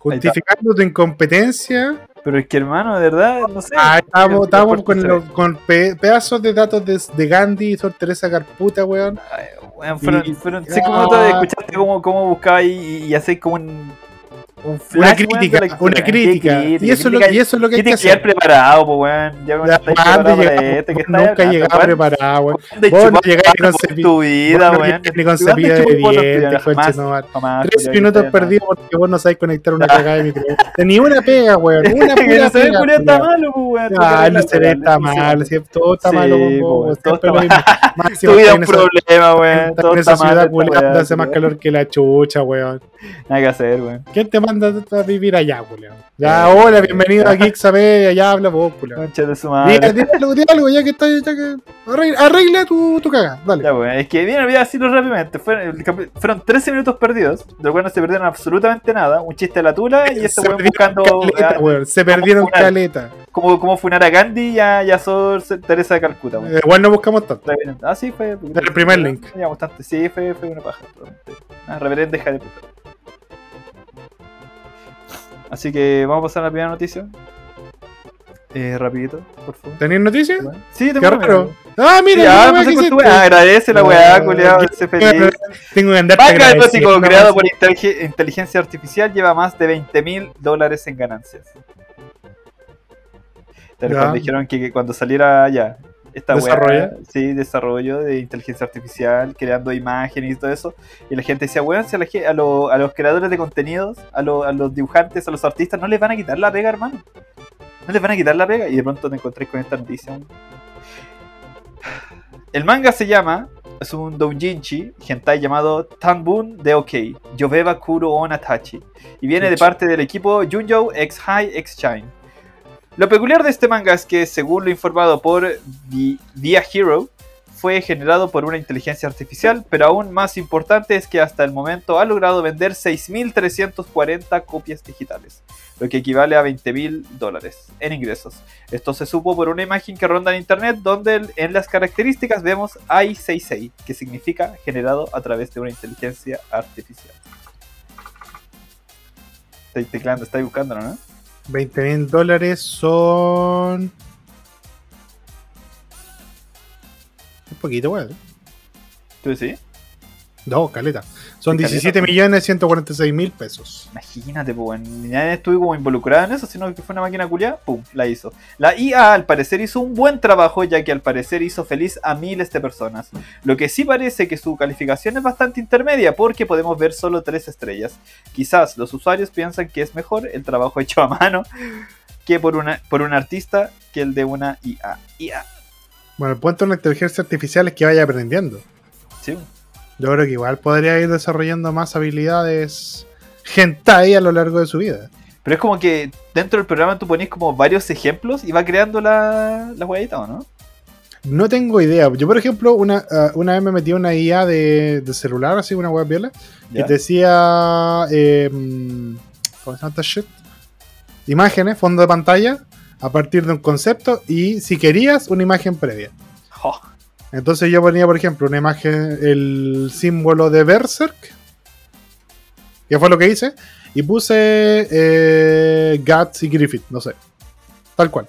Justificando tu incompetencia. Pero es que, hermano, de verdad, no sé. Ah, estábamos, estábamos con, los, con pe- pedazos de datos de, de Gandhi y Sor Teresa Carputa, weón. Ay, weón, fueron, Y- fueron cinco Ah. minutos de escucharte cómo, cómo buscaba y, y hacéis como un, un Una crítica, una ¿Qué crítica. Y eso, es lo, y eso es lo que hay que Tienes que llegar hacer. preparado, pues, weón. Ya Ya, estáis ¿cuándo preparado para esto, que Nunca weón. preparado, weón. ¿Cuándo Vos no chupaste llegáis con por cepi- tu vida, no weón. ni con ¿Cuándo cepillo de dientes, Jamás, no Tres minutos perdidos porque vos no sabés conectar una cagada de micro. Tenía una pega, weón. Una no se ve pega. está malo, weón. Ah, no se ve, está la mal, sí, todo está malo con vos, Tu vida es un problema, weón. en esa ciudad hace más calor que la chucha, weón. Nada que hacer, weón. ¿Quién te manda a vivir allá, culiao? Ya, hola, bienvenido a Geeks ya habla vos, culiao. Concha de su madre. di algo, algo, ya que estás, ya que arregla, arregla tu, tu caga, dale. Ya, weón. Es que bien, voy a decirlo rápidamente. Fueron, fueron 13 minutos perdidos, de los cuales no se perdieron absolutamente nada. Un chiste de la tula y este weón buscando caleta, ah, weón, se perdieron funar? caleta. cómo, cómo funar a Gandhi y a, y a Sor Teresa de Calcuta, weón. Eh, Igual no buscamos tanto. Ah, sí, fue. El primer link. Sí, fue, fue una paja. Ah, reverenda hija de puta. Así que vamos a pasar a la primera noticia. Eh, rapidito, por favor. ¿Tenéis noticias? Sí, tengo mira. Ah, mira, que con tu hiciste. weá. agradece la weá, Ah, culiado, sé feliz. Tengo que andarte Manga erótico agradeciendo, creado por intelig- inteligencia artificial lleva más de 20 mil dólares en ganancias. Pero dijeron que, que cuando saliera ya esta ¿Desarrollo? sí, desarrollo de inteligencia artificial, creando imágenes y todo eso, y la gente decía, weón, si a, la a, lo- a los creadores de contenidos, a, lo- a los dibujantes, a los artistas, no les van a quitar la pega, hermano. No les van a quitar la pega, y de pronto te encontré con esta noticia. El manga se llama es un doujinshi hentai llamado Tanbun de OK, Yobeba Kuro Onatachi, y viene de parte del equipo Junjo X High X Shine. Lo peculiar de este manga es que, según lo informado por Dia Hero, fue generado por una inteligencia artificial, pero aún más importante es que hasta el momento ha logrado vender 6.340 copias digitales, lo que equivale a 20.000 dólares en ingresos. Esto se supo por una imagen que ronda en internet donde en las características vemos AI66, que significa generado a través de una inteligencia artificial. Estoy teclando, estoy buscándolo, ¿no? 20 mil dólares son. Un poquito, weón. ¿Tú sí? No, caleta. Son Caleta, 17 pues. millones 146 mil pesos. Imagínate, pues, nadie estuve como involucrado en eso, sino que fue una máquina culiada, pum, la hizo. La IA al parecer hizo un buen trabajo, ya que al parecer hizo feliz a miles de personas. Lo que sí parece que su calificación es bastante intermedia, porque podemos ver solo tres estrellas. Quizás los usuarios piensan que es mejor el trabajo hecho a mano que por, una, por un artista que el de una IA. IA. Bueno, el punto de la inteligencia artificial es que vaya aprendiendo. Sí. Yo creo que igual podría ir desarrollando más habilidades hentai a lo largo de su vida. Pero es como que dentro del programa tú pones como varios ejemplos y va creando la, la huevita, ¿o no? No tengo idea. Yo, por ejemplo, una, ah, una vez me metí una IA de, de celular, así, una web viola, ¿Ya? que te decía. eh, ¿Cómo se llama esta shit? Imágenes, fondo de pantalla, a partir de un concepto y, si querías, una imagen previa. Entonces yo ponía, por ejemplo, una imagen, el símbolo de Berserk, que fue lo que hice, y puse eh, Guts y Griffith, no sé. Tal cual.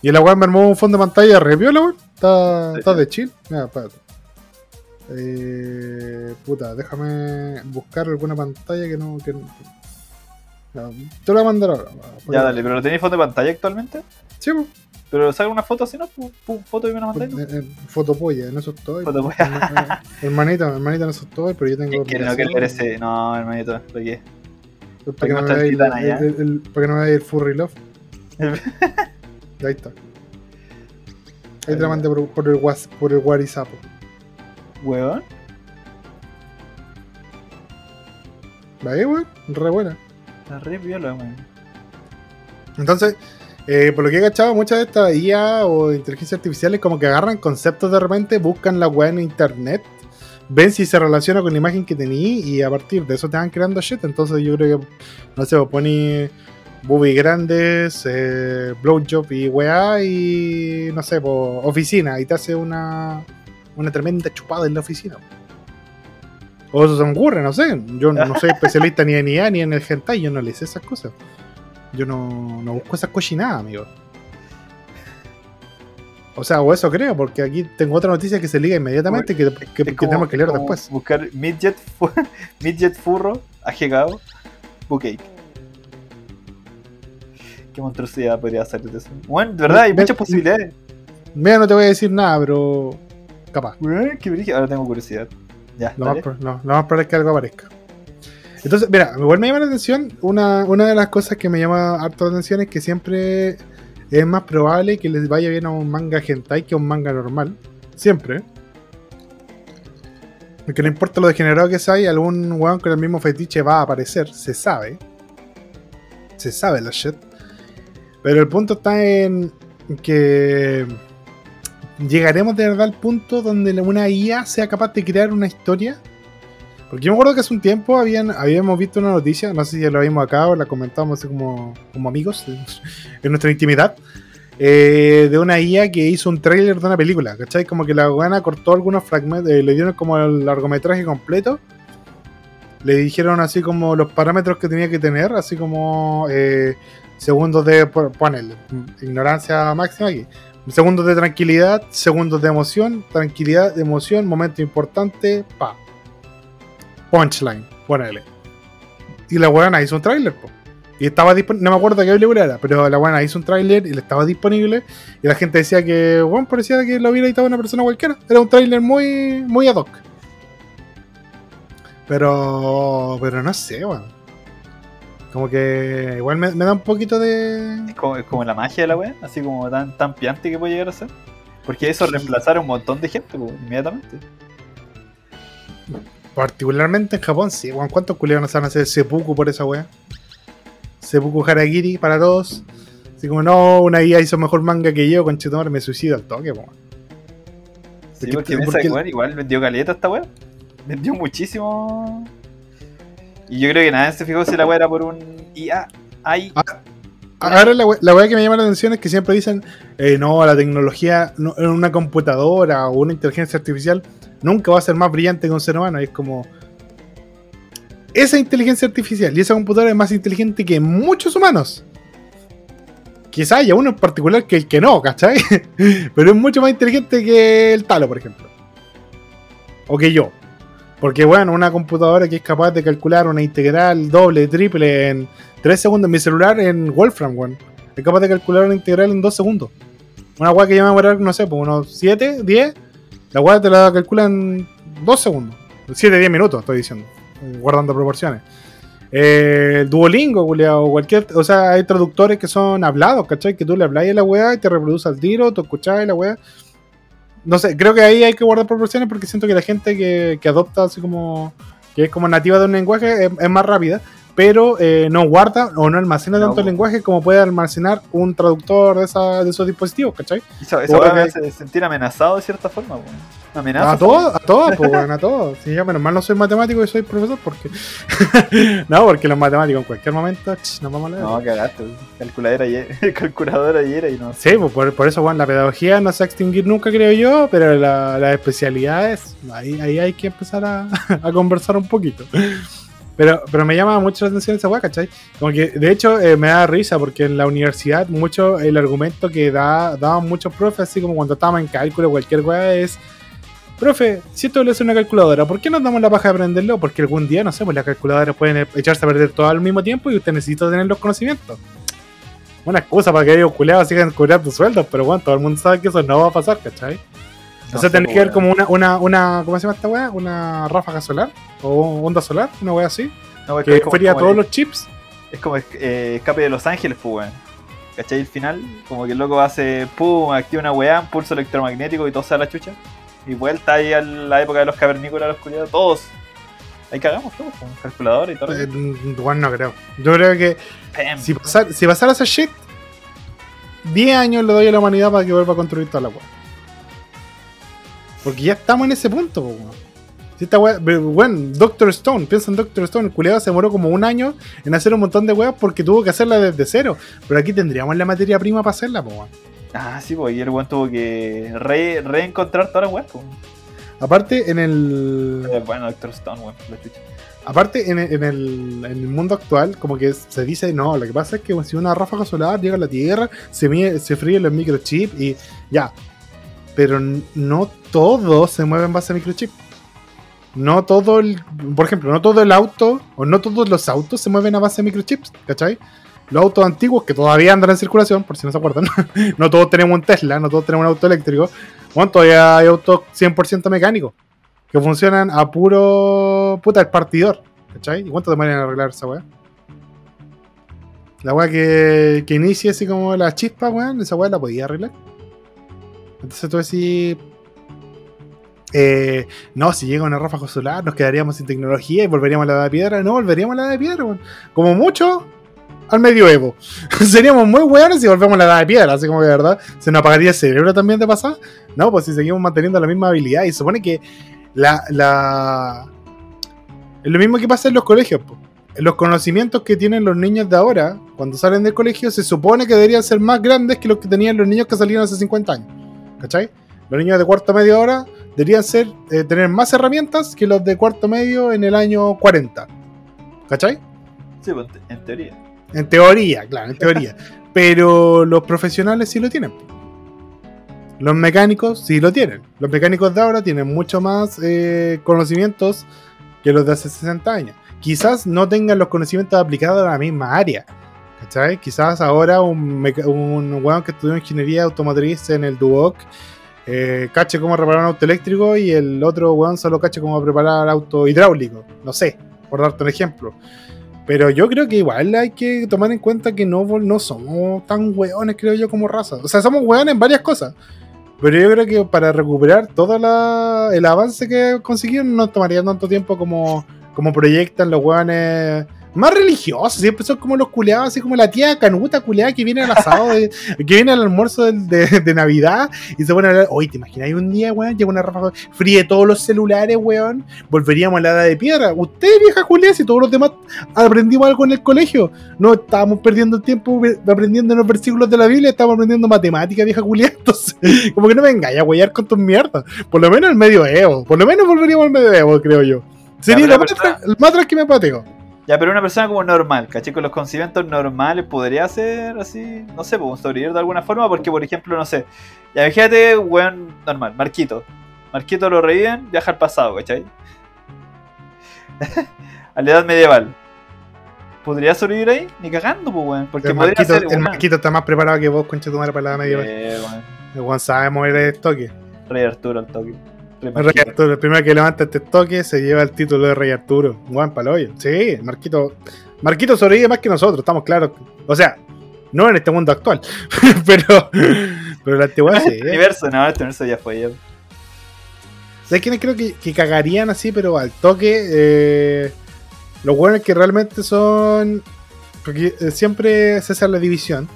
Y la weá me armó un fondo de pantalla re viola, weón. Está, Sí. está de chill. Mira, espérate. Eh, puta, déjame buscar alguna pantalla que no. Que, no- no, te lo voy a mandar ahora. Ya, dale, pero ¿lo tenéis fondo de pantalla actualmente? Sí, pues. Pero saca una foto así, ¿no? Pum, pum, foto y me la mandáis. ¿no? Eh, eh, Fotopolla, en eso estoy. Fotopolla. Herma- eh, Hermanito, hermanito, en eso estoy, pero yo tengo. Que no, que. No, hermanito, lo que. Para que no Para que el, muestre el titán el- el- para que no me vea el furry love. Ahí está. Ahí te la mandé por, por el was, por el WhatsApp. Weón. Ahí, weón, re buena. Está re viola, weón. Entonces, eh, por lo que he cachado, muchas de estas IA o inteligencias artificiales como que agarran conceptos de repente, buscan la weá en internet, ven si se relaciona con la imagen que tení y a partir de eso te van creando shit. Entonces yo creo que, no sé, poní boobies grandes, eh, blowjob y weá y no sé, po, oficina y te hace una, una tremenda chupada en la oficina. O eso se me ocurre, no sé. Yo no soy especialista ni en IA ni en el hentai, yo no le sé esas cosas. Yo no, no busco esas cochinadas, amigo. O sea, o eso creo, porque aquí tengo otra noticia que se liga inmediatamente que, que, que como- tenemos que leer después. Buscar midget, fu- midget furro, ajegado, bouquet. Qué monstruosidad podría salir de eso. Bueno, de verdad, hay muchas posibilidades. Mira, no te voy a decir nada, pero capaz. Qué. Ahora tengo curiosidad. Ya, Lo más, no, lo más probable es que algo aparezca. Entonces, mira, igual me llama la atención. Una, una de las cosas que me llama harto la atención es que siempre es más probable que les vaya bien a un manga hentai que a un manga normal. Siempre. Porque no importa lo degenerado que sea, algún weón con el mismo fetiche va a aparecer. Se sabe. Se sabe la shit. Pero el punto está en que llegaremos de verdad al punto donde una IA sea capaz de crear una historia. Porque yo me acuerdo que hace un tiempo habían, habíamos visto una noticia, no sé si la vimos acá o la comentábamos así como, como amigos en nuestra intimidad, eh, de una IA que hizo un tráiler de una película, ¿cachai? Como que la buena cortó algunos fragmentos, eh, le dieron como el largometraje completo, le dijeron así como los parámetros que tenía que tener, así como eh, segundos de, pon- ponele, ignorancia máxima aquí, segundos de tranquilidad, segundos de emoción, tranquilidad, emoción, momento importante, pa. Punchline, ponele. Y la buena hizo un tráiler, po. Y estaba disponible, no me acuerdo qué película era, pero la buena hizo un tráiler y le estaba disponible. Y la gente decía que, bueno, parecía que lo hubiera editado una persona cualquiera. Era un tráiler muy, muy ad hoc. Pero, pero no sé, weón. Como que igual me, me da un poquito de. Es como, es como la magia de la wea, así como tan, tan piante que puede llegar a ser. Porque eso reemplazar a un montón de gente, pues, inmediatamente. Particularmente en Japón, sí, weón. ¿Cuántos culiados no se van a hacer seppuku por esa wea? Seppuku Haragiri para todos. Así como, no, una IA hizo mejor manga que yo, con me suicido al toque, weón. Sí, Porque- porque, porque- weón, igual vendió caleta esta wea. Vendió muchísimo. Y yo creo que nadie se fijó si la wea era por un IA. Ah, Ahora la we- la weá que me llama la atención es que siempre dicen, eh, no, la tecnología, no, una computadora o una inteligencia artificial nunca va a ser más brillante que un ser humano. Y es como, esa inteligencia artificial y esa computadora es más inteligente que muchos humanos. Quizá haya uno en particular que el que no, ¿cachai? Pero es mucho más inteligente que el talo, por ejemplo. O que yo. Porque, bueno, una computadora que es capaz de calcular una integral doble, triple en 3 segundos. Mi celular en Wolfram, weón. Es capaz de calcular una integral en 2 segundos. Una weá que yo me a demorar, no sé, pues unos 7, 10. La weá te la calcula en 2 segundos. 7, 10 minutos, estoy diciendo. Guardando proporciones. Eh, Duolingo, o cualquier. O sea, hay traductores que son hablados, ¿cachai? Que tú le hablas a la weá y te reproduce al tiro, tú escuchás la weá. No sé, creo que ahí hay que guardar proporciones porque siento que la gente que, que adopta así como. que es como nativa de un lenguaje es, es más rápida, pero eh, no guarda o no almacena No, tanto el lenguaje como puede almacenar un traductor de, esa, de esos dispositivos, ¿cachai? eso, eso me que- hace sentir amenazado de cierta forma, weón. Amenaza. A todos, a todos, pues, a todos. Sí, yo menos mal no soy matemático y soy profesor porque. no, porque los matemáticos en cualquier momento ch, nos vamos a leer. No, cagaste, calculadora ayer, calculadora ayer y no. Sí, pues por, por eso, bueno, la pedagogía no se va a extinguir nunca, creo yo, pero la- las especialidades, ahí, ahí hay que empezar a, a conversar un poquito. Pero, pero me llama mucho la atención esa weá, ¿cachai? Como que, de hecho, eh, me da risa porque en la universidad, mucho el argumento que da, daban muchos profes, así como cuando estábamos en cálculo, cualquier weá, es. Profe, si esto lo hace una calculadora, ¿por qué nos damos la paja de aprenderlo? Porque algún día, no sé, pues las calculadoras pueden echarse a perder todo al mismo tiempo y usted necesita tener los conocimientos una excusa para que ellos culeados sigan cobrando sueldos, pero bueno, todo el mundo sabe que eso no va a pasar, ¿cachai? O sea, tendría que ver weón. como una, una, una, ¿cómo se llama esta weá? Una ráfaga solar o onda solar, una weá así, No, que como- todos el- los chips. Es como eh, escape de Los Ángeles, pues, weón. ¿Cachai? El final, como que el loco hace, pum, activa una weá, un pulso electromagnético y todo se da la chucha. Y vuelta ahí a la época de los cavernícolas, los culiados, todos. Ahí cagamos todos, con calculadora y todo. Eh, bueno, no creo. Yo creo que si, pasar, si pasara esa shit, 10 años le doy a la humanidad para que vuelva a construir toda la weá. Porque ya estamos en ese punto, po, weón. Si esta pero, bueno, Doctor Stone, piensa en Doctor Stone, el culiado se demoró como un año en hacer un montón de weas porque tuvo que hacerla desde cero. Pero aquí tendríamos la materia prima para hacerla, po, weón. Ah, sí, pues, y el weón tuvo que re- reencontrar todas las weas, pues. Aparte, en el. Eh, bueno, Doctor Stone, weón, la chucha. Aparte, en, el- en el, en el mundo actual, como que se dice, no, lo que pasa es que si una ráfaga solar llega a la Tierra, se, mide- se fríen los microchips y ya. Pero no todo se mueve en base a microchip. No todo el, por ejemplo, no todo el auto, o no todos los autos se mueven a base de microchips, ¿cachai? Los autos antiguos que todavía andan en circulación, por si no se acuerdan, no todos tenemos un Tesla, no todos tenemos un auto eléctrico, bueno, todavía hay autos 100% mecánicos que funcionan a puro puta el partidor. ¿Cachai? ¿Y cuánto demoran en arreglar esa weá? La weá que, que inicie así como la chispa, weón, esa weá la podía arreglar. Entonces tú decís. eh, no, si llega una ráfaga solar, nos quedaríamos sin tecnología y volveríamos a la edad de piedra. No, volveríamos a la edad de piedra. Como mucho, al medioevo. Seríamos muy weones si volvemos a la edad de piedra, así como que verdad se nos apagaría el cerebro también de pasar. No, pues si seguimos manteniendo la misma habilidad. Y supone que la, la... Es lo mismo que pasa en los colegios. po. Los conocimientos que tienen los niños de ahora, cuando salen del colegio, se supone que deberían ser más grandes que los que tenían los niños que salieron hace 50 años. ¿Cachai? Los niños de cuarto medio ahora deberían ser, eh, tener más herramientas que los de cuarto medio en el año 40. ¿Cachai? Sí, pues, en teoría. En teoría, claro, en teoría. Pero los profesionales sí lo tienen. Los mecánicos sí lo tienen. Los mecánicos de ahora tienen mucho más eh, conocimientos que los de hace 60 años. Quizás no tengan los conocimientos aplicados a la misma área. Quizás ahora un weón que estudió ingeniería automotriz en el Duoc eh, cache cómo reparar un auto eléctrico y el otro weón solo cache cómo preparar auto hidráulico. No sé, por darte un ejemplo. Pero yo creo que igual hay que tomar en cuenta que no, no somos tan weones, creo yo, como raza. O sea, somos weones en varias cosas. Pero yo creo que para recuperar todo la- el avance que consiguieron no tomaría tanto tiempo como, como proyectan los weones más religiosos. Siempre son como los culeados, así como la tía canuta culeada que viene al asado, de- que viene al almuerzo de, de Navidad y se pone a hablar. Oye, ¿te imaginas un día, weón? Llega una ráfaga, fríe todos los celulares, weón. Volveríamos a la edad de piedra. Usted, vieja culeada, si todos los demás aprendimos algo en el colegio. No estábamos perdiendo el tiempo aprendiendo los versículos de la Biblia, estábamos aprendiendo matemática, vieja culia. Entonces, como que no me engañas a huellar con tus mierdas. Por lo menos el medioevo. Por lo menos volveríamos al medioevo, creo yo. Sería lo la más, que me pateo. Ya, pero una persona como normal, ¿cachai? Con los conocimientos normales podría ser así, no sé, pues sobrevivir de alguna forma, porque por ejemplo, no sé, ya fíjate, weón, normal, Marquito. Marquito lo reviven, viaja al pasado, ¿cachai? a la edad medieval. ¿Podría sobrevivir ahí? Ni cagando, pues, weón. Porque El podría Marquito, ser. el weón. Marquito está más preparado que vos, concha tu madre, para la media. Eh, weón. El Juan sabe mover el toque. Rey Arturo al toque. Rey. Arturo, el primero que levanta este toque se lleva el título de Rey Arturo. Juan Paloyo. Sí, Marquito. Marquito sobrevive más que nosotros, estamos claros. O sea, no en este mundo actual. pero, pero la antigüedad sí. Este universo, no, este universo ya fue ya. ¿Sabes quiénes creo que, que cagarían así, pero al toque? Eh, los buenos que realmente son. Porque eh, siempre se hace la división.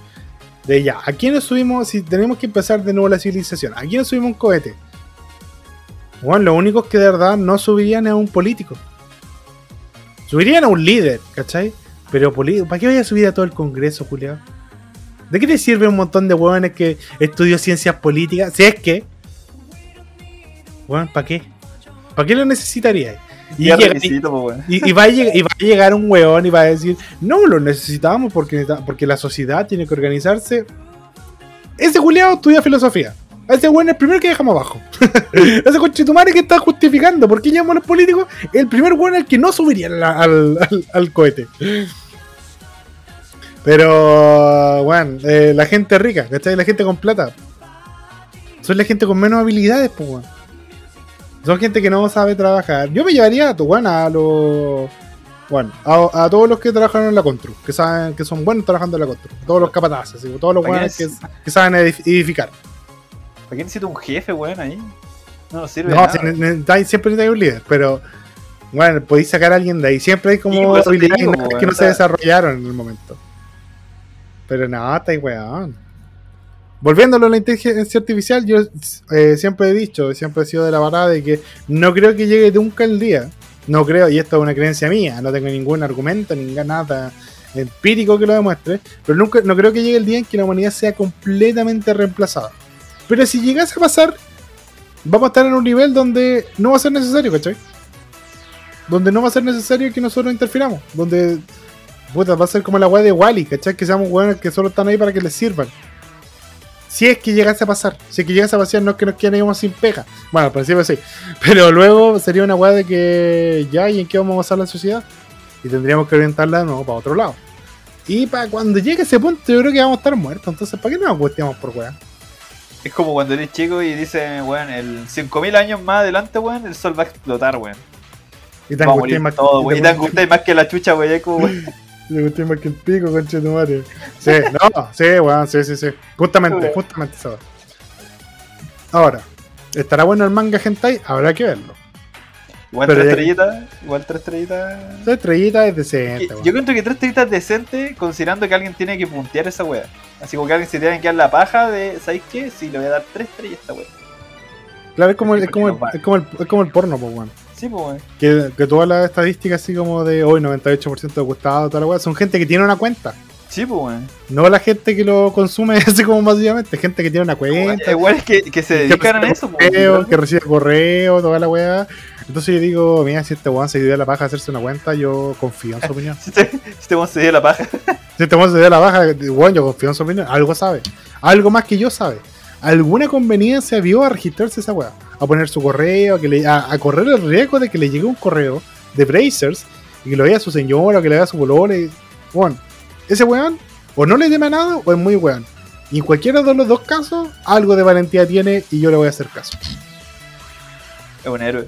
De ya, ¿a quién nos subimos? Si tenemos que empezar de nuevo la civilización, ¿a quién nos subimos un cohete? Bueno, los únicos que de verdad no subirían a un político. Subirían a un líder, ¿cachai? Pero ¿para qué vaya a subir a todo el Congreso, Julián? ¿De qué te sirve un montón de hueones que estudió ciencias políticas? Si es que. Bueno, ¿para qué? ¿Para qué lo necesitaría? Y, Ya llega- requisito, pues, y- y va a lleg- y va a llegar un weón y va a decir, no, lo necesitamos porque, porque la sociedad tiene que organizarse. Ese Julián estudia filosofía. A ese weón es el primero que dejamos abajo. ese conchetumare que está justificando por qué llaman a los políticos, el primer weón al que no subiría al, al- al- al cohete. Pero, bueno, eh, la gente rica, ¿cachai? La gente con plata. Son la gente con menos habilidades, pues, weón. Son gente que no sabe trabajar. Yo me llevaría a tu weón a los. Bueno, a, a todos los que trabajan en la Contru, que saben que son buenos trabajando en la Contru. Todos los capataces, todos los ¿Para qué weones que, saben edif- edificar. ¿Para qué necesito un jefe, weón, ahí? No sirve de No, nada. ne- siempre necesitáis un líder, pero. Bueno, podéis sacar a alguien de ahí. Siempre hay como habilidades digo, que no se desarrollaron en el momento. Pero no, estáis weón. Volviéndolo a la inteligencia artificial, yo eh, siempre he dicho, siempre he sido de la parada de que no creo que llegue nunca el día. No creo, y esto es una creencia mía, no tengo ningún argumento, ni nada empírico que lo demuestre, pero nunca, no creo que llegue el día en que la humanidad sea completamente reemplazada. Pero si llegase a pasar, vamos a estar en un nivel donde no va a ser necesario, ¿cachai? Donde no va a ser necesario que nosotros interfiramos. Donde puta, va a ser como la weá de Wally, ¿cachai? Que seamos weones que solo están ahí para que les sirvan. Si es que llegase a pasar, si es que llegase a pasar, no es que nos queden sin pega. Bueno, al principio sí. Pero luego sería una weá de que ya, ¿y en qué vamos a basar la sociedad? Y tendríamos que orientarla nuevo para otro lado. Y para cuando llegue ese punto, yo creo que vamos a estar muertos. Entonces, ¿para qué nos cuestionamos por weá? Es como cuando eres chico y dices, weón, el 5000 años más adelante, weón, el sol va a explotar, weón. Y te angustia más, todo, weón. Y te angustia- más que la chucha, weón. te angustia más que el pico, concha de tu madre. Sí, no, sí, weón, sí, sí, sí. Justamente, justamente esa. Ahora, ¿estará bueno el manga hentai? Habrá que verlo. Igual Pero tres estrellitas, igual tres estrellitas. Esa estrellita es Que- decente, Yo encuentro que tres estrellitas decente considerando que alguien tiene que puntear esa weá. Así como que alguien se tiene que quedar la paja de, ¿sabéis qué? Sí, le voy a dar tres estrellas a esta weá. Claro, es como el, es como el, es como el, es como el porno, pues, weón. Sí, pues weón. Que, que todas las estadísticas así como de hoy 98% de gustado, toda la weá, son gente que tiene una cuenta. Sí, pues weón. No la gente que lo consume así como masivamente, gente que tiene una cuenta. Igual es que, que se dedican a eso, pues. correo, que recibe correo, toda la weá. Entonces yo digo, mira, si este weón se dio la paja a hacerse una cuenta, yo confío en su opinión. Si te, si te weón se dio la paja. Si este weón se dio la baja, weón, yo confío en su opinión. Algo sabe. Algo más que yo sabe. Alguna conveniencia vio a registrarse esa weá. A poner su correo, a, que le, a, a correr el riesgo de que le llegue un correo de Brazers y que lo vea su señora, o que le vea su color. Weón, ese weón o no le teme a nada o es muy weón. Y en cualquiera de los dos casos, algo de valentía tiene y yo le voy a hacer caso. Es un héroe.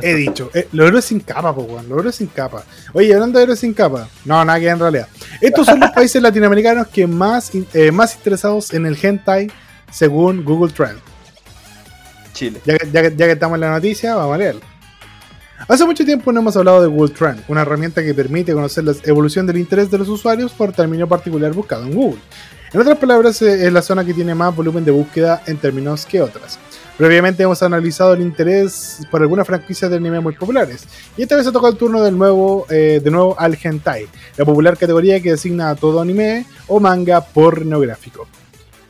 He dicho, eh, los héroes sin capa, weón. Los héroes sin capa. Oye, hablando de héroes sin capa. No, nada que en realidad. Estos son los países latinoamericanos que más, eh, más interesados en el hentai según Google Trend. Chile. Ya que, ya que- ya que estamos en la noticia, vamos a leerlo. Hace mucho tiempo no hemos hablado de Google Trend, una herramienta que permite conocer la evolución del interés de los usuarios por término particular buscado en Google. En otras palabras, eh, es la zona que tiene más volumen de búsqueda en términos que otras. Previamente hemos analizado el interés por algunas franquicias de anime muy populares, y esta vez ha tocado el turno del nuevo, eh, de nuevo al hentai, la popular categoría que designa a todo anime o manga pornográfico.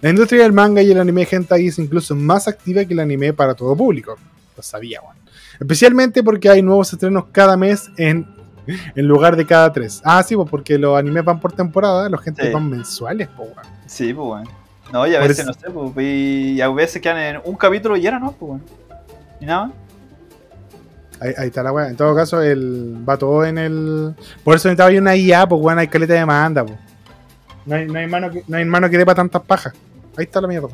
La industria del manga y el anime hentai es incluso más activa que el anime para todo público. Lo sabía, weón. Especialmente porque hay nuevos estrenos cada mes en, en lugar de cada tres. Ah, sí, pues porque los animes van por temporada, los Sí. van mensuales, pues. Sí, pues. No, y a veces no sé, pues, y a veces quedan en un capítulo y ahora no, pues weón. Y nada más. Ahí, ahí está la weá. En todo caso, el, va todo en el. Por eso necesitaba una IA, pues weón, hay caleta de demanda, pues. No hay, no hay mano que, no hay mano que dé para tantas pajas. Ahí está la mierda.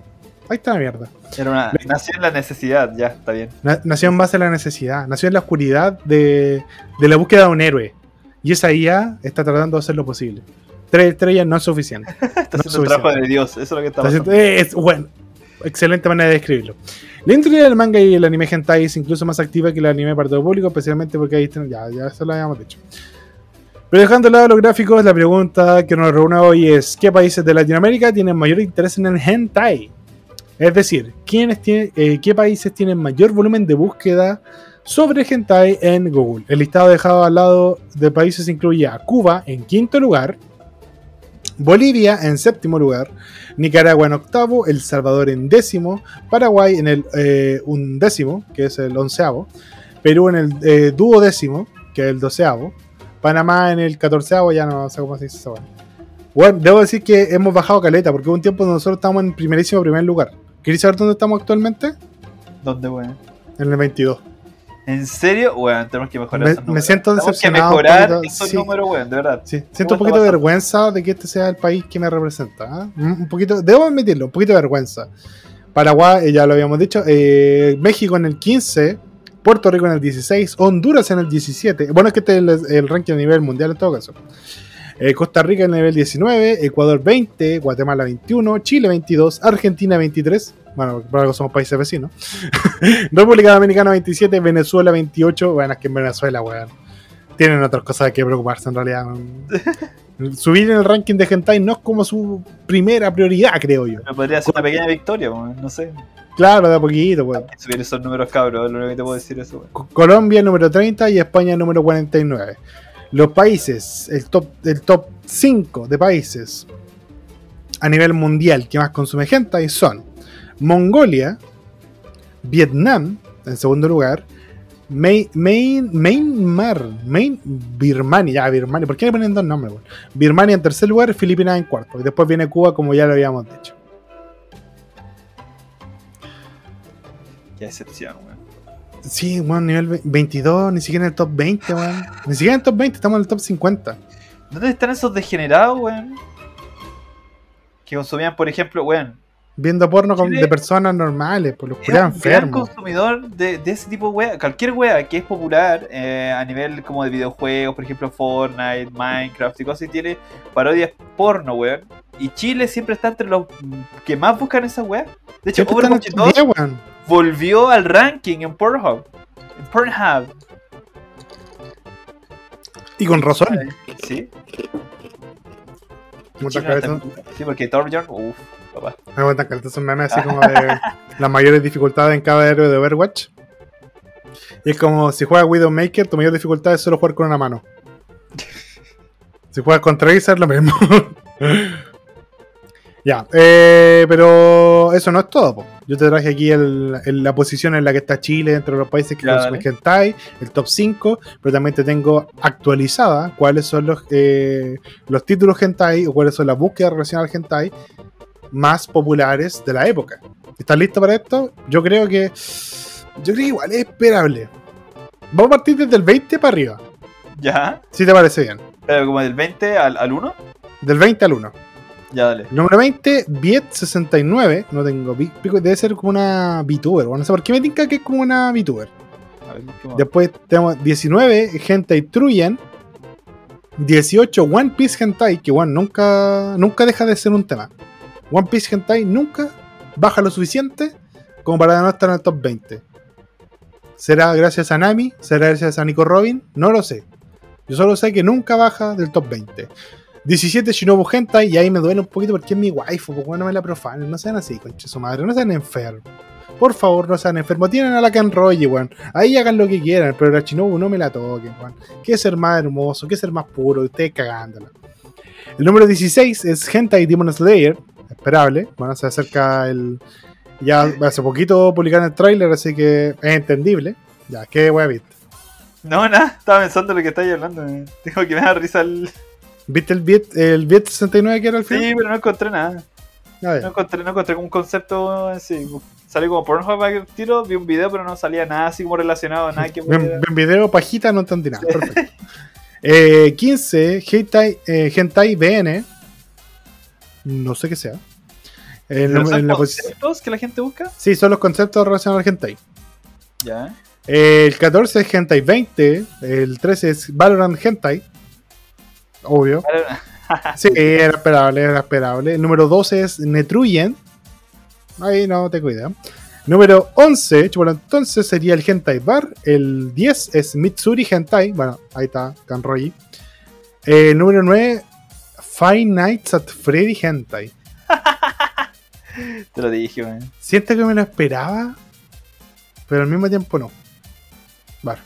Ahí está la mierda. Era una. Nació en la necesidad, ya, está bien. Na- Nació en base a la necesidad, nació en la oscuridad de, de la búsqueda de un héroe. Y esa IA está tratando de hacer lo posible. Tres estrellas no es suficiente. Está No haciendo trabajo de Dios, eso es lo que está Está pasando. eh, es, bueno, excelente manera de describirlo. La industria del manga y el anime hentai es incluso más activa que el anime para todo público, especialmente porque ahí están- ya, ya eso lo habíamos dicho. Pero dejando de lado los gráficos, la pregunta que nos reúne hoy es: ¿qué países de Latinoamérica tienen mayor interés en el hentai? Es decir, ¿quiénes tienen, eh, ¿qué países tienen mayor volumen de búsqueda sobre hentai en Google? El listado dejado al lado de países incluye a Cuba en quinto lugar, Bolivia en séptimo lugar, Nicaragua en octavo, El Salvador en décimo, Paraguay en el eh, undécimo, que es el onceavo, Perú en el eh, duodécimo, que es el doceavo, Panamá en el catorceavo, ya no sé cómo se dice eso. Bueno, debo decir que hemos bajado caleta, porque hubo un tiempo donde nosotros estábamos en primerísimo primer lugar. ¿Queréis saber dónde estamos actualmente? ¿Dónde, weón? En el 22. ¿En serio? Weón, tenemos que mejorar Me- esos me siento Tenemos que decepcionado mejorar esos sí. números, weón, de verdad. Sí, siento un poquito de vergüenza de que este sea el país que me representa. ¿ah? Un un poquito, debo admitirlo, un poquito de vergüenza. Paraguay, eh, ya lo habíamos dicho, eh, México en el 15, Puerto Rico en el 16, Honduras en el 17. Bueno, es que este es el, el ranking a nivel mundial en todo caso. Eh, Costa Rica en el nivel 19, Ecuador 20, Guatemala 21, Chile 22, Argentina 23. Bueno, por algo somos países vecinos. República Dominicana 27, Venezuela 28. Bueno, es que en Venezuela, weón. Tienen otras cosas que preocuparse en realidad. Subir en el ranking de hentai no es como su primera prioridad, creo yo. Pero podría ser una pequeña victoria, weón, no sé. Claro, de a poquito, weón. Subir esos números, cabros, es lo único que te puedo decir eso, weón. Co- Colombia número 30 y España número 49. Los países, el top, el top 5 de países a nivel mundial que más consume hentai son Mongolia, Vietnam, en segundo lugar. Main, Main, Myanmar, Main, Birmania, ya, Birmania. ¿Por qué le ponen dos nombres? weón? Birmania en tercer lugar, Filipinas en cuarto. Y después viene Cuba, como ya lo habíamos dicho. Qué excepción, weón. Sí, bueno, nivel ve- 22, ni siquiera en el top 20, weón. Ni siquiera en el top 20, estamos en el top 50. ¿Dónde están esos degenerados, weón? Que consumían, por ejemplo, weón. Viendo porno con- de personas normales, por los culiados un gran enfermos. consumidor de, de ese tipo de wea. Cualquier wea que es popular eh, a nivel como de videojuegos, por ejemplo Fortnite, Minecraft y cosas así, tiene parodias porno, weón. Y Chile siempre está entre los que más buscan esa wea. De hecho, Overwatch en 2 top 10, weón. volvió al ranking en Pornhub. En Pornhub. Y con razón. Sí. Muchas cabezas. Sí, porque Torbjorn, uff, papá. Me aguantan caleta esos memes así como de las mayores dificultades en cada héroe de Overwatch. Y es como si juegas Widowmaker, tu mayor dificultad es solo jugar con una mano. Si juegas con Tracer, lo mismo. ya, eh, pero eso no es todo. po. Yo te traje aquí el- el- la posición en la que está Chile dentro de los países que consumen hentai, el top 5, pero también te tengo actualizada cuáles son los, eh, los títulos hentai o cuáles son las búsquedas relacionadas al hentai más populares de la época. ¿Estás listo para esto? Yo creo que. Yo creo que igual es esperable. Vamos a partir desde el 20 para arriba. Ya. Si te parece bien. Pero como del 20 al, al 1. Del 20 al 1. Ya, dale. Número 20, Viet69. No tengo pi- pico. Debe ser como una VTuber. bueno, No sé por qué me tinca que es como una VTuber. A ver. Después tenemos 19, Hentai Truyen. 18, One Piece Hentai. Que bueno, nunca, nunca deja de ser un tema. One Piece Hentai nunca baja lo suficiente como para no estar en el top 20. ¿Será gracias a Nami? ¿Será gracias a Nico Robin? No lo sé. Yo solo sé que nunca baja del top 20. 17 Shinobu Hentai, y ahí me duele un poquito porque es mi waifu, porque no me la profanen, no sean así, conche su madre, no sean enfermos. Por favor, no sean enfermos. Tienen a la Kenroji, weón. Ahí hagan lo que quieran, pero la Shinobu no me la toquen, weón. Que ser más hermoso, que ser más puro, ustedes cagándola. El número 16 es Hentai Demon Slayer, esperable. Bueno, se acerca el. Ya hace poquito publicaron el tráiler, así que es entendible. Ya, qué wea viste. No, nada, estaba pensando lo que estáis hablando. Tengo que me da risa el. ¿Viste el Viet, el Viet 69 que era el Sí, film? pero no encontré nada. Ah. No encontré, no encontré como un concepto así. Salió como Pornhub al tiro, vi un video, pero no salía nada así como relacionado, nada que pudiera- ven video, pajita, no entendí nada. Perfecto. Eh, 15, Hentai, eh, Hentai BN. No sé qué sea. En, Pero son en la posi- conceptos que la gente busca. sí, son los conceptos relacionados al Hentai. Ya. Eh, el 14 es Hentai 20. El 13 es Valorant Hentai. Obvio. Sí, era esperable, era esperable. El número 12 es Netruyen. Ahí no tengo idea. Número 11, bueno, entonces sería el Hentai Bar. El 10 es Mitsuri Hentai. Bueno, ahí está, Kanroji. El número 9, Five Nights at Freddy Hentai. Te lo dije, weón. Siento que me lo esperaba, pero al mismo tiempo no. Vale.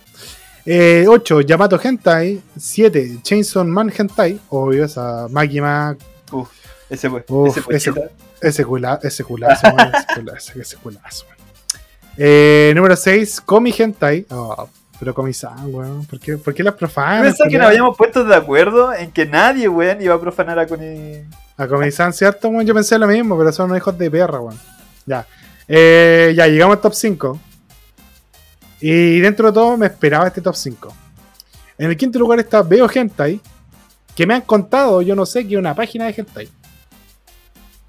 Eh, 8, Yamato Hentai. 7, Chainsaw Man Hentai. Obvio, esa Magima Uf, ese fue. Uf, ese fue. ese-. Ese, cula, ese culazo, man, ese culazo, ese culazo, man. Eh, número 6, Komi Hentai. Oh, pero Komi-san, weón. ¿Por qué, por qué las profanas? pensaba que nos habíamos puesto de acuerdo en que nadie, weón, iba a profanar a Connie. A Komi-san, ¿cierto, weón? Yo pensé lo mismo, pero son unos hijos de perra, weón. Ya. Eh, ya, llegamos al top 5. Y dentro de todo me esperaba este top 5. En el quinto lugar está Veo Hentai. Que me han contado, yo no sé, que una página de Hentai.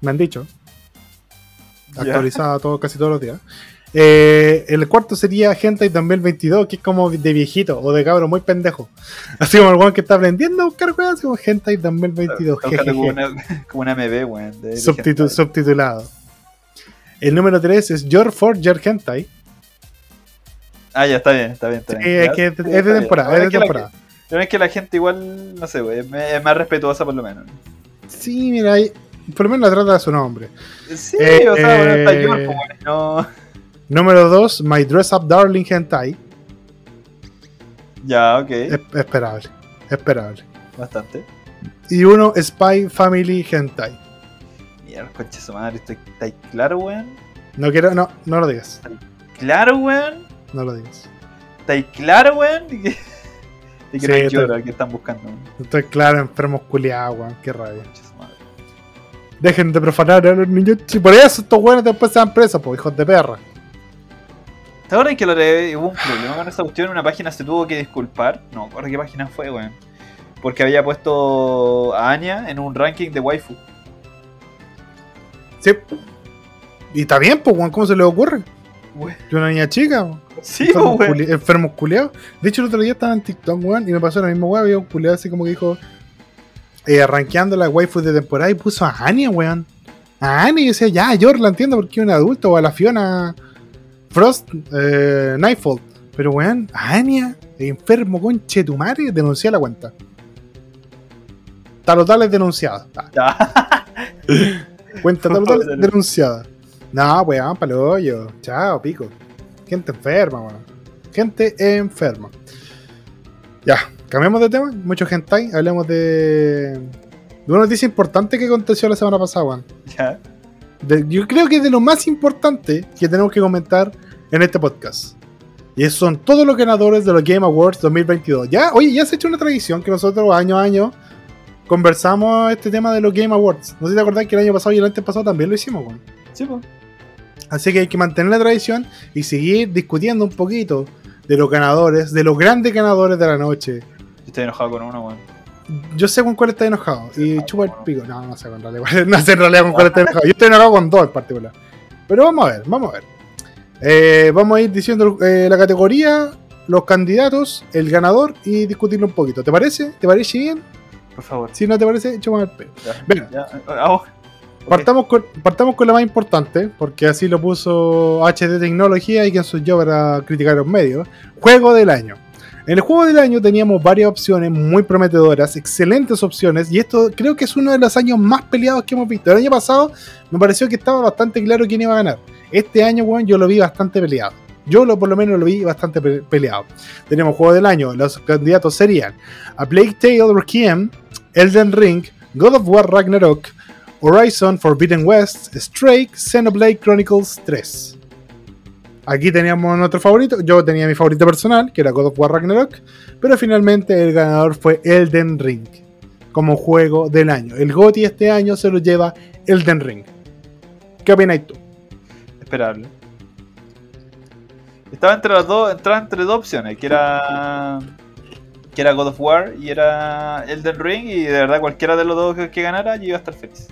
Me han dicho. Actualizada todo, casi todos los días. Eh, el cuarto sería Hentai 2022, que es como de viejito o de cabro muy pendejo. Así como el weón que está aprendiendo a buscar weón, así como Hentai 2022. Está buscando como una, como una MB, weón. de- de Subtitu- hentai. subtitulado. El número 3 es Your Forger Hentai. Ah, ya, está bien, está bien. Está Sí, es que es de temporada, es de temporada. Pero es que la gente igual, no sé, es más respetuosa por lo menos. Sí, mira, por lo menos la trata de su nombre. Sí, Eh, o sea, bueno, está eh, York, pues, no. Número 2, My Dress Up Darling Hentai. Ya, ok. Es- esperable, esperable. Bastante. Y uno, Spy Family Hentai. Mierda, concha su madre, ¿está, está claro, weón? No quiero, no, no lo digas. claro, weón? No lo digas. ¿Estáis claro, weón? De que Sí, que están buscando. weón. Estoy claro, enfermos culiados, weón. Qué rabia. Concha su madre. Dejen de profanar a los niños. Y por eso estos weones después se dan presos, pues hijos de perra. ¿Te acuerdas que lo de, hubo un problema con esa cuestión? Una página se tuvo que disculpar. No, ¿por qué página fue, weón? Porque había puesto a Anya en un ranking de waifu. Sí. Y está bien, pues, weón. ¿Cómo se les ocurre? Weón. Yo una niña chica, weón. Sí, enfermos, weón. culi- enfermos culiados. De hecho, el otro día estaba en TikTok, weón, y me pasó la misma weón. Había un culiado así como que dijo, eh, rankeando la waifu de temporada y puso a Anya, weón. A Anya y decía, ya, yo la entiendo porque es un adulto, o a la Fiona Frost, eh, Nightfall. Pero, weón, a Anya, enfermo con Chetumare, denuncia la cuenta. Talotales denunciada. Ah. Cuenta total denunciada. No, weón, palo hoyo. Chao, pico. Gente enferma, weón. Gente enferma. Ya, cambiamos de tema. Mucho hentai. Hablemos de. De una noticia importante que aconteció la semana pasada, weón. Ya. De- yo creo que es de lo más importante que tenemos que comentar en este podcast. Y esos son todos los ganadores de los Game Awards 2022. Ya, oye, ya se ha hecho una tradición que nosotros año a año conversamos este tema de los Game Awards. No sé si te acordás que el año pasado y el antes pasado también lo hicimos, weón. Sí, pues. Así que hay que mantener la tradición y seguir discutiendo un poquito de los ganadores, de los grandes ganadores de la noche. Yo estoy enojado con uno, weón. Yo sé con cuál está enojado y chupa el pico. No, no sé con realidad. No sé en realidad con cuál está enojado. Yo estoy enojado con dos en particular. Pero vamos a ver, vamos a ver. Eh, vamos a ir diciendo eh, la categoría, los candidatos, el ganador y discutirlo un poquito. ¿Te parece? ¿Te parece bien? Por favor. Si no te parece, chupa el pelo. Ya. Venga. Partamos con, partamos con la más importante, porque así lo puso HD Tecnología y quien soy yo para criticar los medios. Juego del año. En el juego del año teníamos varias opciones muy prometedoras, excelentes opciones, y esto creo que es uno de los años más peleados que hemos visto. El año pasado me pareció que estaba bastante claro quién iba a ganar. Este año, weón, yo lo vi bastante peleado. Yo lo, por lo menos lo vi bastante pe- peleado. Tenemos juego del año. Los candidatos serían A Plague Tale Requiem, Elden Ring, God of War Ragnarok, Horizon Forbidden West, Stray, Xenoblade Chronicles 3. Aquí teníamos nuestro favorito. Yo tenía mi favorito personal, que era God of War Ragnarok. Pero finalmente el ganador fue Elden Ring. Como juego del año. El GOTY este año se lo lleva Elden Ring. ¿Qué opinas tú? Esperable. Estaba entre las dos, entraba entre dos opciones, que era que era God of War y era Elden Ring y de verdad cualquiera de los dos que, que ganara yo iba a estar feliz.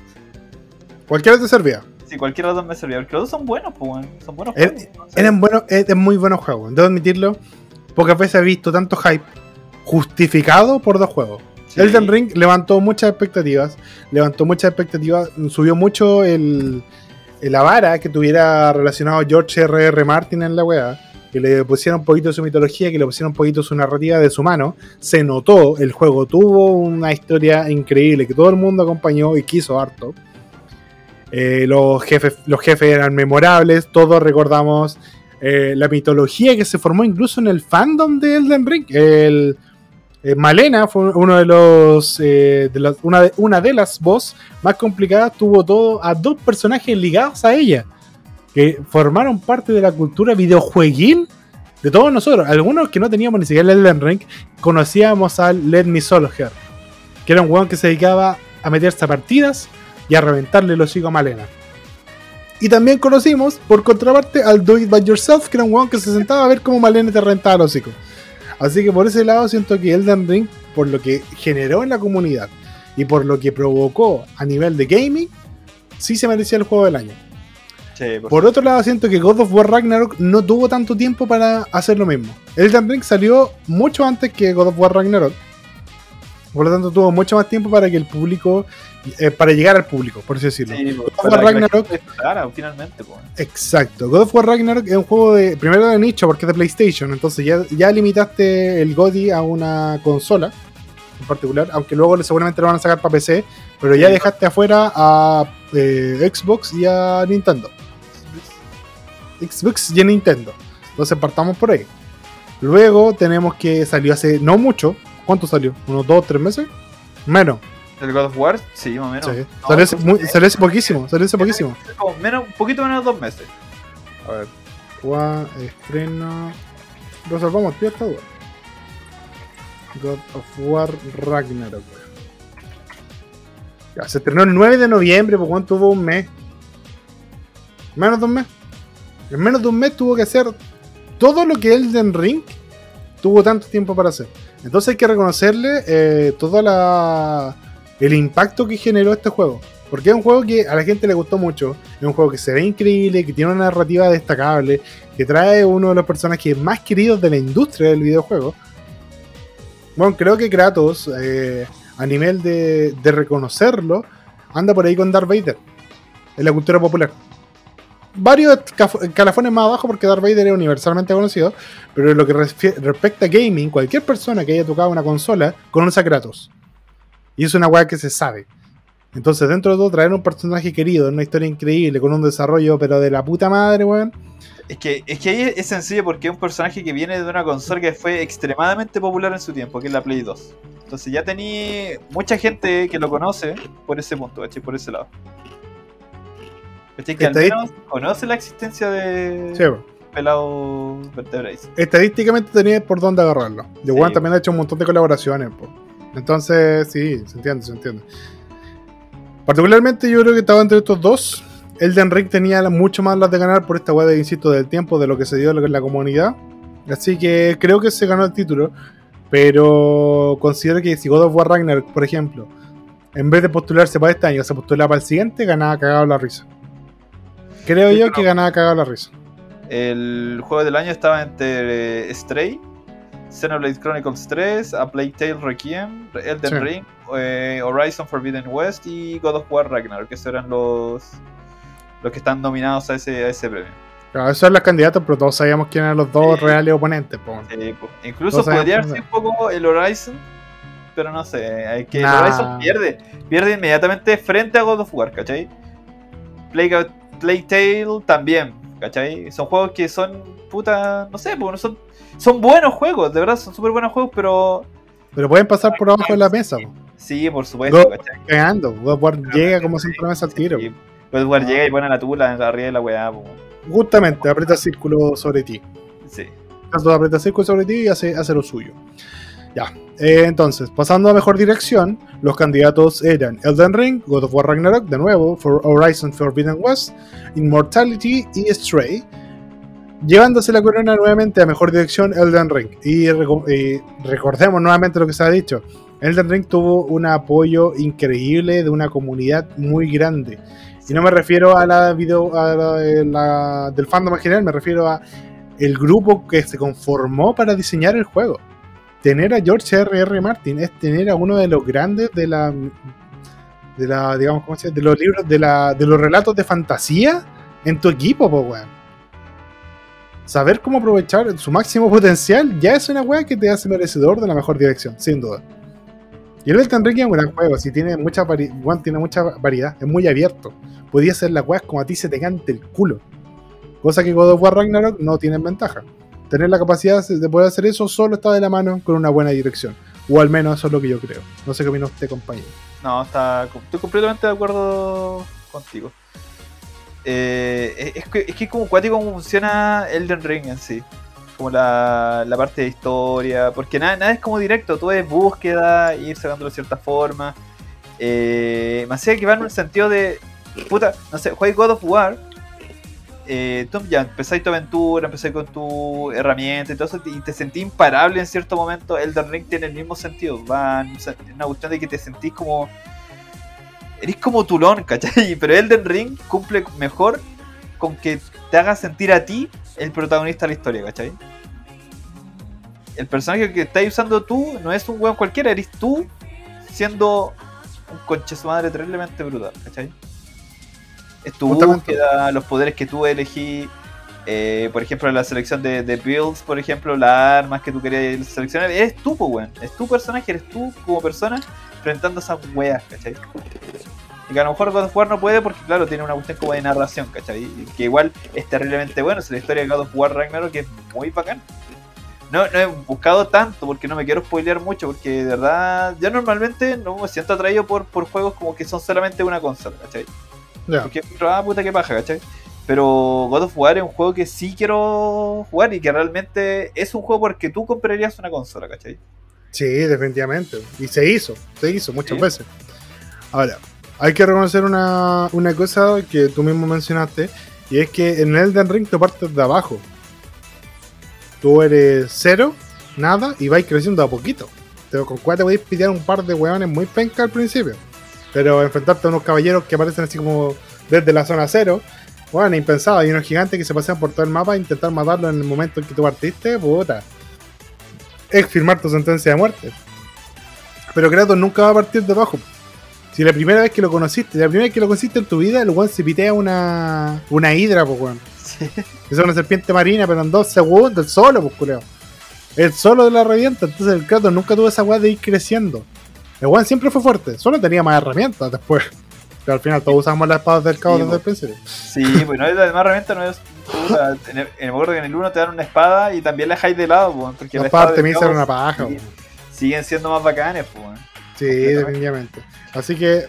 Cualquiera te servía. Si cualquiera de los dos me servía, porque los dos son buenos, pues weón. son buenos Er- juegos. no sé. Eran buenos, muy buenos juegos. Debo admitirlo. Pocas veces he visto tanto hype justificado por dos juegos. Sí. Elden Ring levantó muchas expectativas. Levantó muchas expectativas. Subió mucho el, la vara que tuviera relacionado George R.R. R. Martin en la wea. Que le pusieron un poquito su mitología, que le pusieron un poquito su narrativa de su mano. Se notó, el juego tuvo una historia increíble que todo el mundo acompañó y quiso harto. Eh, los, jefes, los jefes eran memorables, todos recordamos eh, la mitología que se formó incluso en el fandom de Elden Ring. El, eh, Malena fue uno de los, una, de, las voz más complicadas, tuvo todo a dos personajes ligados a ella, que formaron parte de la cultura videojueguil de todos nosotros. Algunos que no teníamos ni siquiera el Elden Ring, conocíamos al Let Me que era un weón que se dedicaba a meterse a partidas y a reventarle el hocico a Malena. Y también conocimos, por contraparte, al Do It By Yourself, que era un weón que se sentaba a ver cómo Malena te reventaba el hocico. Así que por ese lado siento que Elden Ring, por lo que generó en la comunidad y por lo que provocó a nivel de gaming, sí se merecía el juego del año. Sí, por Por otro lado, siento que God of War Ragnarok no tuvo tanto tiempo para hacer lo mismo. Elden Ring salió mucho antes que God of War Ragnarok. Por lo tanto, tuvo mucho más tiempo para que el público, eh, para llegar al público, por así decirlo. Sí, God of War Ragnarok, disfrutara, finalmente, pues. exacto. God of War Ragnarok es un juego de, primero de nicho porque es de PlayStation, entonces ya, ya limitaste el GOTY a una consola en particular, aunque luego seguramente lo van a sacar para PC, pero ya dejaste afuera a eh, Xbox y a Nintendo. Xbox y a Nintendo. Entonces partamos por ahí. Luego tenemos que salió hace no mucho. ¿Cuánto salió? ¿Unos dos o tres meses? Menos. ¿El God of War? Sí, más o menos. sí. No, salió, hace, sí, muy- sí. salió hace poquísimo. Salió hace poquísimo. Como menos, un poquito menos de dos meses. A ver. War, estreno. Resolvamos tío esta duda. God of War Ragnarok. Ya, se estrenó el 9 de noviembre, por cuánto tuvo un mes. Menos de un mes. En menos de un mes tuvo que hacer todo lo que Elden Ring tuvo tanto tiempo para hacer. Entonces hay que reconocerle eh, todo la, el impacto que generó este juego. Porque es un juego que a la gente le gustó mucho. Es un juego que se ve increíble, que tiene una narrativa destacable, que trae uno de los personajes más queridos de la industria del videojuego. Bueno, creo que Kratos, eh, a nivel de, de reconocerlo, anda por ahí con Darth Vader en la cultura popular varios calafones más abajo porque Darth Vader es universalmente conocido, pero en lo que respecta a gaming, cualquier persona que haya tocado una consola conoce a Kratos. Y es una weá que se sabe. Entonces, dentro de todo, traer un personaje querido, una historia increíble, con un desarrollo, pero de la puta madre, weón. Es que, es que ahí es sencillo porque es un personaje que viene de una consola que fue extremadamente popular en su tiempo, que es la Play 2. Entonces ya tenía mucha gente que lo conoce por ese punto, Por ese lado. Que al menos conoce la existencia de sí, pelado vertebrais. Estadísticamente tenía por dónde agarrarlo. The One también ha hecho un montón de colaboraciones. Entonces, sí, se entiende, se entiende. Particularmente yo creo que estaba entre estos dos. Elden Ring tenía mucho más las de ganar por esta weá insisto, del tiempo, de lo que se dio en la comunidad. Así que creo que se ganó el título. Pero considero que si God of War Ragnarok, por ejemplo, en vez de postularse para este año, se postulaba para el siguiente, ganaba cagado la risa. Creo yo que ganaba cagado la risa. El juego del año estaba entre eh, Stray, Xenoblade Chronicles 3, A Plague Tale Requiem, Elden Ring, eh, Horizon Forbidden West y God of War Ragnarok, que eran los, los que están nominados a ese, a ese premio. Claro, esos son los candidatos, pero todos sabíamos quién eran los dos reales oponentes. Incluso podría ser un poco el Horizon, pero no sé, hay que el Horizon pierde, pierde inmediatamente frente a God of War, ¿cachai? Plague, Playtale también, ¿cachai? Son juegos que son, puta, no sé, porque son, son buenos juegos, de verdad, son súper buenos juegos, pero... Pero pueden pasar por abajo de la mesa. Sí, por supuesto, ¿cachai? Cagando, God llega como siempre mesa al tiro. Sí, God War llega y pone la tula arriba de la weá. Justamente, aprieta círculo sobre ti. Sí. Aprieta círculo sobre ti y hace, hace lo suyo. Ya, eh, entonces, pasando a mejor dirección, los candidatos eran Elden Ring, God of War Ragnarok, de nuevo, For Horizon Forbidden West, Immortality y Stray, llevándose la corona nuevamente a mejor dirección Elden Ring. Y, recordemos nuevamente lo que se ha dicho. Elden Ring tuvo un apoyo increíble de una comunidad muy grande. Y no me refiero a la video a del fandom en me refiero a el grupo que se conformó para diseñar el juego tener a George R.R. R. Martin es tener a uno de los grandes de la de la digamos cómo se de los libros de la de los relatos de fantasía en tu equipo pues weón. Saber cómo aprovechar su máximo potencial ya es una weá que te hace merecedor de la mejor dirección sin duda. Y el Elden Ring es un gran juego si tiene mucha tiene mucha variedad es muy abierto. Podía ser la weá como a ti se te cante el culo. Cosa que God of War Ragnarok no tiene ventaja tener la capacidad de poder hacer eso solo está de la mano con una buena dirección. O al menos eso es lo que yo creo. No sé qué opina usted, compañero. No, está, estoy completamente de acuerdo contigo. Eh, es, que, es que como cuático cómo funciona Elden Ring en sí. Como la, la parte de historia. Porque nada, nada es como directo, todo es búsqueda, ir sacándolo de cierta forma. Eh, allá que va en un sentido de. Puta, no sé, juega God of War eh, tú ya empezáis tu aventura, empezáis con tu herramienta y todo eso, y te sentí imparable en cierto momento. Elden Ring tiene el mismo sentido, va una cuestión de que te sentís como. Eres como Tulón, ¿cachai? Pero Elden Ring cumple mejor con que te haga sentir a ti el protagonista de la historia, ¿cachai? El personaje que estás usando tú no es un weón cualquiera, eres tú siendo un conche su madre terriblemente brutal, ¿cachai? Es tu búsqueda, los poderes que tú elegí. Eh, por ejemplo, la selección de, builds, por ejemplo, las armas que tú querías seleccionar, eres tú, pues, weón. Es tu personaje, eres tú como persona enfrentando esas weas, ¿cachai? Y que a lo mejor God of War no puede porque, claro, tiene una cuestión como de narración, ¿cachai? que igual es terriblemente bueno. Es la historia de God of War Ragnarok que es muy bacán. No, no he buscado tanto porque no me quiero spoilear mucho porque de verdad yo normalmente no me siento atraído por, por juegos como que son solamente una consola, ¿cachai? Porque, ah, puta que paja, ¿cachai? Pero God of War es un juego que sí quiero jugar y que realmente es un juego porque tú comprarías una consola, ¿cachai? Sí, definitivamente. Y se hizo, se hizo muchas Sí. veces. Ahora, hay que reconocer una, una cosa que tú mismo mencionaste, y es que en Elden Ring tú partes de abajo. Tú eres cero, nada, y vais creciendo a poquito. Te, con cuál te podéis pillar un par de hueones muy penca al principio. Pero enfrentarte a unos caballeros que aparecen así como desde la zona cero, bueno, impensado. Hay unos gigantes que se pasean por todo el mapa e intentar matarlo en el momento en que tú partiste, puta. Es firmar tu sentencia de muerte. Pero Kratos nunca va a partir de abajo. Si la primera vez que lo conociste, la primera vez que lo conociste en tu vida, el weón se pitea una, una hidra, pues weón. Sí. Es una serpiente marina, pero en dos segundos, el solo, pues culeo. El solo de la revienta, entonces el Kratos nunca tuvo esa weá de ir creciendo. El weón siempre fue fuerte, solo tenía más herramientas después. Pero al final todos usamos las espadas del caos Sí, desde el principio. Sí, pues no es además herramienta, no es. puta, en el, en el en el 1 te dan una espada y también la dejáis de lado, pues, porque Las la espada espadas caos eran una paja, weón. siguen siendo más bacanes, pues. weón. Sí, definitivamente. Así que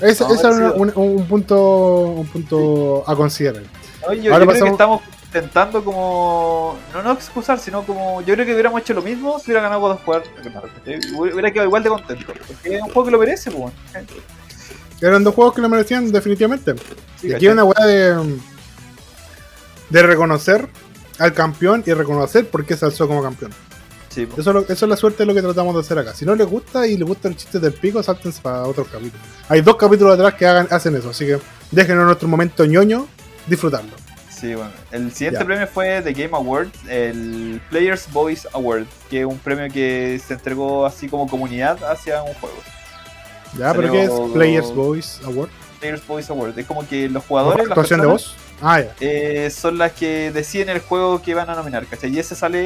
ese No, es un, un- un punto un punto a considerar. Oye, yo, Ahora yo creo que estamos intentando como. No, no excusar, sino como. Yo creo que hubiéramos hecho lo mismo si hubiera ganado God of War. Hubiera quedado igual de contento. Porque es un juego que lo merece, pues. weón. Eran dos juegos que lo merecían definitivamente. Sí, y aquí hay una weá de, de reconocer al campeón y reconocer por qué se alzó como campeón. Sí, pues. Eso eso es la suerte de lo que tratamos de hacer acá. Si no les gusta y les gusta el chiste del pico, sáltense para otros capítulos. Hay dos capítulos atrás que hagan, hacen eso, así que déjenos nuestro momento ñoño disfrutarlo. Sí, bueno. El siguiente premio fue The Game Award, el Players Voice Award, que es un premio que se entregó así como comunidad hacia un juego. ¿Ya? ¿Pero qué es Players Voice Award? Players Voice Award. Es como que los jugadores, las ¿Actuación de personas, voz? Ah, ya. eh, son las que deciden el juego que van a nominar, ¿cachai? Y ese sale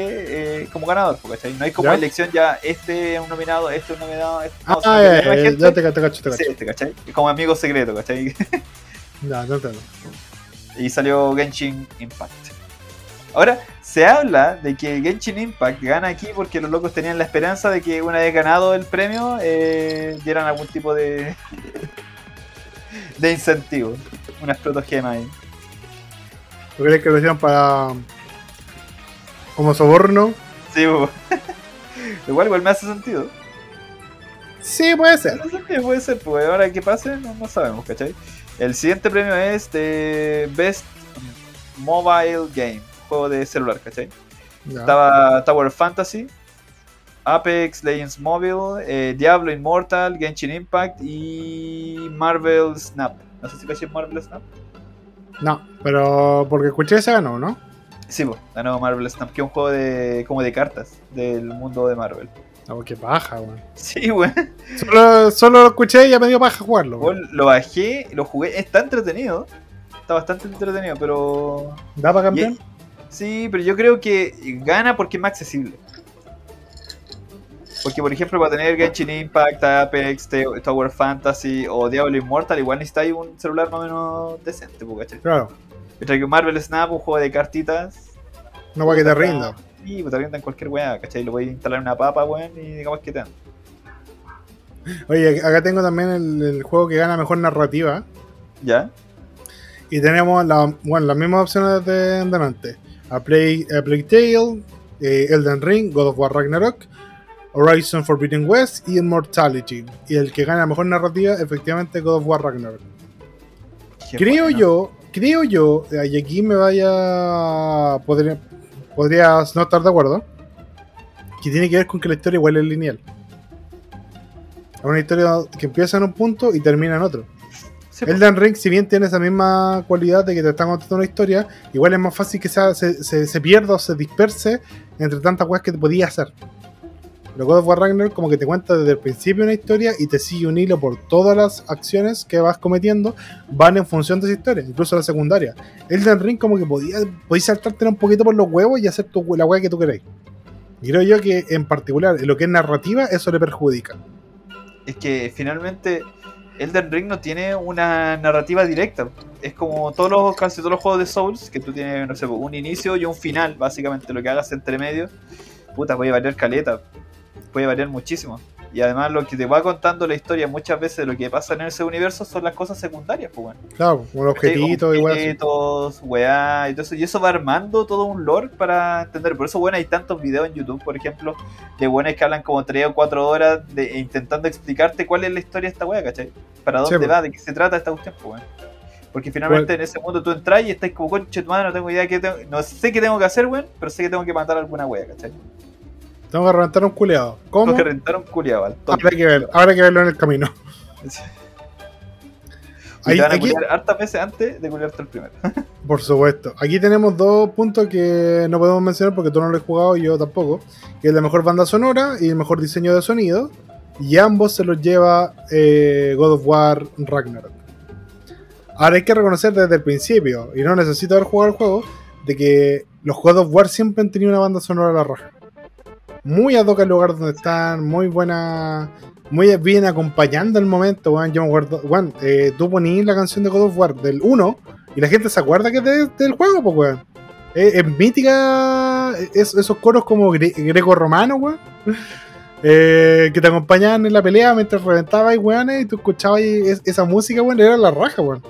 eh, como ganador, ¿cachai? No hay como ¿Ya? elección ya, este es un nominado, este es un nominado, este Ah, no, la misma ya, gente ya te, te cacho, te cacho. este, ¿cachai? Como amigo secreto, ¿cachai? Ya, no entiendo. Y salió Genshin Impact. Ahora, se habla de que Genshin Impact gana aquí porque los locos tenían la esperanza de que una vez ganado el premio eh, dieran algún tipo de de incentivo, unas protogemas ahí. ¿Tú crees que lo hicieron para. como soborno? Sí, igual, igual me hace sentido. Sí, puede ser. sentido, puede ser, pues ahora que pase no, no sabemos, ¿cachai? El siguiente premio es de Best Mobile Game, juego de celular, ¿cachai? Estaba Tower Fantasy, Apex Legends Mobile, eh, Diablo Immortal, Genshin Impact y Marvel Snap. No sé si caché Marvel Snap. No, pero porque escuché ese ganó, ¿no? Sí, pues, ganó Marvel Snap, que es un juego de como de cartas del mundo de Marvel. No, qué paja, weón. Sí, güey. Solo, solo lo escuché y ya me dio paja jugarlo. weón. Lo bajé, lo jugué, está entretenido. Está bastante entretenido, pero. ¿Da para campeón? Y- Sí, pero yo creo que gana porque es más accesible. Porque, por ejemplo, para tener Genshin Impact, Apex, Tower Fantasy o Diablo Immortal, igual necesitáis un celular más o menos decente, po, ¿cachai? Claro, Mientras que Marvel Snap, un juego de cartitas. no va que te rinda. Sí, pues te rindan cualquier weá, ¿cachai? Lo podéis instalar en una papa, weón, y digamos que te dan. Oye, acá tengo también el, el juego que gana mejor narrativa. ¿Ya? Y tenemos la, bueno, las mismas opciones de delante. A Play, a Tale, eh, Elden Ring, God of War Ragnarok, Horizon Forbidden West y Immortality. Y el que gana mejor narrativa, efectivamente, God of War Ragnarok. Qué Creo bueno. yo, creo yo, eh, y aquí me vaya. Podría, podrías no estar de acuerdo. Que tiene que ver con que la historia igual es lineal. Es una historia que empieza en un punto y termina en otro. Sí, po. Elden Ring, si bien tiene esa misma cualidad de que te están contando una historia, igual es más fácil que sea- se, se, se pierda o se disperse entre tantas cosas que te podías hacer. Pero God of War Ragnarok como que te cuenta desde el principio una historia y te sigue un hilo por todas las acciones que vas cometiendo, van en función de esa historia, incluso la secundaria. Elden Ring como que podías, podías saltarte un poquito por los huevos y hacer tu, la hueá que tú queréis. Y creo yo que en particular, en lo que es narrativa, eso le perjudica. es que finalmente Elden Ring no tiene una narrativa directa. Es como todos los, casi todos los juegos de Souls, que tú tienes, no sé, un inicio y un final, básicamente, lo que hagas entre medio, puta, puede variar caleta, puede variar muchísimo. Y además lo que te va contando la historia muchas veces de lo que pasa en ese universo son las cosas secundarias, pues bueno. Claro, un objetito y weá. Objetos, weá, y todo eso. Y eso va armando todo un lore para entender. Por eso, bueno, hay tantos videos en YouTube, por ejemplo, de buenos que hablan como 3 o 4 horas de, intentando explicarte cuál es la historia de esta weá, ¿cachai? Para dónde Sí, va, de qué se trata esta cuestión, pues bueno. Porque finalmente en ese mundo tú entras y estás como, conche tu madre, no tengo idea tengo, no sé qué tengo que hacer, weón, pero sé que tengo que matar a alguna wea, ¿cachai? Tengo que reventar un culeado. ¿Cómo? Tengo que un culiado al. Habrá que verlo, habrá que verlo en el camino. Ahí- te van a aquí- hartas veces antes de culiarte el primero. Por supuesto. Aquí tenemos dos puntos que no podemos mencionar porque tú no lo has jugado y yo tampoco. Que es la mejor banda sonora y el mejor diseño de sonido. Y ambos se los lleva eh, God of War Ragnarok. Ahora hay que reconocer desde el principio, y no necesito haber jugado el juego, de que los God of War siempre han tenido una banda sonora a la raja. Muy ad hoc al lugar donde están, muy buena, muy bien acompañando el momento, weón. Yo me acuerdo, weón, eh, tú ponías la canción de God of War del 1 y la gente se acuerda que es de- del juego, pues, weón. Es, mítica es- esos coros como gre- greco-romanos, weón. eh, que te acompañaban en la pelea mientras reventabas, weón, y tú escuchabas es- esa música, weón, era la raja, weón.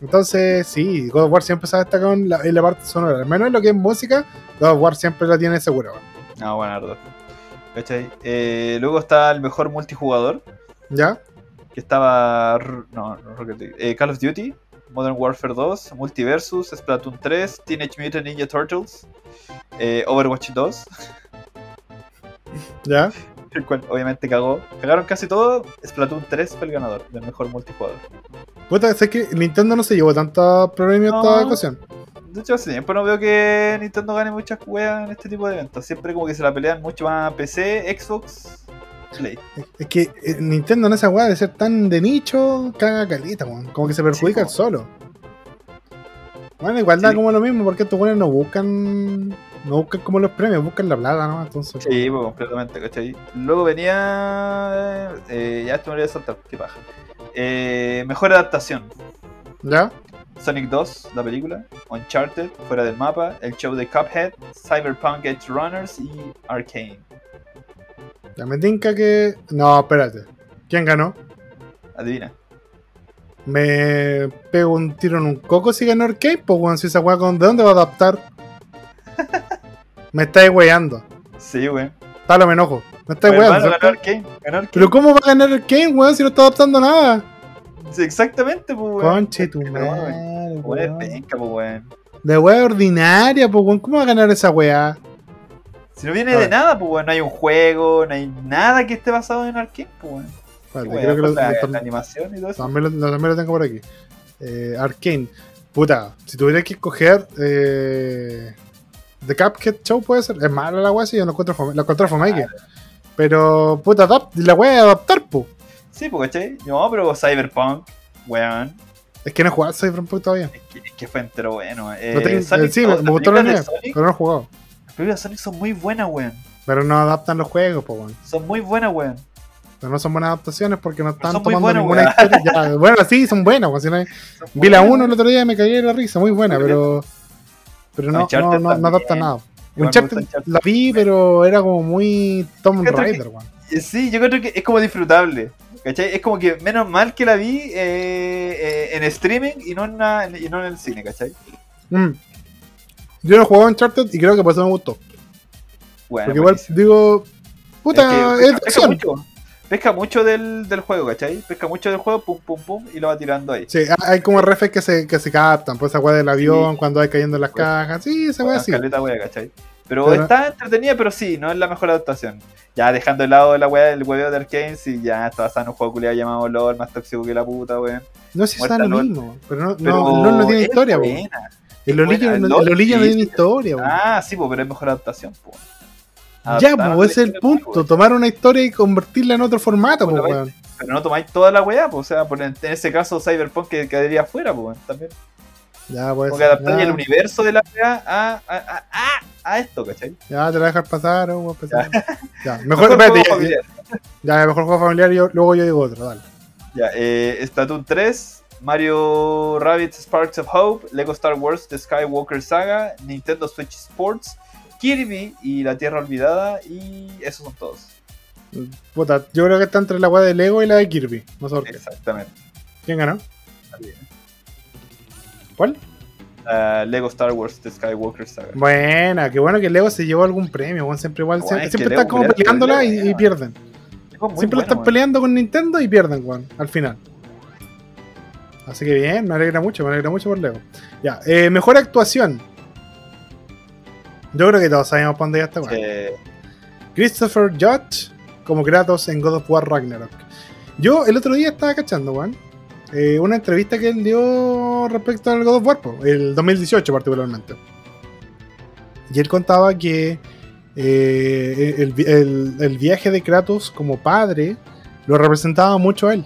Entonces, sí, God of War siempre se ha destacado en la, en la parte sonora. Al menos en lo que es música, God of War siempre la tiene segura, weón. No, bueno, Ardo. ¿Cachai? Eh, luego está el mejor multijugador, ¿Ya? que estaba. No, no Rocket League. Eh, Call of Duty, Modern Warfare 2, Multiversus, Splatoon 3, Teenage Mutant Ninja Turtles, eh, Overwatch 2, ¿Ya? el cual obviamente cagó. Cagaron casi todo. Splatoon 3 fue el ganador del mejor multijugador. Puta, sé que Nintendo no se llevó tantos premios No. esta ocasión. De hecho, hace tiempo no veo que Nintendo gane muchas weas en este tipo de eventos. Siempre como que se la pelean mucho más PC, Xbox, Play. Es que eh, Nintendo en esa weá de ser tan de nicho, caga calita, weón. Como que se perjudica Sí, solo. Bueno, igual da Sí. como lo mismo, porque estos weones no buscan. No buscan como los premios, buscan la plata, ¿no? Entonces. Sí, pues completamente, ¿cachai? Luego venía. Eh, ya esto me lo voy a saltar, qué paja. Eh, mejor adaptación: ¿Ya? Sonic 2, la película, Uncharted, Fuera del Mapa, el show de Cuphead, Cyberpunk Edge Runners y Arcane. Ya me tinca que. No, espérate. ¿Quién ganó? Adivina. Me pego un tiro en un coco si ganó Arcade, pues weón, si esa weá con. ¿De dónde va a adaptar? me estáis weyando. Sí, güey. Talo, me enojo. Me estáis weyando. Arcane. Ganó Arcane. Pero ¿cómo va a ganar Arcade, weón, si no está adaptando nada? Sí, exactamente, pues, weón. Conche tu madre, weón, penca, pues, weón. De weá ordinaria, pues weón. ¿Cómo va a ganar esa weá? Si no viene de nada, pues, weón. No hay un juego, no hay nada que esté basado en Arcane, pues, weón. Weón, creo que lo, la, lo- la animación y todo eso. también, lo, también lo tengo por aquí. Eh, Arcane. Puta, si tuviera que escoger. Eh, The Cuphead Show puede ser. Es mala la weá, si yo no encuentro la encuentro fome que. Pero, puta, adapt, la weá es adaptar, pues. Sí, pues, ¿cachai? No, pero Cyberpunk, weón. Es que no he jugado Cyberpunk todavía. Es que, es que fue entero bueno. Eh, No tengo- Sonic eh, sí, 2, me, gustó la idea, pero no he jugado. Las películas de Sonic son muy buenas, weón. Pero no adaptan los juegos, pues weón. Son muy buenas, weón. Pero no son buenas adaptaciones porque no están tomando buenas, ninguna weón. historia. Ya, bueno, sí, son buenas. weón, si no Son Vi la buenas, 1 el otro día y me cagué de la risa, muy buena, pero. Pero no, no, no, no adapta nada. Uncharted la vi, pero era como muy Tomb Raider, weón. Sí, yo creo que es como disfrutable. ¿Cachai? Es como que menos mal que la vi eh, eh, en streaming y no en, la- y no en el cine, ¿cachai? Mm. Yo no jugaba Uncharted y creo que por eso me gustó. Bueno, Porque igual buenísimo. digo, puta, Es que pesca, mucho. Pesca mucho del, del juego, ¿cachai? Pesca mucho del juego, pum, pum, pum, y lo va tirando ahí. Sí, hay como refes que se, que se captan, pues esa weá del avión, Sí. cuando hay cayendo en las Pues, cajas, sí, esa weá Bueno, sí. caleta wea, ¿cachai? Pero, Pero- está entretenida, pero sí, no es la mejor adaptación. Ya dejando de lado la weá del hueveo de Arkane, sí, ya está basado en un juego culiado llamado LOL, más tóxico que la puta, weón. No sé si está lo mismo, pero no, Pero no, LOL no tiene historia, weón. El Lolillo buena, no, no tiene historia, weón. Ah, sí, pues, pero es mejor adaptación, pues. Ya, pues ese es el punto, Pero tomar una historia y convertirla en otro formato, Pues weón. no tomáis toda la weá, pues, o sea, por en, en ese caso Cyberpunk que quedaría afuera, pues, weón, también. Ya, pues. Como que adaptar el universo de la weá a, a, a, a, a esto, ¿cachai? ya, te la voy a dejar pasar, oh, weón, pasar. Ya, Mejor mejor, espérate, juego ya, familiar. ya, mejor juego familiar yo- luego yo digo otro, dale. Ya, eh, Splatoon 3, Mario Rabbids Sparks of Hope, Lego Star Wars The Skywalker Saga, Nintendo Switch Sports, Kirby y La Tierra Olvidada, y esos son todos. Puta, yo creo que está entre la weá de Lego y la de Kirby. No sé. Exactamente. ¿Quién ganó? ¿Cuál? Lego Star Wars The Skywalker Saga. Buena, qué bueno que Lego se llevó algún premio, weón. Siempre igual, Bueno, siempre, siempre están como peleándola y, pierden. Siempre bueno, están weón. peleando con Nintendo y pierden, weón, al final. Así que bien, me alegra mucho, me alegra mucho por Lego. Ya, eh, mejor actuación. Yo creo que todos sabemos dónde ya está, weón. Eh, Christopher Judge como Kratos en God of War Ragnarok. Yo el otro día estaba cachando, weón. Eh, una entrevista que él dio respecto al God of War, el 2018 particularmente. Y él contaba que eh, el, vi- el- el viaje de Kratos como padre lo representaba mucho a él.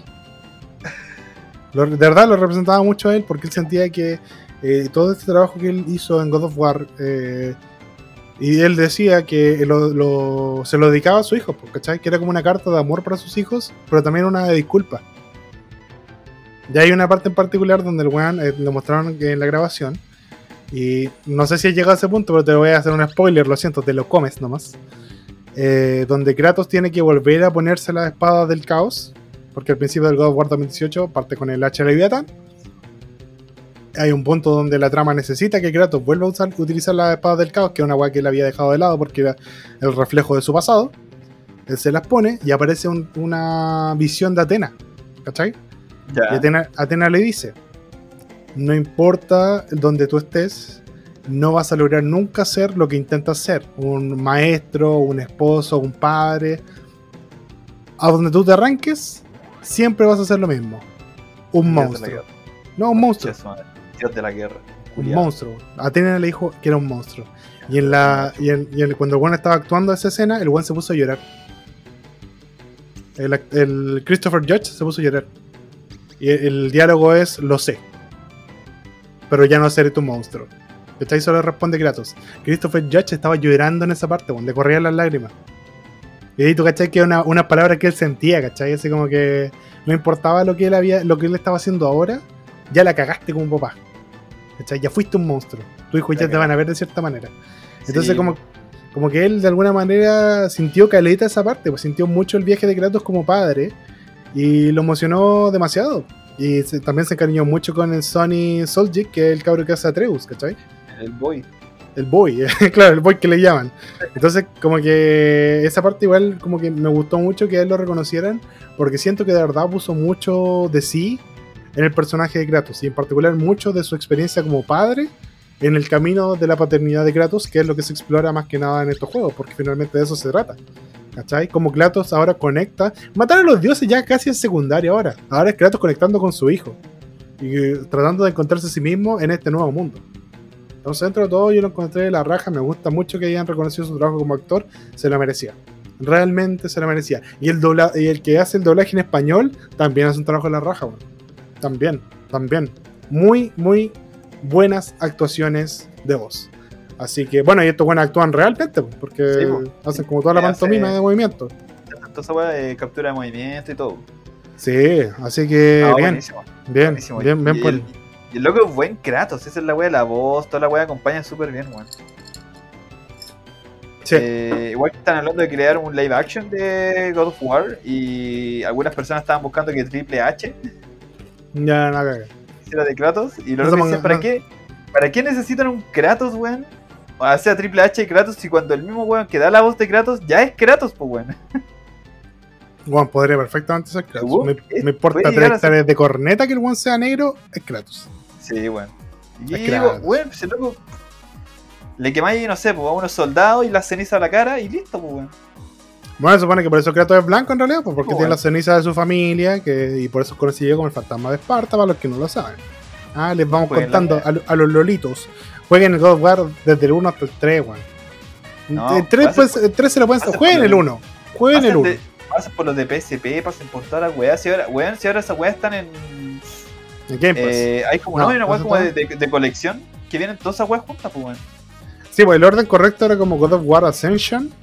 Lo- de verdad lo representaba mucho a él porque él sentía que eh, todo este trabajo que él hizo en God of War y él decía que lo- se lo dedicaba a su hijo, ¿cachai? Que era como una carta de amor para sus hijos, pero también una de disculpa. Y hay una parte en particular donde el weón eh, lo mostraron en la grabación. Y no sé si has llegado a ese punto, pero te voy a hacer un spoiler, lo siento, te lo comes nomás. Eh, donde Kratos tiene que volver a ponerse la espada del caos. Porque al principio del God of War 2018 parte con el hacha Leviathan. Hay un punto donde la trama necesita que Kratos vuelva a usar, utilizar la espada del caos, que es una weá que él había dejado de lado porque era el reflejo de su pasado. Él se las pone y aparece un- una visión de Atena. ¿Cachai? Y. Atena, Atena le dice: No importa donde tú estés, no vas a lograr nunca ser lo que intentas ser. Un maestro, un esposo, un padre. A donde tú te arranques, siempre vas a hacer lo mismo. Un Dios monstruo. No, un monstruo. Dios de la guerra. Un monstruo. Atena le dijo que era un monstruo. Y en la. Y, en- y en- cuando el Juan estaba actuando esa escena, el Juan se puso a llorar. El, el Christopher Judge se puso a llorar. Y el, el diálogo es: Lo sé. Pero ya no seré tu monstruo. ¿Cachai? Solo responde Kratos. Christopher Judge estaba llorando en esa parte, donde corrían las lágrimas. Y ahí tú, ¿cachai? Que era una, una palabra que él sentía, ¿cachai? Así como que no importaba lo que él había, lo que él estaba haciendo ahora, ya la cagaste como papá. ¿Cachai? Ya fuiste un monstruo. Tu hijo ya te van a ver de cierta manera. Entonces, Sí. como, como que él de alguna manera sintió caleta esa parte, pues sintió mucho el viaje de Kratos como padre y lo emocionó demasiado. Y se- también se encariñó mucho con el Sony Soljic, que es el cabro que hace Atreus, ¿cachai? El boy. El boy, claro, el boy que le llaman. Entonces, como que esa parte igual como que me gustó mucho que a él lo reconocieran, porque siento que de verdad puso mucho de sí en el personaje de Kratos, y en particular mucho de su experiencia como padre en el camino de la paternidad de Kratos, que es lo que se explora más que nada en estos juegos, porque finalmente de eso se trata. ¿Cachai? Como Kratos ahora conecta. Matar a los dioses ya casi es secundario ahora. Ahora es Kratos conectando con su hijo. Y eh, tratando de encontrarse a sí mismo en este nuevo mundo. Entonces, dentro de todo, yo lo encontré de la raja. Me gusta mucho que hayan reconocido su trabajo como actor. Se lo merecía. Realmente se lo merecía. Y el, dobla y el que hace el doblaje en español también hace un trabajo de la raja. También, también. Muy, muy buenas actuaciones de voz. Así que, bueno, y estos buenos actúan realmente, porque Sí, pues. hacen como toda la Y hace- pantomima de movimiento. Entonces, weá de captura de movimiento y todo. Sí, así que Ah, bien, buenísimo. bien, buenísimo. bien, bien y, por el, y el loco es buen Kratos, esa es la weá de la voz, toda la weá acompaña súper bien, weón. Sí. Eh, igual que están hablando de crear un live action de God of War y algunas personas estaban buscando que Triple H Ya, no caga. hiciera de Kratos y No los ponga- decían, ¿para no. qué? ¿Para qué necesitan un Kratos, weón? O sea, Triple H y Kratos si cuando el mismo weón que da la voz de Kratos ya es Kratos, pues weón. Juan podría perfectamente ser Kratos. Seguro, Me, es- me importa tres hectáreas de corneta que el Juan sea negro, es Kratos. Sí, weón. Y digo, weón, pues el loco le quemáis, no sé, pues, a unos soldados y la ceniza a la cara y listo, pues weón. Bueno, se supone que por eso Kratos es blanco en realidad, pues porque Oh, tiene bueno. la ceniza de su familia que, y por eso es conocido como el fantasma de Esparta, para los que no lo saben. Ah, les vamos la contando a los lolitos. Jueguen el God of War desde el 1 hasta el 3, weón. No, el, 3, pasen pues, por- el 3 se lo pueden Jueguen el el- 1. Jueguen el Pasen, 1. de- pasen por los de PSP, pasen por todas las weas. Si ahora, weón, si ahora esas weas están en. En Game Pass. eh, hay como No, no, hay una wea ¿eso como de, de- de colección que vienen todas esas weas juntas, pues weón. Sí, pues el orden correcto era como God of War Ascension.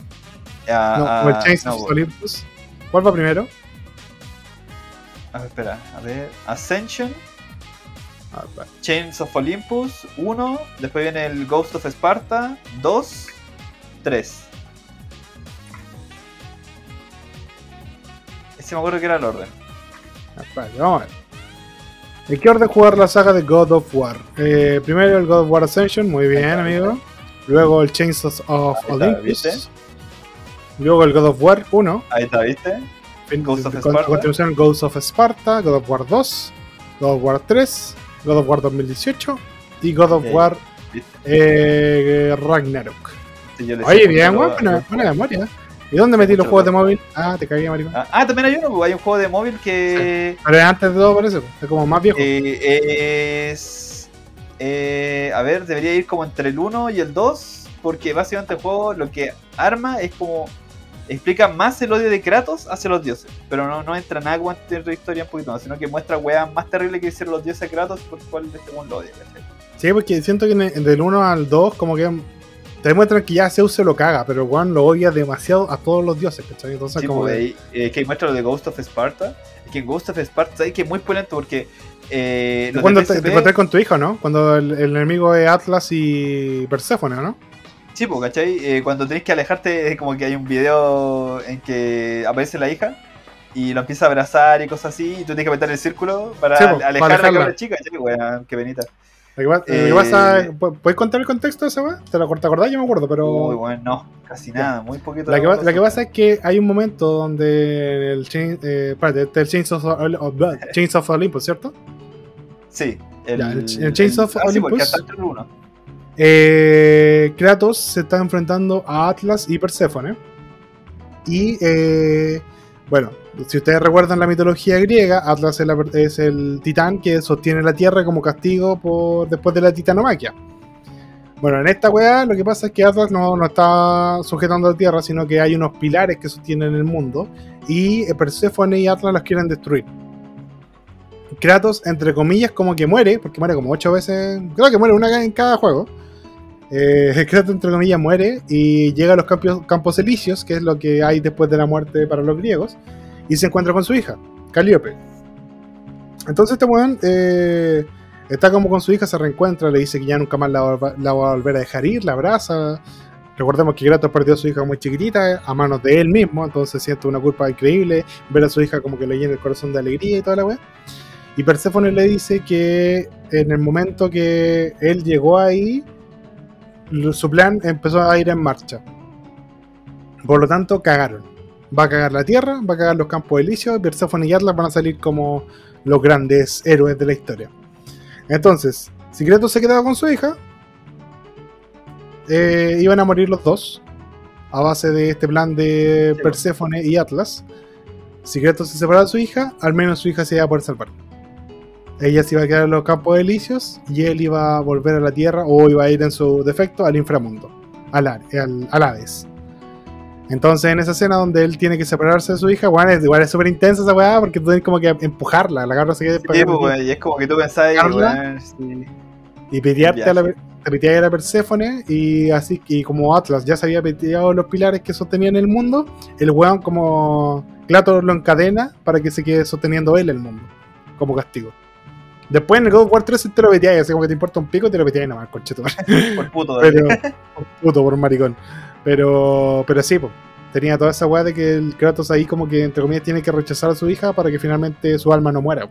Ah, no, ah, el Chains no, of. Olympus. ¿Cuál va primero? A ver, espera, a ver. Ascension, Ah. Chains of Olympus, 1. Después viene el Ghost of Sparta, 2, 3. sí me acuerdo que era el orden. Vale, vamos a ver. ¿En qué orden jugar la saga de God of War? Eh, primero el God of War Ascension, muy bien, amigo. Luego el Chains of está, Olympus. ¿viste? Luego el God of War 1. Ahí está, ¿viste? Ghost of Sparta. Continuación Ghost of Sparta, God of War 2, God of War 3, God of War 2018 y God of War eh, Ragnarok. Sí, Oye, bien, weón, buena, memoria. ¿Y dónde metí los juegos de móvil? Ah, te caí, maricón. Ah, ah, también hay uno, pues, hay un juego de móvil que Pero es antes de todo, parece. Es como más viejo. eh, es. eh, a ver, debería ir como entre el 1 y el 2, porque básicamente el juego lo que arma es como. Explica más el odio de Kratos hacia los dioses, pero no, no entra nada como en la historia un poquito más, sino que muestra weas más terribles que hicieron los dioses a Kratos por cual este lo odia, ¿cachai? Sí, porque siento que en- del 1 al 2, como que te demuestran que ya Zeus se lo caga, pero Juan lo odia demasiado a todos los dioses, ¿cachai? Entonces, Sí, como pues, que- ahí, eh, que muestra lo de Ghost of Sparta. Es que en Ghost of Sparta, ¿sabes que es muy polento porque. Eh, cuando de te, PSP te encontrás con tu hijo, ¿no? Cuando el, el enemigo es Atlas y Perséfone, ¿no? Sí, pues, ¿cachai? Eh, cuando tenés que alejarte, es como que hay un video en que aparece la hija y lo empieza a abrazar y cosas así, y tú tienes que meter el círculo para Sí, pues, para alejar a la cabra chica, ¿cachai? Weón, qué benita. Lo que pasa- lo que Eh, pasa- ¿pu- ¿Puedes contar el contexto de esa weá? ¿Te lo te acordás? Yo me acuerdo, pero. Uy, bueno, no, casi nada, muy poquito. La que, la pasa es que hay un momento donde el Chain, eh, espérate, este es el Chains of, Ol- of- Chains of Olympus, ¿cierto? Sí, el, Ya, el- el Chains of ah, sí, porque Olympus. hasta el uno. Eh, Kratos se está enfrentando a Atlas y Perséfone. Y eh, bueno, si ustedes recuerdan la mitología griega, Atlas es, el titán que sostiene la tierra como castigo por después de la titanomaquia. Bueno, en esta weá lo que pasa es que Atlas no, no está sujetando la tierra, sino que hay unos pilares que sostienen el mundo. Y eh, Perséfone y Atlas los quieren destruir. Kratos, entre comillas, como que muere, porque muere como ocho veces. Creo que muere una en cada juego. Eh, entre comillas, muere y llega a los campos, campos elíseos, que es lo que hay después de la muerte para los griegos, y se encuentra con su hija, Calíope. Entonces, este weón eh, está como con su hija, se reencuentra, le dice que ya nunca más la, la va a volver a dejar ir, la abraza. Recordemos que Kratos perdió a su hija muy chiquitita a manos de él mismo, entonces siente una culpa increíble. Ver a su hija como que le llena el corazón de alegría y toda la weá. Y Perséfone le dice que en el momento que él llegó ahí, su plan empezó a ir en marcha. Por lo tanto, cagaron. Va a cagar la Tierra, va a cagar los campos elíseos, y Perséfone y Atlas van a salir como los grandes héroes de la historia. Entonces, si Kratos se quedaba con su hija, eh, iban a morir los dos a base de este plan de. Perséfone y Atlas. Si Kratos se separaba de su hija, al menos su hija se iba a poder salvar. Ella se iba a quedar en los campos elíseos y él iba a volver a la Tierra o iba a ir en su defecto al inframundo, al, al, al Hades. Entonces, en esa escena donde él tiene que separarse de su hija, bueno, es, igual es súper intensa esa weá porque tú tienes como que empujarla, la garra se queda Sí, pues, y es como que tú pensás, sí. y pitearte a la, te a la Perséfone y así y como Atlas ya se había piteado los pilares que sostenían el mundo, el weón como Kratos lo encadena para que se quede sosteniendo él el mundo, como castigo. Después en el God of War 3 te lo piteáis, así como que te importa un pico te lo piteáis nomás, concheto. por puto. Pero, por puto, por maricón. Pero, pero sí, po, tenía toda esa weá de que el Kratos ahí como que entre comillas tiene que rechazar a su hija para que finalmente su alma no muera.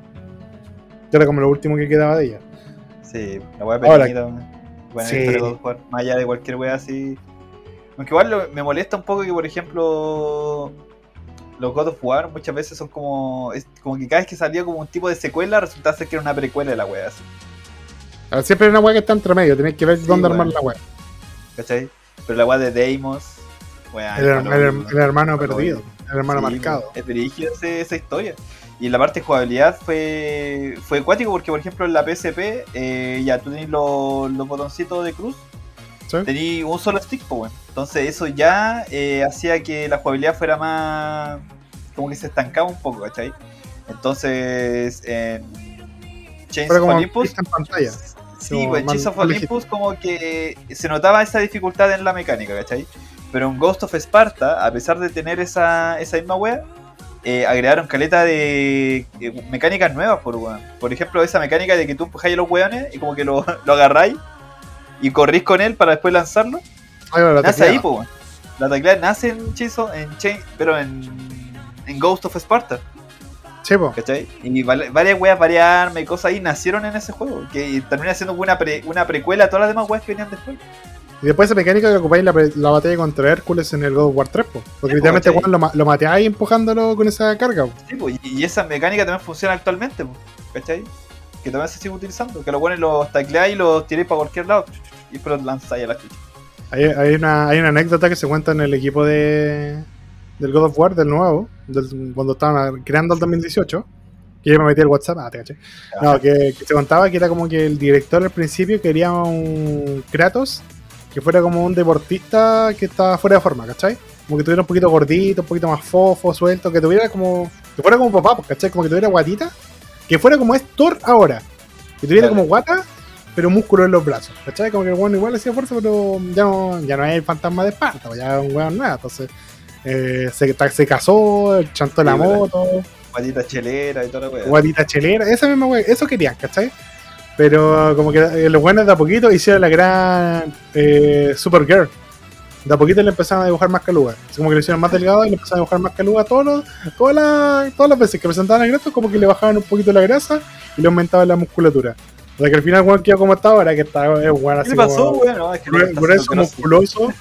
Era como lo último que quedaba de ella. Sí, la weá pequeñita. Buena Sí. historia de God of War, más allá de cualquier weá así. Aunque igual lo- me molesta un poco que, por ejemplo, los God of War muchas veces son como. Es como que cada vez que salía como un tipo de secuela, resultaba ser que era una precuela de la weá, así, Ah, Siempre hay una weá que está entre medio, tenés que ver Sí, dónde armar la weá. ¿cachai? Pero la weá de Deimos, weá. El, es el- el hermano perdido, el hermano Sí, marcado. Es ese- esa historia. Y la parte de jugabilidad fue, fue acuático porque, por ejemplo, en la PSP, eh, ya tú tenés los, los botoncitos de cruz, ¿sí? tenías un solo stick, pues, bueno. Entonces, eso ya eh, hacía que la jugabilidad fuera más. como que se estancaba un poco, ¿cachai? Entonces, en Chains of Olympus. en pantalla. Sí, como pues Chains of Olympus como que se notaba esa dificultad en la mecánica, ¿cachai? Pero en Ghost of Sparta, a pesar de tener esa, esa misma wea, eh, agregaron caleta de eh, mecánicas nuevas, por weón. Por ejemplo, esa mecánica de que tú empujáis a los weones y como que lo, lo agarráis y corrís con él para después lanzarlo. Ahí va la nace ahí, weón. La tecla nace en Chains of- en Chain- pero en, en Ghost of Sparta. Sí, po. ¿Cachai? Y varias weas, varias armas y cosas ahí nacieron en ese juego. Que termina siendo una, pre- una precuela a todas las demás weas que venían después. Y después esa mecánica que ocupáis la, la batalla contra Hércules en el God of War 3, po. Porque Sí, literalmente po, lo, lo mateáis empujándolo con esa carga, po. Sí, po, y, y esa mecánica también funciona actualmente, po, ¿cachai? Que también se sigue utilizando. Que los buenos los tacleáis y los tiráis para cualquier lado. Y después los lanzáis a la chucha. Hay, hay una, hay una anécdota que se cuenta en el equipo de del God of War, del nuevo, del- cuando estaban creando el 2018, que yo me metí al WhatsApp, ah, te caché. No, que, que se contaba que era como que el director al principio quería un Kratos que fuera como un deportista que estaba fuera de forma, ¿cachai? Como que tuviera un poquito gordito, un poquito más fofo, suelto, que tuviera como. que fuera como papá, pues, ¿cachai? Como que tuviera guatita, que fuera como es Thor ahora, que tuviera Vale. como guata, pero músculo en los brazos, ¿cachai? Como que el weón igual hacía fuerza, pero ya no, ya no es el fantasma de Esparta, pues, ya es un weón nuevo, entonces. eh, se, casó, chantó la moto, Guatita chelera y toda la guatita chelera, esa misma wea, eso querían, ¿cachai? Pero como que los buenos de a poquito hicieron la gran eh, Supergirl. De a poquito le empezaron a dibujar más caluga. Así como que lo hicieron más delgado y le empezaron a dibujar más caluga todos los, todas, las, todas las veces que presentaban el Kratos, como que le bajaban un poquito la grasa y le aumentaban la musculatura. O sea que al final weón quedó como está ahora, que está es ¿Qué así le pasó, como weón? No, es que no grueso, musculoso.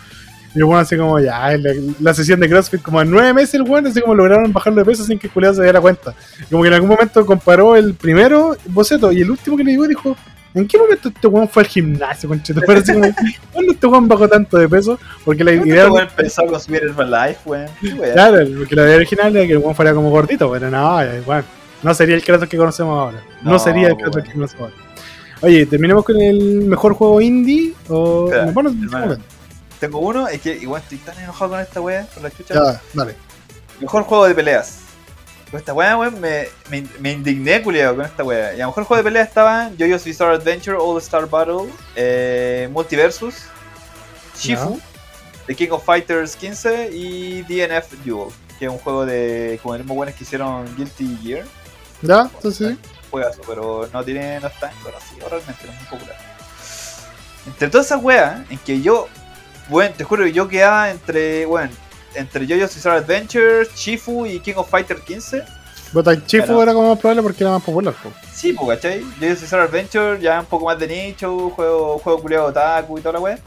Y el weón así como ya, la, la sesión de CrossFit, como en nueve meses el weón, así como lograron bajarlo de peso sin que el se diera cuenta. Como que en algún momento comparó el primero boceto y el último que le digo dijo, ¿en qué momento este weón fue al gimnasio, conchito? Pero así como, ¿cuándo este weón bajó tanto de peso? Porque la ¿Cómo idea... este weón empezó a consumir Herbalife, weón? ¿Qué wea? Claro, porque la idea original era que el weón fuera como gordito, pero no, bueno, no sería el Kratos que conocemos ahora. No, No, sería el Kratos bueno. que conocemos ahora. Oye, ¿terminamos con el mejor juego indie? O... Hermano. Tengo uno, es que igual estoy tan enojado con esta wea, con la chucha. ya, dale. Mejor juego de peleas. Con esta wea, weón, me, me, me indigné, culiado, con esta wea. Y a lo mejor juego de peleas estaban JoJo's Bizarre Adventure, All Star Battle, eh, Multiversus, Shifu, The King of Fighters 15 y DNF Duel, que es un juego de como el mismo buenos que hicieron Guilty Gear. ¿Ya? Entonces sí. Juegazo, pero no tiene, no está conocido realmente, no es muy popular. Entre todas esas weas, en que yo, bueno, te juro que yo quedaba entre, bueno, entre JoJo's Bizarre Adventure, Shifu y King of Fighter 15. Bota Chifu era como más probable porque era más popular. po. Sí, pues, ¿cachai? JoJo's Bizarre Adventure ya un poco más de nicho, juego, juego culiado otaku y toda la wea.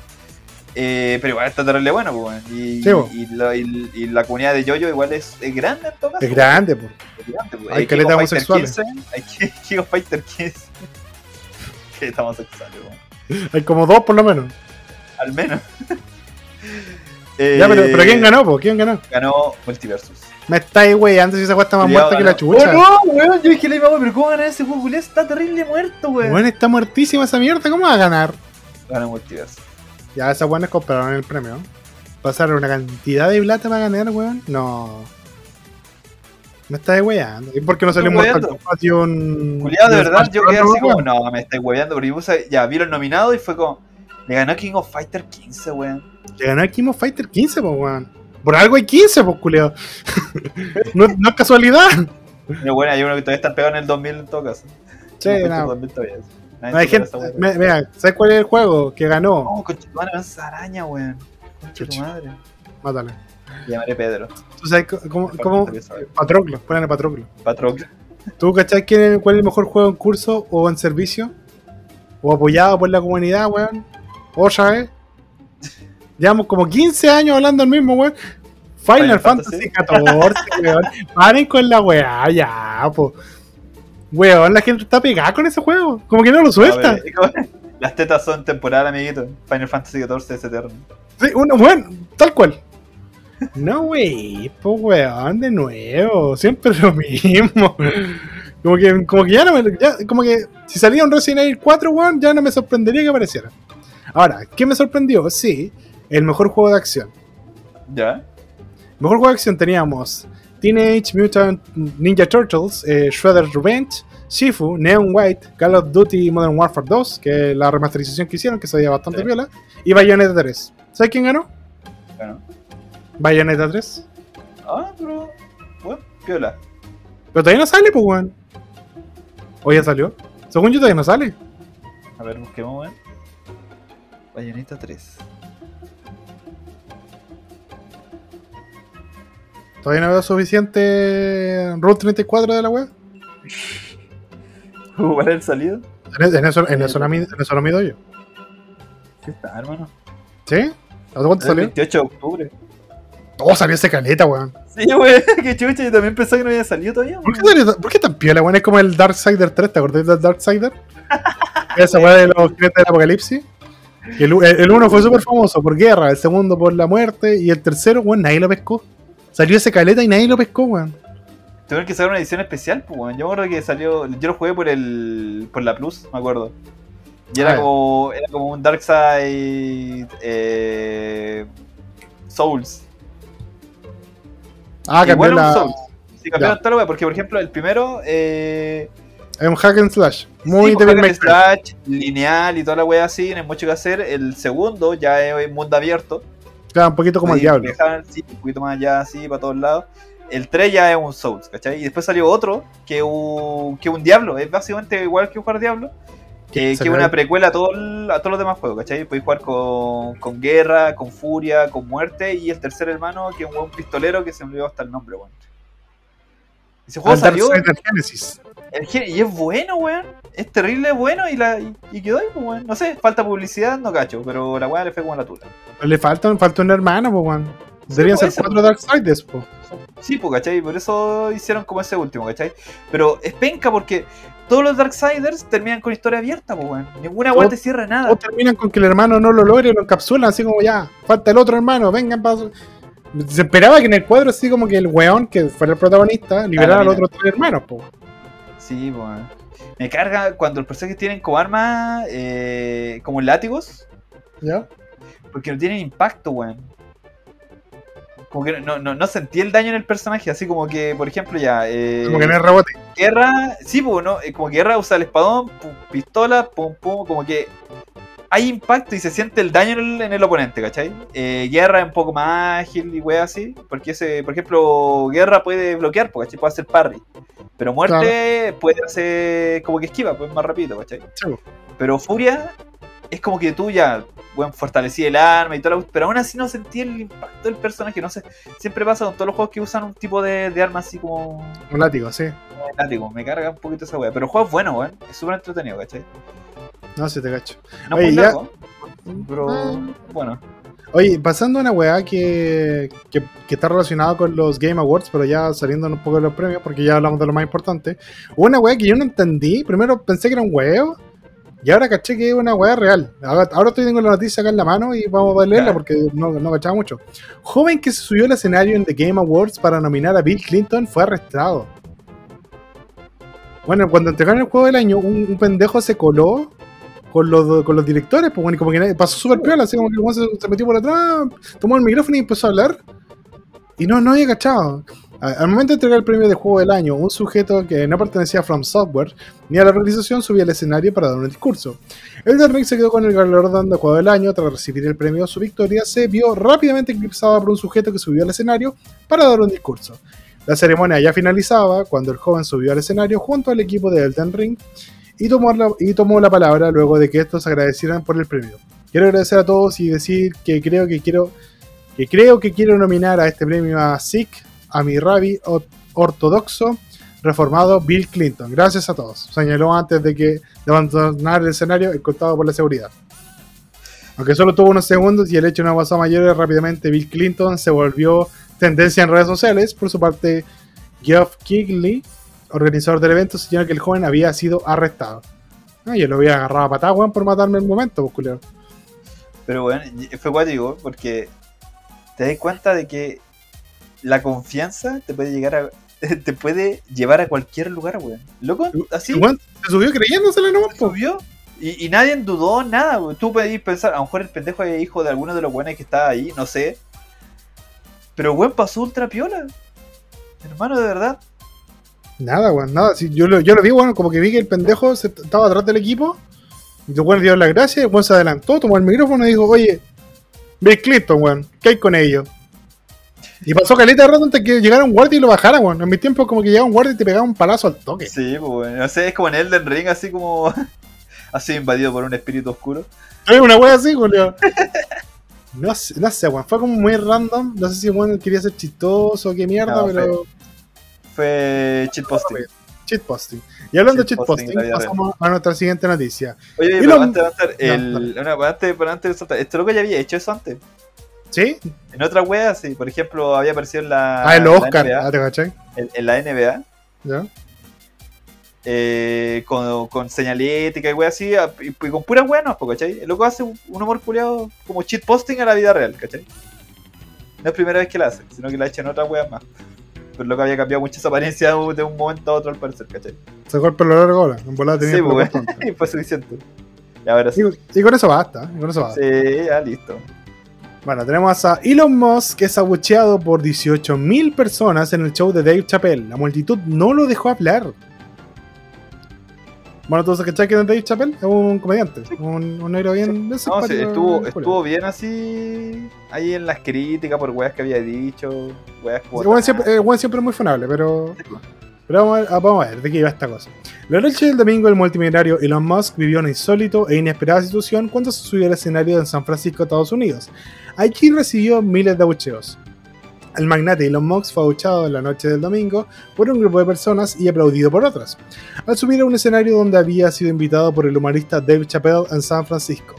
Eh, pero igual está terrible bueno, pues, y, Sí, y, la, y- y la comunidad de JoJo igual es, es grande en todo caso. Es grande, po. Es grande, pues. Hay caleta homosexuales. 15, Hay King- of Fighter 15. que estamos homosexuales. Hay como dos por lo menos. Al menos. Ya, pero, Eh, pero ¿quién ganó, po? ¿Quién ganó? Ganó Multiversus. Me estáis wey, antes si esa cuesta más Culiao muerta que la chucha. ¡Oh, no, weón! Yo dije la misma weón, pero ¿cómo ganar ese juego, culiao? Está terrible muerto, weón. Bueno, está muertísima esa mierda, ¿cómo va a ganar? Ganó Multiversus. Ya, esas buenas compraron el premio. Pasaron una cantidad de plata para ganar, weón. No. Me estás weyando. ¿Y por qué no salió Mortal weyando. Kombat y un. Culiado, de verdad, Smash yo quedé así como, weón? no, me pero yo puse, ya vi los nominados y fue como, le ganó King of Fighter 15, weón. Le ganó el King of Fighter 15, pues, weón. Por algo hay 15, pues, culiao. no, no es casualidad. Pero bueno, hay uno que todavía está pegado en el 2000 en todo caso. Sí, No, no. 2000 todavía. No hay gente. me- Mira, ¿sabes cuál es el juego que ganó? Oh, conchetumare, esa araña, weón. Concha madre. Mátale. Llamaré Pedro. ¿Tú sabes cómo? cómo? Patroclo, ponle Patroclo. Patroclo. ¿Tú cachai quién cuál es el mejor juego en curso o en servicio? ¿O apoyado por la comunidad, weón? ¿Otra vez? Llevamos como 15 años hablando del mismo, weón. Final, Final Fantasy. XIV, weón. Paren con la weá, ya, po. Weón, la gente está pegada con ese juego. Como que no lo suelta. Ver, Las tetas son temporal, amiguito. Final Fantasy XIV es eterno. Sí, uno, weón, tal cual. No, wey, pues weón, de nuevo. Siempre lo mismo. Como que, como que ya no me. ya- como que si salía un Resident Evil 4, weón, ya no me sorprendería que apareciera. Ahora, ¿qué me sorprendió? Sí, el mejor juego de acción. ¿Ya? Mejor juego de acción teníamos Teenage Mutant Ninja Turtles, eh, Shredder's Revenge, Shifu, Neon White, Call of Duty Modern Warfare 2, que es la remasterización que hicieron, que se veía bastante Sí. viola, y Bayonetta 3. ¿Sabes quién ganó? Bueno. Bayonetta 3. Ah, pero. Bueno, piola. Pero todavía no sale, pues, weón. ¿O ya salió? Según yo todavía no sale. A ver, busquemos, weón. Bayonetta 3. Todavía no veo suficiente Route 34 de la web. ¿Cuál es el salido? En, en eso, en, eso en eso lo mido yo. ¿Qué está, hermano? ¿Sí? ¿A cuánto El salió? 28 de octubre. Oh, salió ese caleta, weón. Sí, güey, qué chucha, yo también pensé que no había salido todavía. ¿Por qué, weón. por qué tan piola, weón? Es como el Darksider 3, ¿te acordás del Darksider? Esa weá de los jinetes del apocalipsis. Que El, el, el uno fue súper famoso por guerra, el segundo por la muerte, y el tercero, weón, nadie lo pescó. Salió ese caleta y nadie lo pescó, weón. Tuvieron que sacar una edición especial, pues, weón. Yo me acuerdo que salió. Yo lo jugué por el. por la Plus, me acuerdo. Y era Ah, como. Era como un Darkseid. Eh, Souls. Ah, cambió Igual la. Souls. Sí, cambiaron la wea, porque por ejemplo el primero. Eh, Es un hack and slash. Muy sí, Devil May hack and Cry. slash, lineal y toda la wea así, no hay mucho que hacer. El segundo ya es mundo abierto. Claro, un poquito como el Sí, diablo. dejaban, sí, un poquito más allá, así, para todos lados. El 3 ya es un Souls, ¿cachai? Y después salió otro, que un, que un Diablo. Es básicamente igual que jugar Diablo. Que, es una el- precuela a, todo el- a todos los demás juegos, ¿cachai? Podéis jugar con, con guerra, con furia, con muerte. Y el tercer hermano, que es un buen pistolero que se me olvidó hasta el nombre, weón. Ese juego Al salió Genesis. El y es bueno, weón. Es terrible bueno y, la, y, y quedó ahí, pues, weón. No sé, falta publicidad, no cacho. Pero la weá le fue como la tula. Le falta, falta un hermano, pues, weón. Deberían pues, ser ese, cuatro Darksiders, pues. Sí, pues, ¿cachai? Por eso hicieron como ese último, ¿cachai? Pero es penca porque todos los Darksiders terminan con historia abierta, pues, weón. Ninguna Todo- te cierra nada. O terminan con que el hermano no lo logre y lo encapsulan, así como ya, falta el otro hermano, vengan para. Se esperaba que en el cuadro, así como que el weón que fuera el protagonista liberara a los otros tres hermanos, pues. Sí, weón. Me carga cuando los personajes tienen como armas, eh, como látigos, ¿Ya? porque no tienen impacto, weón. Como que no, no, no sentí el daño en el personaje, así como que, por ejemplo, ya. Eh, Como que no es rebote. Guerra, sí, pues, ¿no? Como que Guerra usa el espadón, pum, pistola, pum, pum, como que hay impacto y se siente el daño en el, en el oponente, ¿cachai? Eh, Guerra es un poco más ágil y wea así, porque ese, por ejemplo, Guerra puede bloquear, ¿cachai? Puede hacer parry. Pero Muerte puede hacer como que esquiva, pues más rápido, ¿cachai? Sí. Pero Furia es como que tú ya, bueno, fortalecí el arma y todo, pero aún así no sentí el impacto del personaje, no sé. Siempre pasa con todos los juegos que usan un tipo de, de arma así como Un látigo, sí. látigo, me carga un poquito esa wea. Pero el juego es bueno, weón. Es súper entretenido, ¿cachai? No sé, te cacho. No Oye, ya- largo, pero Ah. bueno. Oye, pasando a una weá que, que, que está relacionada con los Game Awards, pero ya saliendo un poco de los premios, porque ya hablamos de lo más importante. Hubo una weá que yo no entendí. Primero pensé que era un huevo, y ahora caché que es una weá real. Ahora, ahora estoy tengo la noticia acá en la mano y vamos a leerla porque no, no cachaba mucho. Joven que se subió al escenario en The Game Awards para nominar a Bill Clinton fue arrestado. Bueno, cuando entregaron el juego del año, un, un pendejo se coló con los, con los directores, pues bueno, como que pasó súper piola, así como que se, se metió por atrás, tomó el micrófono y empezó a hablar. Y no, no había cachado. Al momento de entregar el premio de juego del año, un sujeto que no pertenecía a From Software ni a la organización subía al escenario para dar un discurso. Elden Ring se quedó con el galardón de juego del año. Tras recibir el premio, su victoria se vio rápidamente eclipsada por un sujeto que subió al escenario para dar un discurso. La ceremonia ya finalizaba cuando el joven subió al escenario junto al equipo de Elden Ring y tomó la, y tomó la palabra luego de que estos agradecieran por el premio. Quiero agradecer a todos y decir que creo que quiero que creo que quiero nominar a este premio a Sikh, a mi rabbi ortodoxo reformado Bill Clinton. Gracias a todos. Señaló antes de que de abandonar el escenario escoltado por la seguridad. Aunque solo tuvo unos segundos y el hecho no pasó a mayores, rápidamente Bill Clinton se volvió tendencia en redes sociales. Por su parte, Geoff Keighley, organizador del evento, señaló que el joven había sido arrestado. Ah, yo lo había agarrado a patada, weón, por matarme en el momento, pues, culero. Pero bueno, fue guático porque te das cuenta de que la confianza te puede llegar a. te puede llevar a cualquier lugar, weón. Loco, así. Se subió creyéndosela nomás, po. subió y, y nadie dudó nada. weón. Tú podías pensar, a lo mejor el pendejo es hijo de alguno de los buenos que estaba ahí, no sé. Pero weón pasó ultra piola. Hermano, de verdad. Nada, weón, nada. Si yo, lo, yo lo vi, weón, como que vi que el pendejo se, estaba atrás del equipo. Y el weón dio las gracias, el weón se adelantó, tomó el micrófono y dijo, oye, Bill Clinton, weón, ¿qué hay con ellos? Y pasó caleta de rato antes que llegara un guardia y lo bajara, weón. En mi tiempo como que llegaba un guardia y te pegaba un palazo al toque. Sí, pues weón. No sé, es como en Elden Ring, así como. así invadido por un espíritu oscuro. Es una wea así, Julio. No sé, no sé, weón. Fue como muy random. No sé si weón quería ser chistoso o qué mierda, No, pero. Fue cheat posting. Cheat posting. Y hablando de cheat posting, vida pasamos a nuestra siguiente noticia. Oye, pero lo- antes No, el, dale. una, antes, pero antes este loco ya había hecho eso antes. ¿Sí? En otra wea, sí. Por ejemplo, había aparecido en la, Ah, el en la Oscar. NBA, Ah, en, en la NBA ¿Ya? eh, con, con señalética y wea así, y, y con puras weas, no, ¿cachai? El loco hace un, un humor culiado como cheat posting a la vida real, ¿cachai? No es primera vez que la hace, sino que la ha hecho en otras weas más. Pero el loco había cambiado mucho esa apariencia de un momento a otro al parecer, ¿cachai? Se golpe lo largo ahora. En volada tenía Sí, el pelo pues, y fue suficiente. Y ahora sí. y, y con eso basta. y con eso basta. Sí, ya listo. Bueno, tenemos a Elon Musk que es abucheado por 18.000 personas en el show de Dave Chappelle. La multitud no lo dejó hablar. Bueno, ¿tú sabes que Dave Chappelle? Es un comediante. Un, un negro bien, bien No, sí, estuvo, estuvo bien así ahí en las críticas por weas que había dicho, weas buen siempre, buen siempre es muy funable, pero, pero vamos, a ver, vamos a ver de qué iba esta cosa. La noche del domingo, el multimillonario Elon Musk vivió una insólito e inesperada situación cuando se subió al escenario en San Francisco, Estados Unidos. Allí recibió miles de abucheos. El magnate Elon Musk fue abuchado en la noche del domingo por un grupo de personas y aplaudido por otras, al subir a un escenario donde había sido invitado por el humorista Dave Chappelle en San Francisco.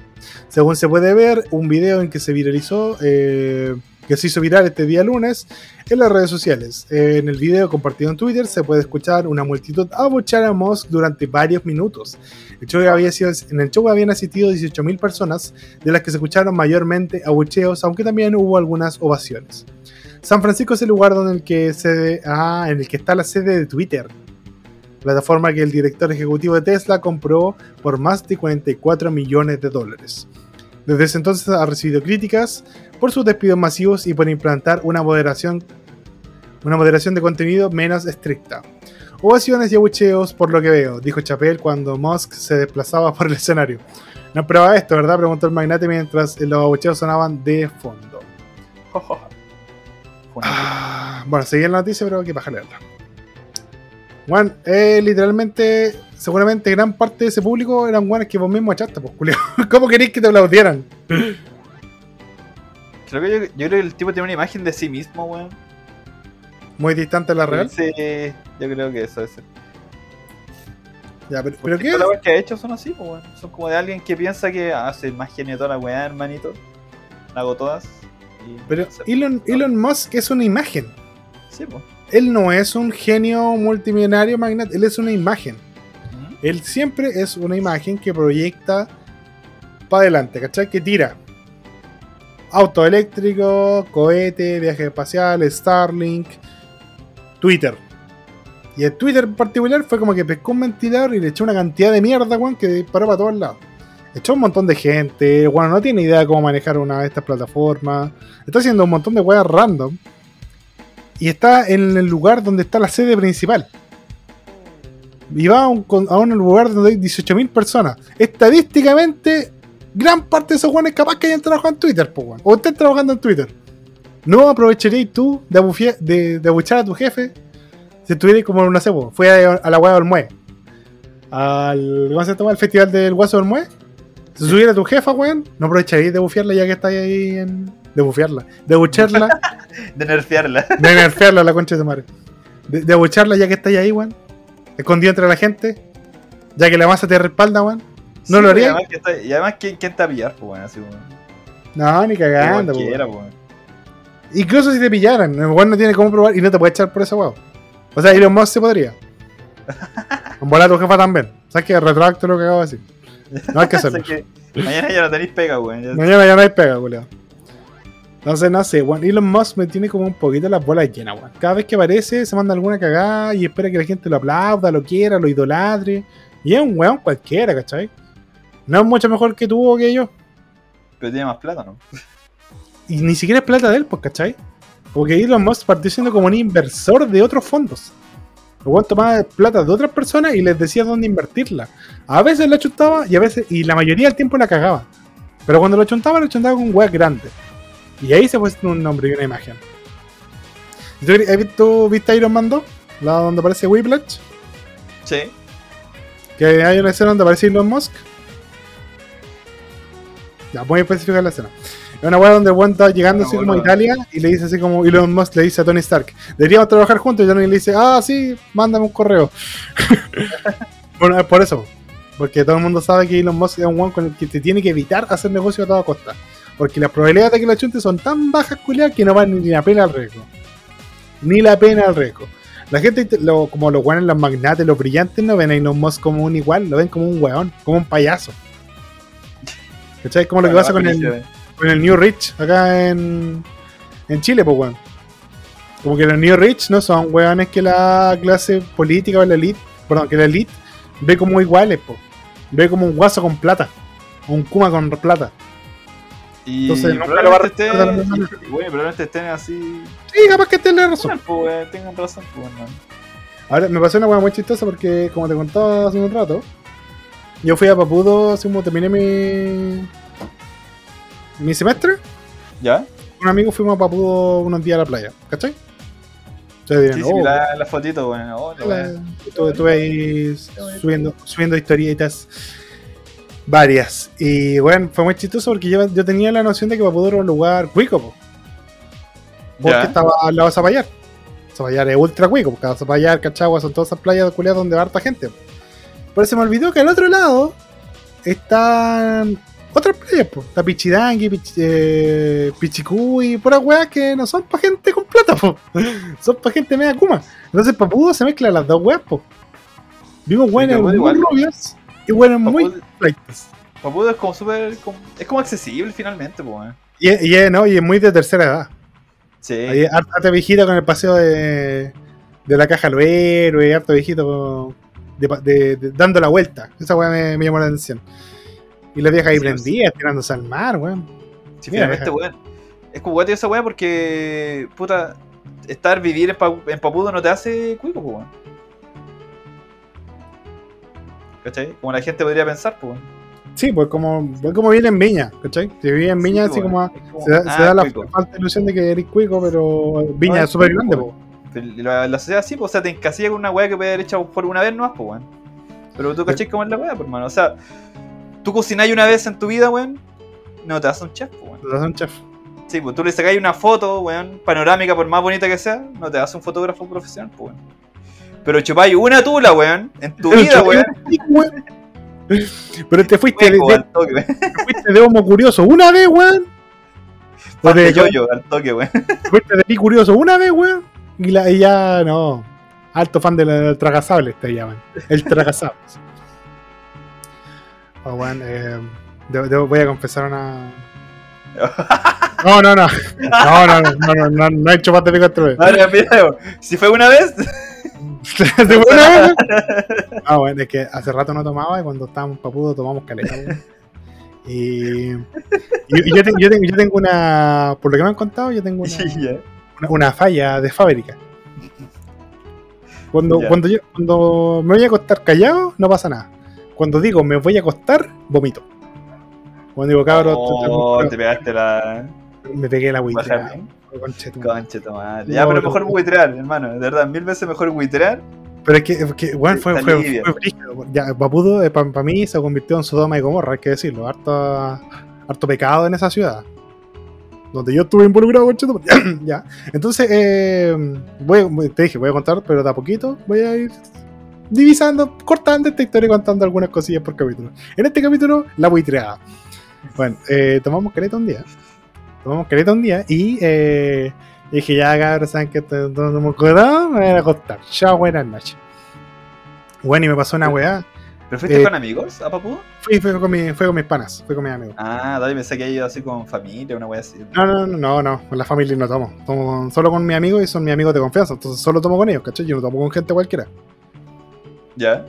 Según se puede ver, un video en que se viralizó, eh, que se hizo viral este día lunes en las redes sociales. En el video compartido en Twitter se puede escuchar una multitud abuchar a Musk durante varios minutos. El show había en el show habían asistido 18.000 personas, de las que se escucharon mayormente abucheos, aunque también hubo algunas ovaciones. San Francisco es el lugar donde el que se, ah, en el que está la sede de Twitter, plataforma que el director ejecutivo de Tesla compró por más de 44 millones de dólares. Desde ese entonces ha recibido críticas por sus despidos masivos y por implantar una moderación, una moderación de contenido menos estricta. Ovaciones y abucheos por lo que veo, dijo Chappelle cuando Musk se desplazaba por el escenario. No esperaba esto, ¿verdad? Preguntó el magnate mientras los abucheos sonaban de fondo. Ah, bueno, seguí en la noticia, pero que paja leerla. Juan, eh, literalmente, seguramente gran parte de ese público eran guanes que vos mismo echaste, pues, culiao. ¿Cómo queréis que te aplaudieran? Creo que yo, yo creo que el tipo tiene una imagen de sí mismo, weón. Muy distante de la real. Sí, yo creo que eso es. Ya, pero, pero ¿qué? todas las que ha hecho son así, pues, weón. Son como de alguien que piensa que hace más genio toda la weá, hermanito. La hago todas. Pero. Elon, Elon Musk es una imagen. Sí. Él no es un genio multimillonario magnate, él es una imagen. Él siempre es una imagen que proyecta para adelante, ¿cachai? Que tira. Auto eléctrico, cohete, viaje espacial, Starlink, Twitter. Y el Twitter en particular fue como que pescó un ventilador y le echó una cantidad de mierda, weón, que disparó para todos lados. Echó un montón de gente, bueno, no tiene idea de cómo manejar una de estas plataformas. Está haciendo un montón de weas random. Y está en el lugar donde está la sede principal. Y va a un, lugar donde hay 18.000 personas. Estadísticamente, gran parte de esos weones capaz que hayan trabajado en Twitter, po. O estén trabajando en Twitter. ¿No aprovecharías tú de, abufie- abuchar a tu jefe? Si estuvieras como, no sé, po, fue a, la weá del Mue. Al, ¿Cómo se llama? Al festival del Guaso del Mue. Si subiera tu jefa, weón, ¿no aprovecharías de bufiarla ya que está ahí en. De bufiarla. De abucharla. De nerfearla. De nerfearla la concha de su madre. De, de abucharla ya que está ahí, weón. Escondido entre la gente. Ya que la masa te respalda, weón. ¿No lo haría? Y además, y ¿quién, quién te va a pillar, pues, weón? Así, weón. No, ni cagando, weón. Incluso si te pillaran, el weón no tiene cómo probar y no te puede echar por esa weón. O sea, Elon Musk se podría. Con volar a tu jefa también. ¿Sabes que retracto lo que acabo de decir? No hay que hacerlo. Que mañana ya no tenéis pega, weón. Mañana ya no hay pega, culiao. Entonces, no sé, weón. Elon Musk me tiene como un poquito las bolas llenas, weón. Cada vez que aparece, se manda alguna cagada y espera que la gente lo aplauda, lo quiera, lo idolatre. Y es un weón cualquiera, ¿cachai? No es mucho mejor que tú o que yo. Pero tiene más plata, ¿no? Y ni siquiera es plata de él, pues, ¿cachai? Porque Elon Musk partió siendo como un inversor de otros fondos. El weón tomaba plata de otras personas y les decía dónde invertirla. A veces la chuntaba y a veces, y la mayoría del tiempo la cagaba. Pero cuando lo chuntaba, lo chuntaba con weas grandes. Y ahí se fue un nombre y una imagen. ¿Tú, has visto, viste Iron Man 2? La donde aparece Whiplash. Sí. Que hay una escena donde aparece Elon Musk. Ya, voy a especificar la escena. Es una weá donde el está llegando así como a. Italia y le dice así como Elon Musk le dice a Tony Stark, deberíamos trabajar juntos y Tony le dice, ah, sí, mándame un correo. bueno, es por eso. Porque todo el mundo sabe que Elon Musk es un weón con el que te tiene que evitar hacer negocio a toda costa. Porque las probabilidades de que lo chunte son tan bajas, culiadas, que no van ni la pena al riesgo. Ni la pena al riesgo. La gente, lo- como los weones, los magnates, los brillantes, no ven a Elon Musk como un igual, lo ven como un weón, como un payaso. ¿Cachai? Como lo que pasa con el, con el New Rich acá en, en Chile, pues, weón. Como que los New Rich no son weones que la clase política o la elite, perdón, que la elite ve como iguales, pues. Ve como un guaso con plata. O un kuma con plata. Y Entonces, nunca lo va a la estén, y, bueno, probablemente estén así. Sí, capaz que tenés razón. Bueno, pues, tengan razón, pues, weón. Ahora, me pasó una weá muy chistosa porque, como te contaba hace un rato, yo fui a Papudo, así como terminé mi. Mi semestre. ¿Ya? Un amigo fuimos a Papudo unos días a la playa, ¿cachai? Ustedes dirán, Sí, sí, "Oh, la, la fotito, weón. Oh, la ahí subiendo, subiendo historietas varias. Y bueno, fue muy chistoso porque yo, yo tenía la noción de que Papudo era un lugar cuico, po. porque Ya. estaba al lado de Zapallar. Zapallar es ultra cuico, porque Zapallar, Cachagua son todas esas playas culiadas donde va harta gente. Pero se me olvidó que al otro lado están otras playas, po. Está Pichidangui, Pich, eh, Pichicuy, puras weas que no son para gente con plata, po. son para gente media kuma. Entonces Papudo se mezclan las dos weas, po. Vimos weones muy rubias y weones muy flights. Papudo es como súper. Es como accesible finalmente, pues, weón. Y, es- y, no, y es muy de tercera edad. Sí. Hay harta viejita con el paseo de, de la caja al héroe, harto viejito de, pa- de- de- dando la vuelta. Esa weá me, me llamó la atención. Y la vieja ahí Sí, prendida, tirándose al mar, weón. Sí, Mira, finalmente, weón. Es como esa weá porque. Puta. Estar, vivir en, Pa- en Papudo no te hace cuico, pues, weón. ¿Cachai? Como la gente podría pensar, pues, weón. Sí, pues como, pues como viene en Viña, ¿cachai? Si vive en Viña, Sí, así como, se da, ah, se da la falta ilusión de que eres cuico, pero Viña No, es súper grande. Pero La, la sociedad sí, pues, o sea, te encasilla con una weá que puede haber hecho por una vez nomás, pues, weón. Pero tú cachai cómo es la weá, pues, hermano. O sea, tú cocináis una vez en tu vida, weón, no te das un chef, weón. Te das un chef. Sí, pues tú le sacáis una foto, weón, panorámica, por más bonita que sea, no te das un fotógrafo profesional, pues, weón. Pero chupáis una tula, weón, en tu Pero vida, yo- weón. weón. Pero te fuiste de, Cuico, de- al toque, weón. te fuiste de homo curioso una vez, weón. Fan de, de yoyo, al toque, weón. te fuiste de pi curioso una vez, weón. Y, la, y ya no. Alto fan del, del tragasable te llaman. El tragasable. Oh, weón, eh, debo- debo- voy a confesar una. No, no, no. No, no, no, no, no, no, no he hecho más de pico esta vez. Ahora, si fue una vez, ¿Se fue una vez? No, bueno, es que hace rato no tomaba y cuando estábamos papudos tomamos caleta. Y, y- y yo, tengo, yo, tengo, yo tengo una. Por lo que me han contado, yo tengo una, una, una falla de fábrica. Cuando, Ya. cuando, yo, cuando me voy a acostar callado, no pasa nada. Cuando digo me voy a acostar, vomito. Cuando digo cabrón, Oh, te pegaste la. me pegué la bien. Conche tu- Conche tu madre. No, Ya, pero no. mejor buitrear, hermano. De verdad, mil veces mejor buitrear. Pero es que, es que bueno, fue, fue. Ya, Papudo, para mí, se convirtió en Sodoma y Gomorra, hay que decirlo. Harto, harto pecado en esa ciudad. Donde yo estuve involucrado con Cheto. ya. Entonces, eh, voy- te dije, voy a contar, pero de a poquito voy a ir divisando, cortando esta historia y contando algunas cosillas por capítulo. En este capítulo, la buitreada. Bueno, eh, tomamos caleta un día. Tomamos caleta un día y eh, dije, ya cabrón, saben que no hemos quedado, me voy a acostar. Chao, buenas noches. Bueno, y me pasó una weá. ¿Pero fuiste Eh, con amigos a Papudo? Fui, fui con, mi, fui con mis panas, fui con mis amigos. Ah, dale, pensé que ido así con familia, una wea así. No, no, no, no, no, con la familia no tomo. Tomo solo con mis amigos y son mis amigos de confianza. Entonces solo tomo con ellos, ¿cachai? Yo no tomo con gente cualquiera. Ya.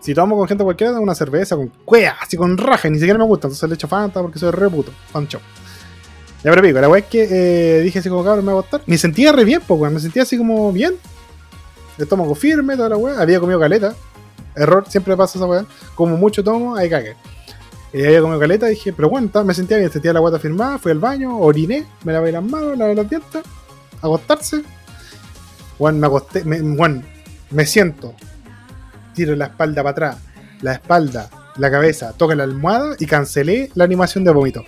Si tomo con gente cualquiera, una cerveza con cuea, así con raja, ni siquiera me gusta. Entonces le echo Fanta porque soy re puto. Fancho. Ya, pero pico, la weá es que eh, dije así como cabrón, me voy a acostar. Me sentía re bien, pues. Me sentía así como bien. Estómago firme, toda la weá. Había comido caleta. Error, siempre pasa esa weá. Como mucho tomo, ahí cagué. Y había comido caleta, dije, pero bueno, me sentía bien, sentía la guata firmada, fui al baño, oriné, me lavé las manos, lavé los dientes, acostarse. Bueno, me acosté, me, me siento, tiro la espalda para atrás, la espalda, la cabeza, toca la almohada y cancelé la animación de vómito.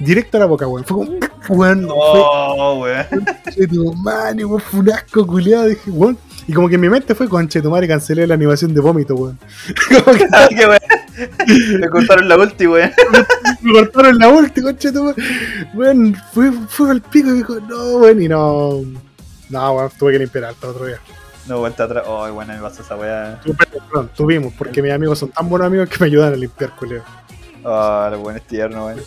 directo a la boca, weón. Fue como, weón, No, weón. weón, fue un asco culiado. Dije, weón. Y como que en mi mente fue, conche tu madre, cancelé la animación de vómito, weón. Como que Qué weón. Me cortaron la ulti, weón. me cortaron la última, conche tu madre. Weón, fue, fue al pico y dijo, no, weón, y no. No, weón, tuve que limpiar alto otro día. No, vuelta atrás. Ay, bueno, me pasó esa weá. Tuvimos, porque mis amigos son tan buenos amigos que me ayudan a limpiar, culiado. Ah, lo bueno es tierno, weón.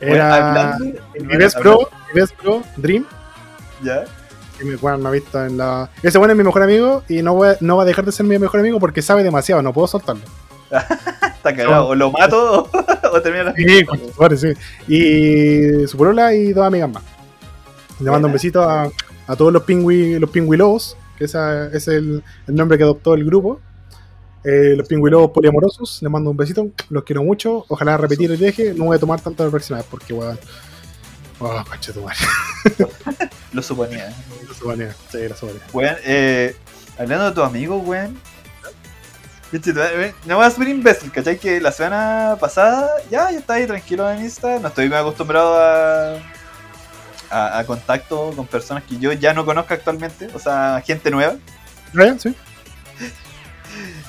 Era mi best bro, mi best bro, Dream, ¿Ya? que me, bueno, me ha visto en la... Ese bueno es mi mejor amigo y no, voy a- no va a dejar de ser mi mejor amigo porque sabe demasiado, no puedo soltarlo. Está cagado. O lo mato o termina la Sí, sí. Y su polola y dos amigas más. Le mando un besito a, a todos los pingüi, los pingüilobos, que esa, ese es el, el nombre que adoptó el grupo. Eh, los pingüilobos poliamorosos, les mando un besito, los quiero mucho. Ojalá repetir el viaje, no voy a tomar tanto la próxima vez porque, weón. Oh, concha tu madre. Lo suponía. La soberanía, Sí, la soberanía. Weón, eh, hablando de tu amigo, weón, No voy a ser imbécil, ¿cachai? Que la semana pasada ya yo estaba ahí tranquilo en Insta. No estoy muy acostumbrado a, a, a contacto con personas que yo ya no conozco actualmente. O sea, gente nueva. ¿Ryan? Sí.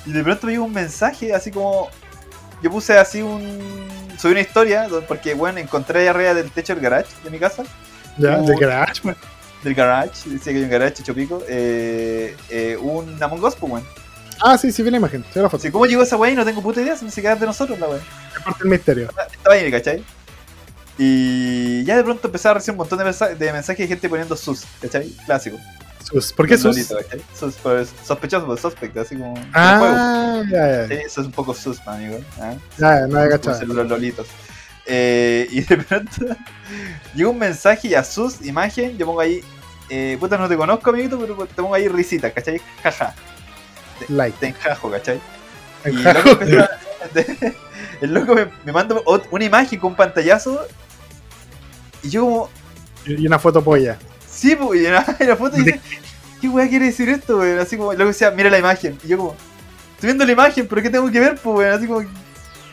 Y de pronto me llegó un mensaje así como. Yo puse así un. Subí una historia porque, bueno, encontré ahí arriba del techo del garage de mi casa. Ya, Uh, de garage, man. Del garage, decía que hay un garage hecho pico. Eh, eh, un Among Us, pues, weón. Ah, sí, sí, vi la imagen. Sí, la foto. Así, ¿Cómo llegó esa weá? Y no tengo puta idea, si no se queda de nosotros la weá. Es parte del misterio. Estaba ahí, ¿cachai? Y ya de pronto empecé a recibir un montón de, mensa- de mensajes de gente poniendo sus, ¿cachai? Clásico. Sus. ¿Por qué sus? Lolito. Sus, pues, sospechoso, pues, suspect, así como. juego. Ah, ya, Sí, eso es un poco sus, amigo. ¿ah? Ya, no cachado. los lolitos. Eh, y de pronto llega un mensaje y a sus imagen yo pongo ahí, eh, puta no te conozco amiguito, pero te pongo ahí risita, ¿cachai? Jaja, Like. te enjajo, ¿cachai? Y loco, empezó el loco me, me manda una imagen con un pantallazo y yo como, Y una foto polla. sí, pues, y la, y la foto dice, ¿qué weá quiere decir esto, weón? Así como, el loco decía, mira la imagen. Y yo como, estoy viendo la imagen, pero ¿qué tengo que ver, pues, weón? Así como,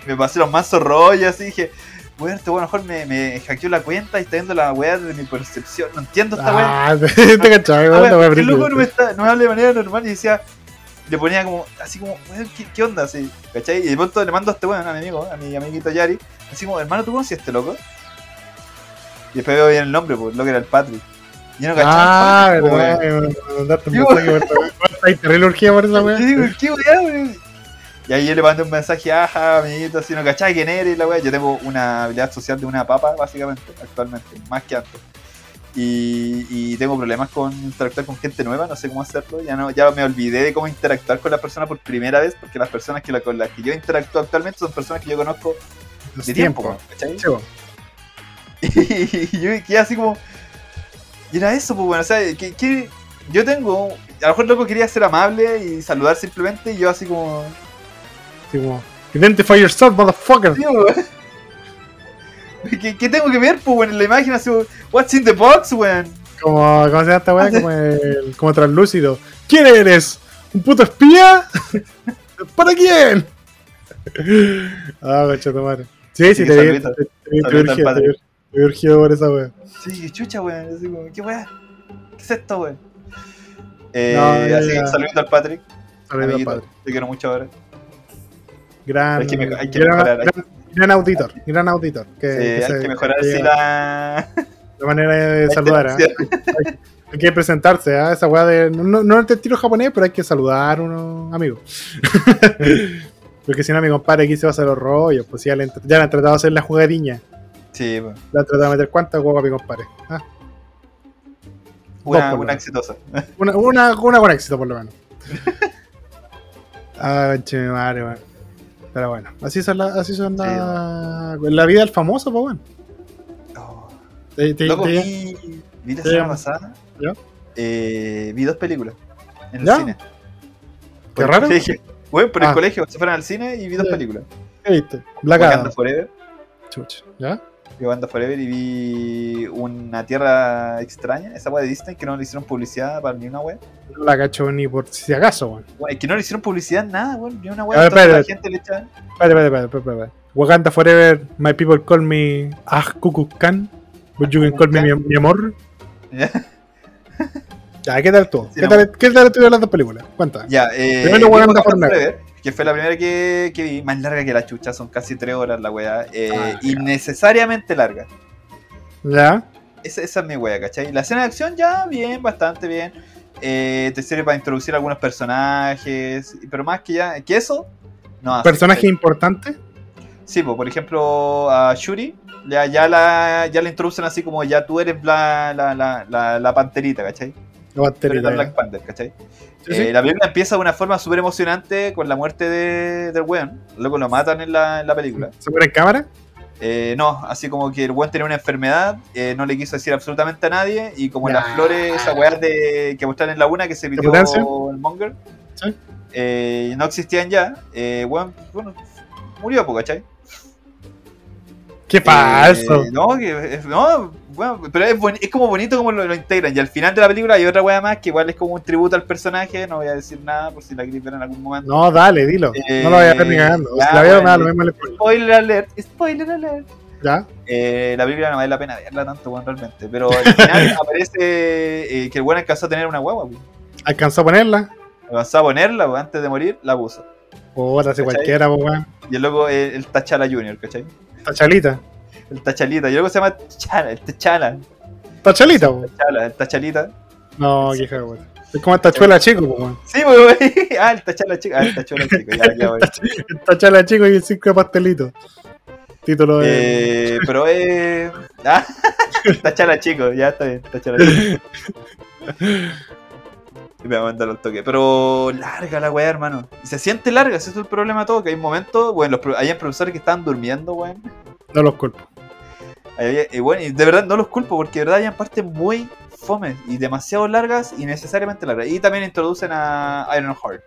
me pasé los mazos rollos, así dije, weón, este weón a lo mejor me, me hackeó la cuenta y está viendo la weá de mi percepción. No entiendo esta weá. Ah, te cachai, Ah, weón. no me, no me habla de manera normal y decía, le ponía como, así como, ¿qué, qué onda? Así, ¿cachai? Y de pronto le mando a este weón, a mi amigo, a mi amiguito Yari, así como, hermano, ¿tú conoces a este loco? Y después veo bien el nombre, pues el loco era el Patrick. Y yo no cachaba. Ah, Patrick, verdad. weón. me mandaste un mensaje. Hay terrible urgida por esa Yo wea. digo, ¿qué weá, weón? Y ahí yo le mandé un mensaje, ajá, amiguito, así no cachai quién eres, la weá. Yo tengo una habilidad social de una papa, básicamente, actualmente, más que antes. Y, y tengo problemas con interactuar con gente nueva, no sé cómo hacerlo. Ya no, ya me olvidé de cómo interactuar con las personas por primera vez, porque las personas que la- con las que yo interactúo actualmente son personas que yo conozco Los de tiempo, weón. Y yo quedé así como. Y era eso, pues bueno, o sea, que, que yo tengo. A lo mejor loco quería ser amable y saludar simplemente, y yo así como. Sí, como, Identify yourself, motherfucker. ¿Qué, qué tengo que ver, pues, weón, en la imagen así, What's in the box, weón? Como, ¿cómo se llama esta weá? Como, el, como translúcido. ¿Quién eres? ¿Un puto espía? ¿Para quién? Ah, coche madre. Sí, sí, te vi. saludito. Te Saludito urgido, por esa wea. Sí, chucha, weón. Así como, ¿qué weón? ¿Qué es esto, weón? Eh, No, así ya. saludito al Patrick. Saludos al padre. Te quiero mucho ahora. Gran, Hay que hay que gran, mejorar, gran- gran auditor, gran auditor. Que, Sí, que hay se- que mejorar que así la. la manera de saludar. ¿ah? Hay que presentarse, ¿ah? esa weá de. No, no el tiro japonés, pero hay que saludar a unos amigos. Porque si no, mi compadre aquí se va a hacer los rollos. Pues ya le, han- ya le han tratado de hacer la jugadiña. Sí, weón. Le han tratado de meter cuántas huevas a mi compadre. ¿ah? Una, una exitosa. Una, una, una con éxito, por lo menos. ah, che, madre, weón. Pero bueno, así son, la, así son la, la vida del famoso, pues bueno. Oh. Te- te- Loco, te- vi, vi la semana pasada. Eh, vi dos películas en el ¿Ya? cine. Qué raro. colegio. Bueno, por el Ah. colegio se fueron al cine y vi dos películas. ¿Qué viste? Black Adam. Forever. Chucha, ¿Ya? Vi Forever y vi Una Tierra Extraña, esa weá de Disney que no le hicieron publicidad para ni una weá. No la cacho ni por si acaso, weón. Weón, Es que no le hicieron publicidad nada, weón, ni una weá. Entonces la gente le echa. Espérate, espérate, espérate. Wakanda Forever, my people call me Ah Kukukan, but you can call me mi, amor. Ya, ¿qué tal tú? ¿Qué, tal, ¿Qué tal estuvieron las dos películas? Cuenta. Ya, eh, Primero Wakanda Forever. Que fue la primera que, que vi, más larga que la chucha, son casi tres horas la weá, eh, Ah, innecesariamente larga. Ya. Esa, esa es mi wea, ¿cachai? La escena de acción ya, bien, bastante bien. Eh, te sirve para introducir algunos personajes, pero más que ya que eso, no hace, ¿Personaje importante? Sí, pues, por ejemplo, a Shuri, ya, ya, la, ya la introducen así como ya tú eres la, la, la, la, panterita, ¿cachai? La ya. Black Panther, ¿cachai? Sí, sí. Eh, la película empieza de una forma súper emocionante con la muerte de, del weón. Luego lo matan en la, en la película. ¿Se pone en cámara? Eh, no, así como que el weón tenía una enfermedad, eh, no le quiso decir absolutamente a nadie. Y como las flores, esa weá de, que mostraron en la una que se pidió mutancia? el Monger, Sí. eh, no existían ya. Eh, weón, bueno, murió, ¿cachai? ¡Qué falso! No, que, no, bueno, pero es, es como bonito como lo, lo integran. Y al final de la película hay otra weá más que igual es como un tributo al personaje. No voy a decir nada por si la queréis ver en algún momento. No, dale, dilo. Eh, no lo voy a ver ni cagando. ya, si la veo, me da bueno. lo mismo el spoiler. Alert, spoiler alert. ¿Ya? Eh, la película no vale la pena verla tanto, bueno, realmente. Pero al final aparece eh, que el buen alcanzó a tener una guagua. pues. ¿Alcanzó a ponerla? Alcanzó a ponerla antes de morir, la puso. Puta, si cualquiera, pues, weón. Y el loco el Tachala Junior, ¿cachai? Tachalita. El Tachalita. Y luego se llama Chala, el Tachala. Tachalita, pues. Tachala, el Tachalita. No, qué hija de weón. Es como esta chuela chico, weón. Sí, güey. Ah, el Tachala chico. Ah, el Tachala chico. Ya, ya, güey. Esta chala chico y cinco pastelitos. Título de. Eh, pero eh. Ah, Tachala chico, ya está bien. Tachala chico. Y me va a mandar al toque. Pero larga la weá, hermano. Y se siente larga, ese es el problema de todo. Que hay momentos, bueno, los, hay profesores que estaban durmiendo, weón. No los culpo. Y bueno, y de verdad no los culpo, porque de verdad hay partes muy fome y demasiado largas y necesariamente largas. Y también introducen a Iron Heart.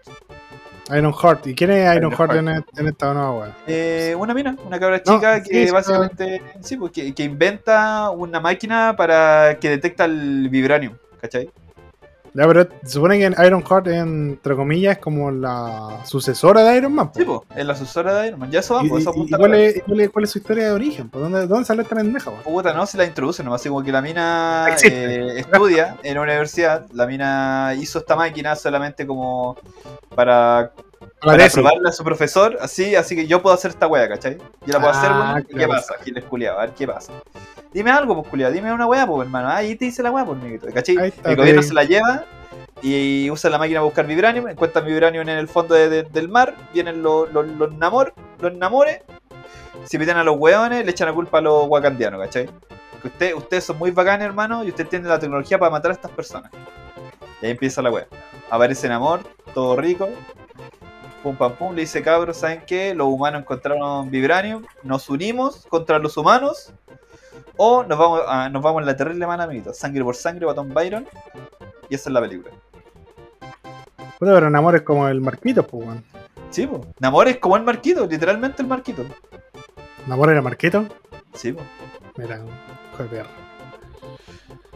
Iron Heart. ¿Y quién es Iron, Iron Heart Heart. en, e- en esta nueva weá? Eh, una mina, una cabra chica que sí, básicamente sí, pues, que, que inventa una máquina para que detecta el vibranium, ¿cachai? Ya, pero se supone que en Iron Heart, entre comillas, es como la sucesora de Iron Man. po. Sí, pues, es la sucesora de Iron Man. Ya eso va, ¿Y, pues, eso y apunta cuál, es, cuál es- cuál es su historia de origen? po? ¿Dónde, ¿Dónde sale esta pendeja? po? Puta, no, se la introducen, nomás así como que la mina eh, estudia en una universidad, la mina hizo esta máquina solamente como para, para probarle a su profesor, así, así que yo puedo hacer esta wea, ¿cachai? Yo la puedo hacer, Ah, ¿y ¿qué pasa? Giles culiado, a ver qué pasa. Dime algo, pues culiado, dime una wea, pues hermano, ahí te dice la wea, pues amiguito, ¿cachai? Está, El gobierno se la lleva y usa la máquina a buscar vibranium, encuentran vibranium en el fondo de- de- del mar, vienen los, los, los namor, los namores, se piden a los hueones, le echan la culpa a los wakandianos, ¿cachai? Que usted, ustedes son muy bacanes, hermano, y usted tiene la tecnología para matar a estas personas. Y ahí empieza la wea. Aparece Namor, todo rico. Pum pam pum, le dice cabros, ¿saben qué? Los humanos encontraron vibranium, nos unimos contra los humanos. O nos vamos a, nos vamos en la terrible mano, amiguitos. Sangre por sangre, Batón Byron. Y esa es la película. Puta, pero Namor es como el Marquito, pues, weón. Sí, po. Namor es como el Marquito, literalmente el Marquito. Namor era Marquito. Sí, po. Mira, perra.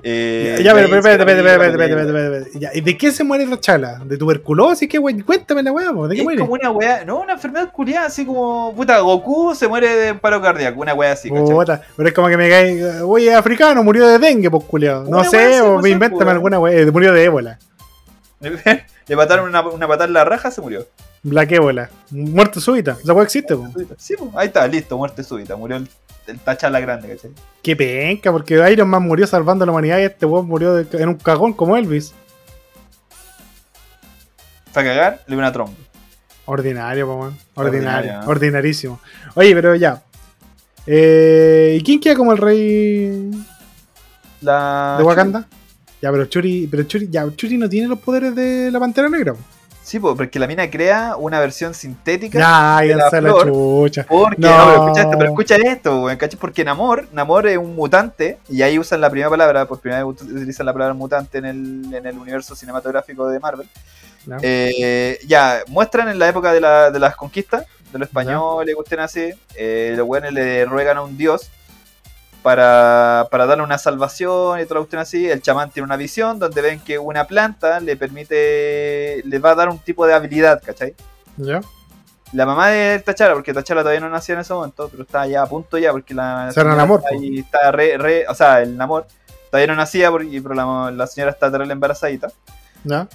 Eh, Ya, pero, espérate, espérate, espérate, la espérate, película. espérate, espérate. Ya, ¿Y de qué se muere la chala? ¿De tuberculosis? ¿Qué, güey? Cuéntame la weá, ¿de qué Es muere? como una weá, no, una enfermedad curiada, así como, puta, Goku se muere de paro cardíaco, una weá así, pero es como que me cae. Oye, africano, murió de dengue, pues culiado. No sé, o me invéntame alguna weá. eh, Murió de ébola. Le mataron una, una patada en la raja, se murió. Black ébola. Muerte súbita. Esa weá existe, po. Sí, pues, ahí está, listo, muerte súbita, murió el, el tachala grande, ¿cachai? Qué penca, porque Iron Man murió salvando a la humanidad y este weón murió de- en un cagón como Elvis. Fue a cagar, le dio una tromba. Ordinario, po, weón. Ordinario. Ordinario. Ordinarísimo. Oye, pero ya. Eh, ¿Y quién queda como el rey La... de Wakanda? Ya, pero Churi, pero Churi, ya, Churi no tiene los poderes de la Pantera Negra. po. Sí, pues, porque la mina crea una versión sintética. Ya, de la ya la flor. chucha. Porque, No. no, pero escucha esto, pero escucha esto. Porque Namor, Namor es un mutante, y ahí usan la primera palabra, por primera vez utilizan la palabra mutante en el, en el universo cinematográfico de Marvel. Ya. Eh, ya, muestran en la época de, la- de las conquistas, de los españoles, cuestiones así, eh, los weones le ruegan a un dios para, para darle una salvación y toda la cuestión así. El chamán tiene una visión donde ven que una planta le permite, le va a dar un tipo de habilidad, ¿cachai? ¿Ya? la mamá de Tachala, porque Tachala todavía no nacía en ese momento, pero estaba ya a punto ya, porque la. Será el amor, está ahí está re, re- o sea, el amor todavía no nacía, porque, pero la, la señora está terrible embarazadita.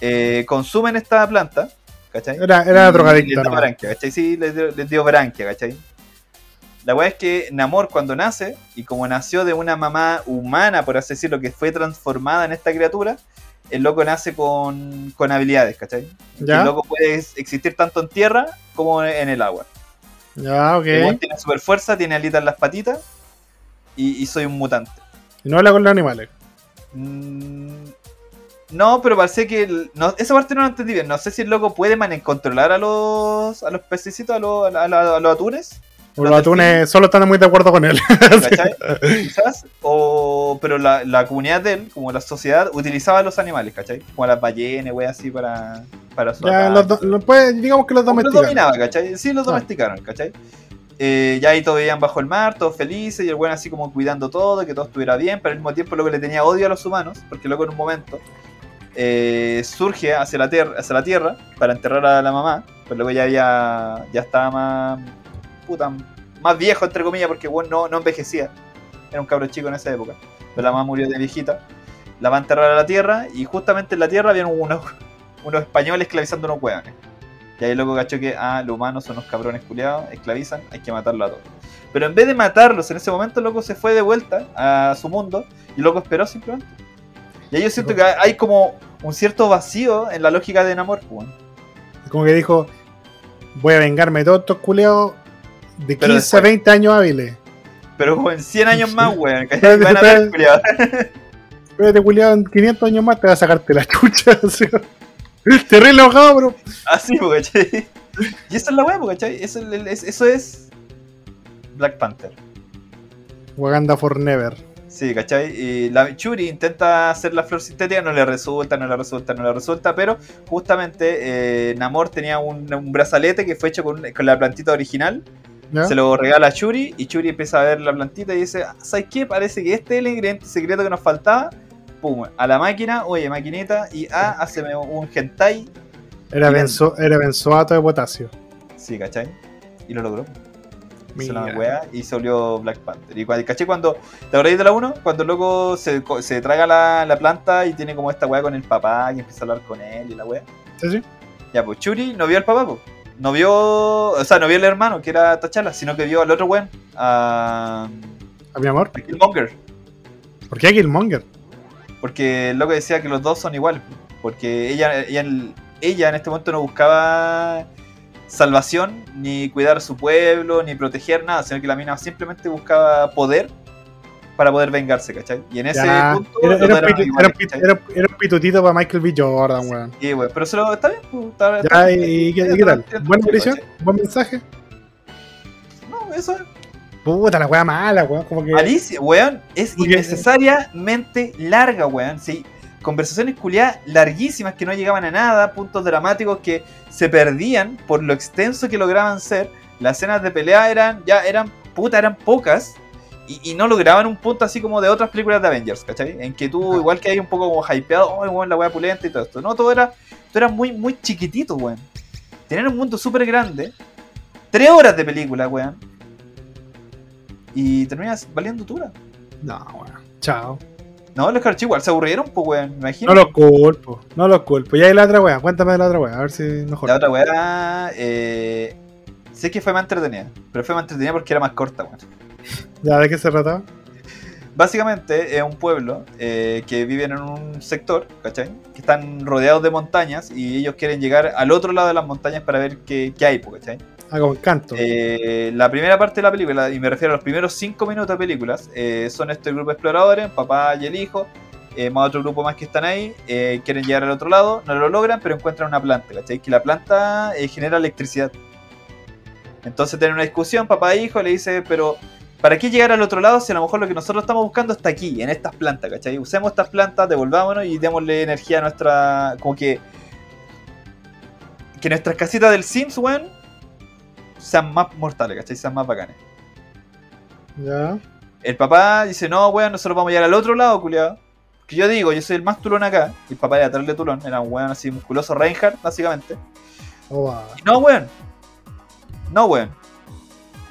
Eh, consumen esta planta, ¿cachai? Era, era drogadicta, Les dio nomás. branquia, ¿cachai? Sí, les dio, les dio branquia, ¿cachai? La weá es que Namor cuando nace, y como nació de una mamá humana, por así decirlo, que fue transformada en esta criatura, el loco nace con, con habilidades, ¿cachai? ¿Ya? El loco puede existir tanto en tierra como en el agua. Ya, ok. El tiene super fuerza, tiene alitas en las patitas, y, y soy un mutante. Y no habla con los animales. Mm, No, pero parece que. el- no, esa parte no la entendí bien. No sé si el loco puede man- controlar a los, a los pececitos, a los, a, a los atunes. Atunes solo están muy de acuerdo con él. ¿Cachai? Quizás. O, pero la, la comunidad de él, como la sociedad, utilizaba los animales, ¿cachai? Como las ballenas, wey, así para, para su ya, los, do- los- pues, digamos que los que Los dominaba, ¿cachai? Sí, los Ah. domesticaron, ¿cachai? Eh, ya ahí todos veían bajo el mar, todos felices, y el buen así como cuidando todo, que todo estuviera bien, pero al mismo tiempo luego le tenía odio a los humanos, porque luego en un momento eh, surge hacia la, tierra, hacia la tierra para enterrar a la mamá, pero luego ya había, ya estaba más, más viejo, entre comillas, porque bueno, no, envejecía, era un cabro chico en esa época, pero la mamá murió de viejita, la va a enterrar a la tierra, y justamente en la tierra habían unos, unos españoles esclavizando unos hueones. Y ahí el loco cachó que, ah, los humanos son unos cabrones culiados, esclavizan, hay que matarlo a todos. Pero en vez de matarlos en ese momento, el loco se fue de vuelta a su mundo y el loco esperó simplemente. Y ahí yo siento que hay como un cierto vacío en la lógica de Namor, weón. Como que dijo: Voy a vengarme de todos estos culeados de 15 Pero a después- 20 años hábiles. Pero como en 100 años Sí. más, weón, Espérate, van a ver, espérate. culiado, en 500 años más te va a sacarte la chucha. así. Terrible enojado, bro. Así, ¿cachai? Y eso es la weá, ¿cachai? Eso es, es- eso es Black Panther. Wakanda for never. Sí, ¿cachai? Y la Churi intenta hacer la flor sintética, no le resulta, no le resulta, no le resulta, pero justamente eh, Namor tenía un, un brazalete que fue hecho con, con la plantita original, ¿Ya? se lo regala a Churi y Churi empieza a ver la plantita y dice, "Ah, ¿sabes qué? Parece que este es el ingrediente secreto que nos faltaba. Pum, a la máquina, oye, maquinita, y ah, haceme un hentai. Era, benzo, era benzoato de potasio. Sí, ¿cachai? Y lo logró. Hizo la Mira. wea y se volvió Black Panther. Y ¿caché? Cuando, ¿te acordáis de la 1? Cuando el loco se, se traga la, la planta y tiene como esta wea con el papá y empieza a hablar con él y la wea. ¿Sí, sí? Ya, pues Churi no vio al papá, pues. No vio, o sea, no vio al hermano, que era Tachala, sino que vio al otro weón, a, A mi amor. a Killmonger. ¿Por qué Killmonger? Porque el loco decía que los dos son iguales. Porque ella, ella, ella en este momento no buscaba salvación, ni cuidar a su pueblo, ni proteger nada, sino que la mina simplemente buscaba poder para poder vengarse, ¿cachai? Y en ese Ya, punto era, era pitu- iguales, era era- un pitutito para Michael B. Jordan, weón. Bueno, pero se lo está bien, pues, está- Ya, está- ¿y, y qué, y qué tal? ¿Buena audición? ¿Buen mensaje? No, eso es. Puta, la weá mala, weón. Como que. Alicia, weón, es Porque- innecesariamente larga, weón. Sí, conversaciones culiadas larguísimas que no llegaban a nada, puntos dramáticos que se perdían por lo extenso que lograban ser. Las escenas de pelea eran, ya eran, puta, eran pocas. Y, y no lograban un punto así como de otras películas de Avengers, ¿cachai? En que tú, igual que hay un poco como hypeado, oh, weón, la weá pulenta y todo esto. No, todo era, todo era muy, muy chiquitito, weón. Tenían un mundo súper grande. Tres horas de película, weón. Y terminas valiendo dura. No, weón. Chao. No, los carchos igual se aburrieron, pues, weón, me imagino. No los culpo. No los culpo. Y ahí la otra weá. Cuéntame de la otra weá. A ver si mejor. La otra weá, eh, sé que fue más entretenida, pero fue más entretenida porque era más corta, weón. Ya, ¿de qué se trataba? Básicamente es un pueblo eh, que viven en un sector, ¿cachai? Que están rodeados de montañas y ellos quieren llegar al otro lado de las montañas para ver qué, qué hay, ¿cachai? Ah, como encanto. Eh, la primera parte de la película, y me refiero a los primeros 5 minutos de películas, eh, son este grupo de exploradores, papá y el hijo, más otro grupo más que están ahí, quieren llegar al otro lado, no lo logran, pero encuentran una planta, ¿cachai? Que la planta genera electricidad. Entonces tienen una discusión, papá e hijo, le dice, pero ¿para qué llegar al otro lado si a lo mejor lo que nosotros estamos buscando está aquí, en estas plantas, ¿cachai? Usemos estas plantas, devolvámonos y démosle energía a nuestra... como que... Que nuestras casitas del Sims, weón, sean más mortales, ¿cachai? Sean más bacanes. Ya. El papá dice, no, weón, nosotros vamos a llegar al otro lado, culiado. Que yo digo, yo soy el más tulón acá. Y el papá era atrás de tulón, era un weón así musculoso Reinhardt, básicamente. Oh. Y no, weón. No, weón.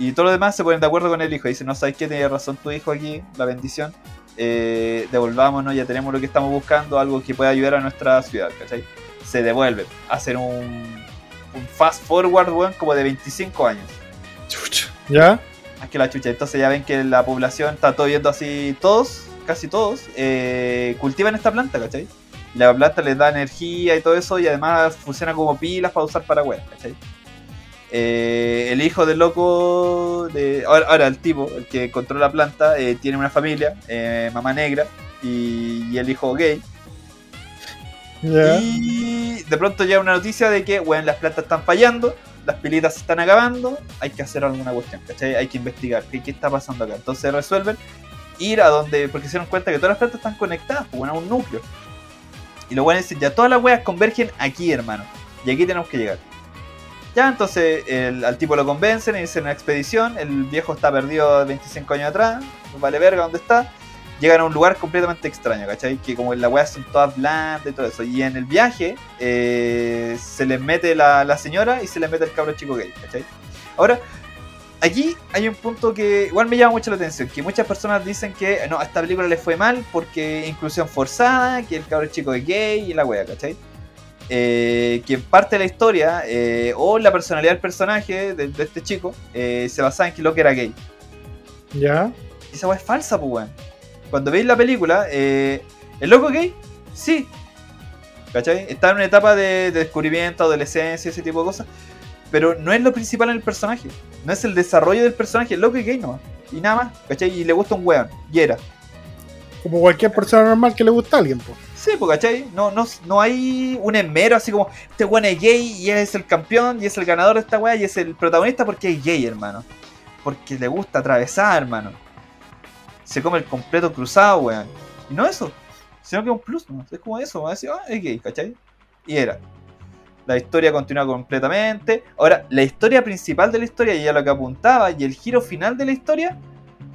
Y todos los demás se ponen de acuerdo con el hijo. Dicen, no sabes qué, tiene razón tu hijo aquí, la bendición. Eh, devolvámonos, ya tenemos lo que estamos buscando, algo que pueda ayudar a nuestra ciudad, ¿cachai? Se devuelven, hacen un, un fast forward, weón, como de 25 años. Chucha. ¿Ya? Más que la chucha. Entonces ya ven que la población está todo viendo así, todos, casi todos, eh, cultivan esta planta, ¿cachai? La planta les da energía y todo eso, y además funciona como pilas para usar para weas, ¿cachai? Eh, el hijo del loco, de, ahora, ahora el tipo, el que controla la planta, eh, tiene una familia, eh, mamá negra y, y el hijo gay. Y de pronto llega una noticia de que, bueno, las plantas están fallando, las pilitas se están acabando, hay que hacer alguna cuestión, ¿cachai? Hay que investigar qué, qué está pasando acá. Entonces resuelven ir a donde, porque se dieron cuenta que todas las plantas están conectadas, pues, bueno, a un núcleo. Y los buenos dicen, ya todas las weas convergen aquí, hermano. Y aquí tenemos que llegar. Ya, entonces el- al tipo lo convencen, y dicen una expedición, el viejo está perdido 25 años atrás, no vale verga dónde está. Llegan a un lugar completamente extraño, ¿cachai? Que como las weas son todas blandas y todo eso. Y en el viaje eh, se les mete la, la señora y se les mete el cabro chico gay, ¿cachai? Ahora, aquí hay un punto que igual me llama mucho la atención, que muchas personas dicen que no, a esta película le fue mal porque inclusión forzada, que el cabro chico es gay y la wea, ¿cachai? Eh, que en parte de la historia eh, o la personalidad del personaje de, de este chico eh, se basaba en que Loki era gay. ¿Ya? Y esa wea es falsa, pues weón. Cuando veis la película, eh, ¿el loco gay? Sí. ¿Cachai? Está en una etapa de, de descubrimiento, adolescencia, ese tipo de cosas. Pero no es lo principal en el personaje. No es el desarrollo del personaje. El loco es gay no. Y nada más. ¿Cachai? Y le gusta un weón. Y era. Como cualquier persona normal que le gusta a alguien, pues. Sí, pues, ¿cachai? No, no, no hay un esmero así como, este weón es gay y es el campeón y es el ganador de esta weá y es el protagonista porque es gay, hermano. Porque le gusta atravesar, hermano. Se come el completo cruzado, weón. Y no eso, sino que es un plus, ¿no? Es como eso, va a ah, es gay, ¿cachai? Y era. La historia continúa completamente. Ahora, la historia principal de la historia y a lo que apuntaba y el giro final de la historia,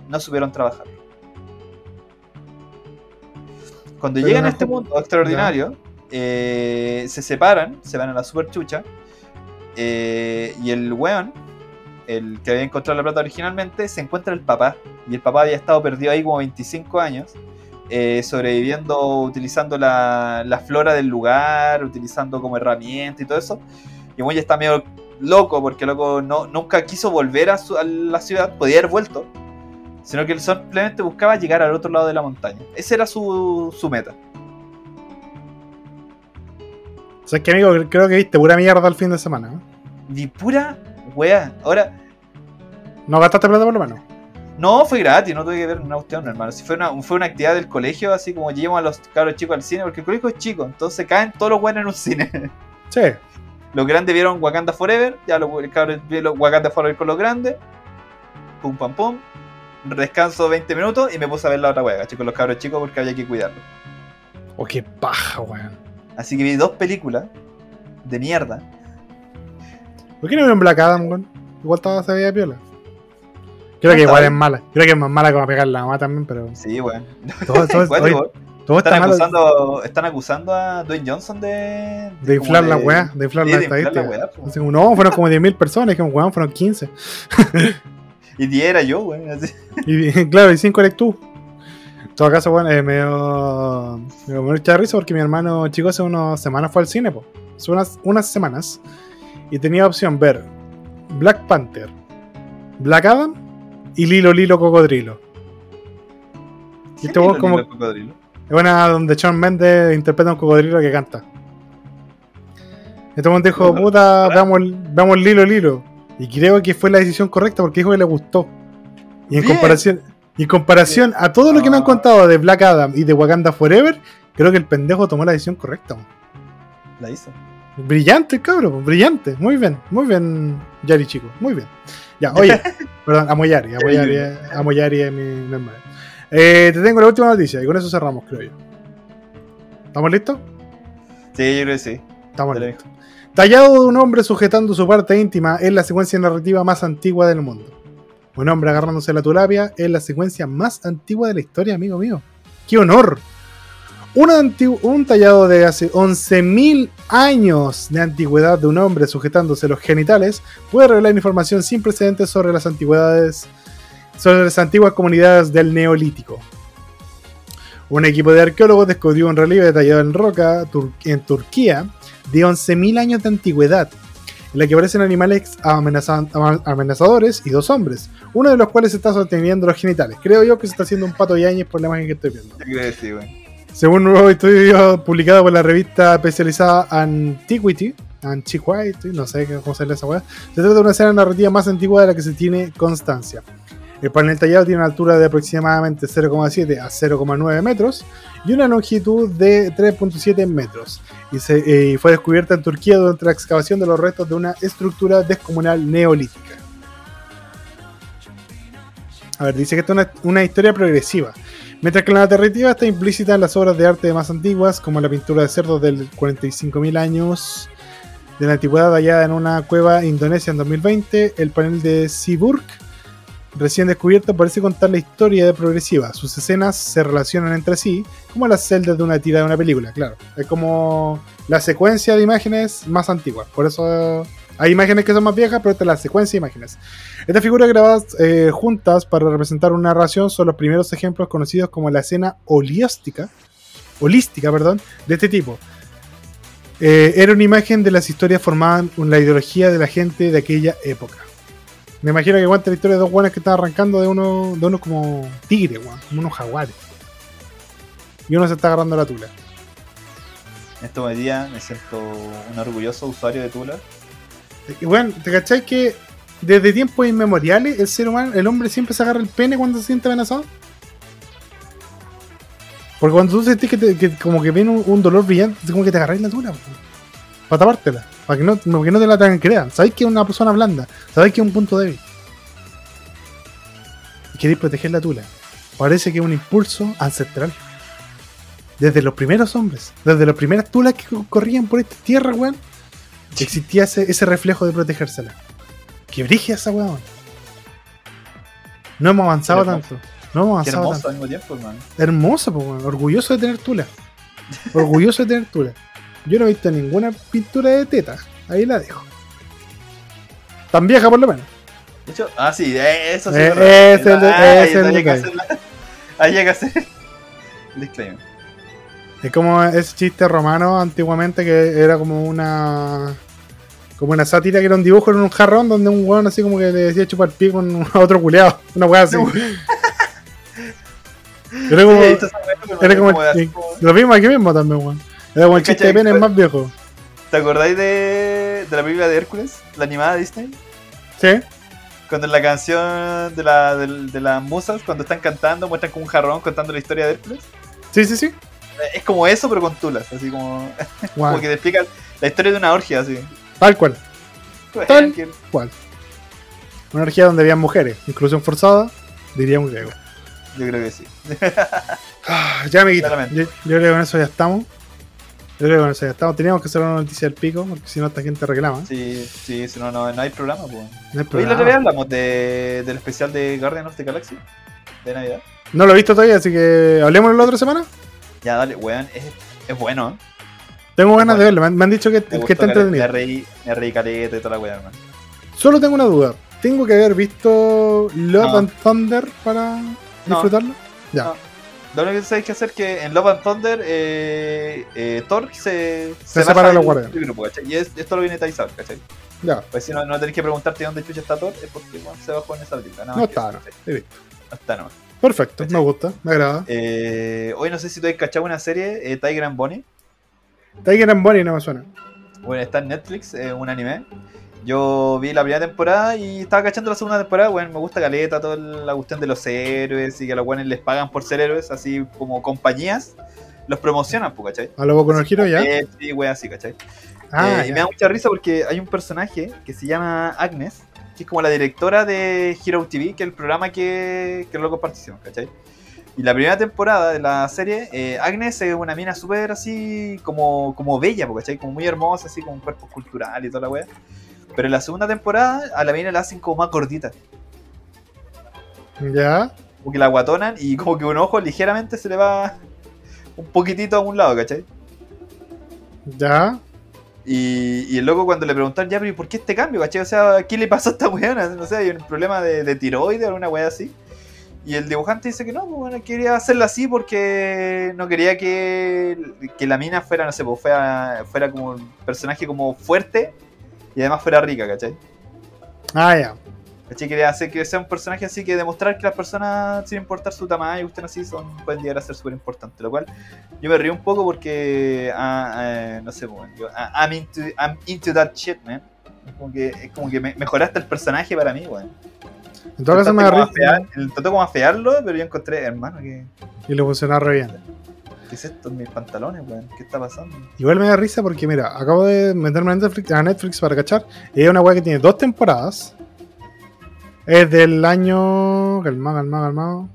no supieron trabajar. Cuando Pero llegan no a este mundo extraordinario, eh, se separan, se van a la super chucha. eh, y el weón, el que había encontrado la plata originalmente, se encuentra el papá. Y el papá había estado perdido ahí como 25 años. eh, sobreviviendo utilizando la, la flora del lugar, utilizando como herramienta y todo eso. Y el ya está medio loco porque loco no, nunca quiso volver a, su- a la ciudad, podía haber vuelto, sino que él simplemente buscaba llegar al otro lado de la montaña. Esa era su, su meta. O sea, es que amigo, creo que viste pura mierda el fin de semana. ¿eh? Ni pura wea. Ahora, ¿No gastaste plata por lo menos? no fue gratis, no tuve que ver una cuestión, hermano. Si fue una, fue una actividad del colegio, así como llevamos a los cabros chicos al cine, porque el colegio es chico, entonces caen todos los buenos en un cine. Sí. Los grandes vieron Wakanda Forever, ya los cabros vieron Wakanda Forever con los grandes. Pum pam pum. Descanso 20 minutos y me puse a ver la otra wea, ¿cachai? con los cabros chicos porque había que cuidarlos. Oh, qué paja, weón. Así que vi dos películas de mierda. ¿Por qué no vieron Black Adam, weón? Igual estaba se veía piola. Creo que está igual bien. es mala. Creo que es más mala que va a pegar la mamá también, pero. Sí, weón. Todo, todo, está Están malo acusando, están acusando a Dwayne Johnson de. de inflar como la weá, de inflar sí, la de inflar la estadística. weá, como, no, fueron como 10.000 personas, que weón, fueron 15. Y 10 era yo, weón. así. Y claro, y 5 eres tú. En todo caso, bueno, eh, me dio, me dio mucha risa porque mi hermano chico hace unas semanas fue al cine, po. Hace unas, unas semanas. Y tenía opción ver Black Panther, Black Adam y Lilo Lilo Cocodrilo. Y este ¿Quién weón es como, cocodrilo? es una donde Shawn Mendes interpreta a un cocodrilo que canta. Este momento dijo, puta, veamos, veamos Lilo Lilo. Y creo que fue la decisión correcta porque dijo que le gustó. Y en Bien. comparación, y en comparación a todo lo que me han Ah. contado de Black Adam y de Wakanda Forever, creo que el pendejo tomó la decisión correcta. La hizo. Brillante, cabrón, brillante. Muy bien, muy bien, Yari chico, muy bien. Ya, oye, perdón, amo Yari, amo Yari, eh, amo Yari es mi, hermano. Eh, te tengo la última noticia y con eso cerramos, creo yo. ¿Estamos listos? Sí, yo creo que sí. Estamos listos. Tallado de un hombre sujetando su parte íntima es la secuencia narrativa más antigua del mundo. Un hombre agarrándose la tulapia es la secuencia más antigua de la historia, amigo mío. ¡Qué honor! Un, tallado de hace 11.000 años de antigüedad de un hombre sujetándose los genitales puede revelar información sin precedentes sobre las antigüedades, sobre las antiguas comunidades del Neolítico. Un equipo de arqueólogos descubrió un relieve tallado en roca en Turquía de 11.000 años de antigüedad, en la que aparecen animales amenazadores y dos hombres, uno de los cuales está sosteniendo los genitales. Creo yo que se está haciendo un pato yañez por la imagen que estoy viendo. Sí. Según un nuevo estudio publicado por la revista especializada Antiquity, Antiquity, no sé cómo se lee esa weá, se trata de una escena narrativa más antigua de la que se tiene constancia. El panel tallado tiene una altura de aproximadamente 0,7 a 0,9 metros y una longitud de 3,7 metros. Eh, y fue descubierta en Turquía durante la excavación de los restos de una estructura descomunal neolítica. A ver, dice que esto es una, una historia progresiva. Mientras que la narrativa está implícita en las obras de arte más antiguas, como la pintura de cerdos del 45.000 años de la antigüedad hallada en una cueva indonesia en 2020, el panel de Seaburg, recién descubierto, parece contar la historia de progresiva. Sus escenas se relacionan entre sí, como las celdas de una tira de una película, claro. Es como la secuencia de imágenes más antiguas. Por eso hay imágenes que son más viejas, pero esta es la secuencia de imágenes. Estas figuras grabadas eh, juntas para representar una narración son los primeros ejemplos conocidos como la escena holística, holística perdón, de este tipo. Eh, era una imagen de las historias formadas con la ideología de la gente de aquella época. Me imagino que cuenta la historia de dos guanes que están arrancando de uno, de unos como tigres, weón, como unos jaguares. Y uno se está agarrando la tula. En este día me siento un orgulloso usuario de Tula. Y bueno, ¿te cachai que desde tiempos inmemoriales el ser humano, el hombre siempre se agarra el pene cuando se siente amenazado? Porque cuando tú sentís que, te- que como que viene un, un dolor brillante, es como que te agarráis la tula, po. Para tapártela, para que no, para que no te la tengan crean. Sabéis que es una persona blanda, sabéis que es un punto débil. Y queréis proteger la tula. Parece que es un impulso ancestral. Desde los primeros hombres, desde las primeras tulas que co- corrían por esta tierra, weón, existía ese, ese reflejo de protegérsela. Que brigia esa weón. No hemos avanzado tanto. No hemos Qué avanzado hermoso tanto. al mismo tiempo. Hermoso, po, weón. Orgulloso de tener tula. Orgulloso de tener tula. Yo no he visto ninguna pintura de teta. Ahí la dejo. Tan vieja por lo menos. De hecho, ah, sí, eh, eso sí. Eh, es el- Ah, es el que hacer la- Ahí hay que hacer el disclaimer. Es como ese chiste romano antiguamente que era como una. Como una sátira que era un dibujo en un jarrón donde un weón así como que le decía chupar pie con otro culeado. Una weá así. Era. Sí, como- lo mismo aquí mismo también, weón. Era como el chiste de pene más viejo. ¿Te acordáis de, de la película de Hércules? La animada de Disney. ¿Sí? Cuando en la canción de, la, de, las musas, cuando están cantando, muestran como un jarrón contando la historia de Hércules. Sí, sí, sí. Es como eso, pero con tulas, así como, Guau, como que te explica la historia de una orgia, así. Tal cual. Tal- Que- cual. Una energía donde había mujeres. Inclusión forzada, diría un griego. Yo creo que sí. Ah, ya me quito. Yo, yo creo que con eso ya estamos. Yo creo que estamos. Teníamos que hacer una noticia del pico, porque si no esta gente reclama. Sí, sí, si no, no, no hay programa, pues. No, hay Hoy la programa. otra vez hablamos de, del especial de Guardian of the Galaxy de Navidad. No lo he visto todavía, así que hablemos la otra semana. Ya, dale, weón, es, es bueno. ¿eh? Tengo ganas de verlo. Me han, me han dicho que, que está caleta, Me entretenido. reí, me reí caleta y toda la weá, hermano. Solo tengo una duda. ¿Tengo que haber visto Love No. and Thunder para No. disfrutarlo? Ya. Lo único que sabéis que hacer es que en Love and Thunder eh, eh, Thor se, Se baja separa de los guardianes. Y es- esto lo viene Tyson, ¿cachai? Ya. Pues si no, no tenéis que preguntarte dónde chucha está Thor, es porque bueno, se bajó en esa película. No está, no. ¿cachai? He visto. No está, no. Perfecto, ¿Cachai? me gusta, me agrada. Eh, hoy no sé si tú has cachado una serie, eh, Tiger and Bonnie. Tiger and Bonnie no me suena. Bueno, está en Netflix, es un anime. Yo vi la primera temporada y estaba cachando la segunda temporada. Bueno, me gusta caleta, toda la cuestión de los héroes y que a los buenos les pagan por ser héroes, así como compañías los promocionan, pues, ¿cachai? A lo con el giro ya. Eh, Sí, wey, así, ¿cachai? Ah, Eh, y me da mucha risa porque hay un personaje que se llama Agnes, que es como la directora de Hero TV, que es el programa que, que locos participan, ¿cachai? Y la primera temporada de la serie, eh, Agnes es una mina súper así como, como bella, ¿cachai? Como muy hermosa, así con un cuerpo cultural y toda la wea. Pero en la segunda temporada a la mina la hacen como más gordita, Ya. como que la guatonan y como que un ojo ligeramente se le va un poquitito a un lado, ¿cachai? Ya. Y, y el loco cuando le preguntaron, ya, pero ¿y por qué este cambio, cachai? O sea, ¿qué le pasó a esta weona? No sé, hay un problema de, de tiroides o alguna wea así. Y el dibujante dice que no, pues bueno, quería hacerla así porque no quería que, que la mina fuera, no sé, pues fuera, fuera como un personaje como fuerte y además fuera rica, ¿cachai? Ah, ya. ¿Cachai? Quería hacer que sea un personaje así que demostrar que las personas, sin importar su tamaño, gusten así, son, pueden llegar a ser súper importantes. Lo cual yo me río un poco porque, ah, eh, no sé, bueno, yo, ah, I'm, into, I'm into that shit, man. Es como que, es como que me- mejoraste el personaje para mí, weón. En todo caso me da risa. afear- Intentó como afearlo, pero yo encontré, hermano, ¿qué, Y le funciona re bien. Qué es esto en mis pantalones, weón? ¿Qué está pasando? Igual me da risa porque, mira, acabo de meterme a Netflix, a Netflix para cachar. Y es una weá que tiene dos temporadas. Es del año. Calmado, calmado, calmado.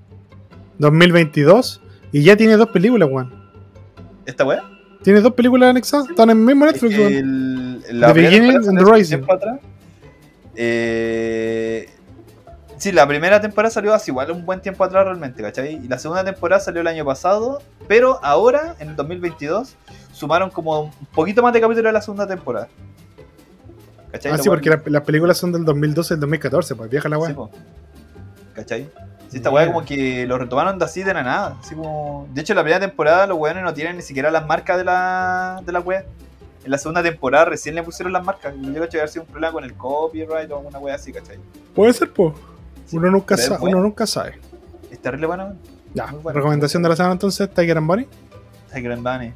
2022. Y ya tiene dos películas, weón. ¿Esta weá? Tiene dos películas anexadas. Están en el mismo Netflix, weón. The Beginning and the Rising. atrás. Eh, sí, la primera temporada salió hace igual un buen tiempo atrás realmente, ¿cachai? Y la segunda temporada salió el año pasado, pero ahora, en el 2022, sumaron como un poquito más de capítulos de la segunda temporada. ¿Cachai? Ah, sí, porque la- las películas son del 2012 y del 2014, pues vieja la Sí, weá. po. ¿Cachai? Sí, esta weá como que lo retomaron de así de la nada. Así como... De hecho, en la primera temporada los weones no tienen ni siquiera las marcas de la, de la weá. En la segunda temporada recién le pusieron las marcas. Yo creo que haber sido un problema con el copyright o alguna weá así, ¿cachai? Puede ser, pues. Sí, Uno nunca, pero es sa- bueno. uno nunca sabe. Es terrible bueno. Ya, bueno. recomendación de la semana entonces, Tiger and Bonnie. Tiger and Bunny.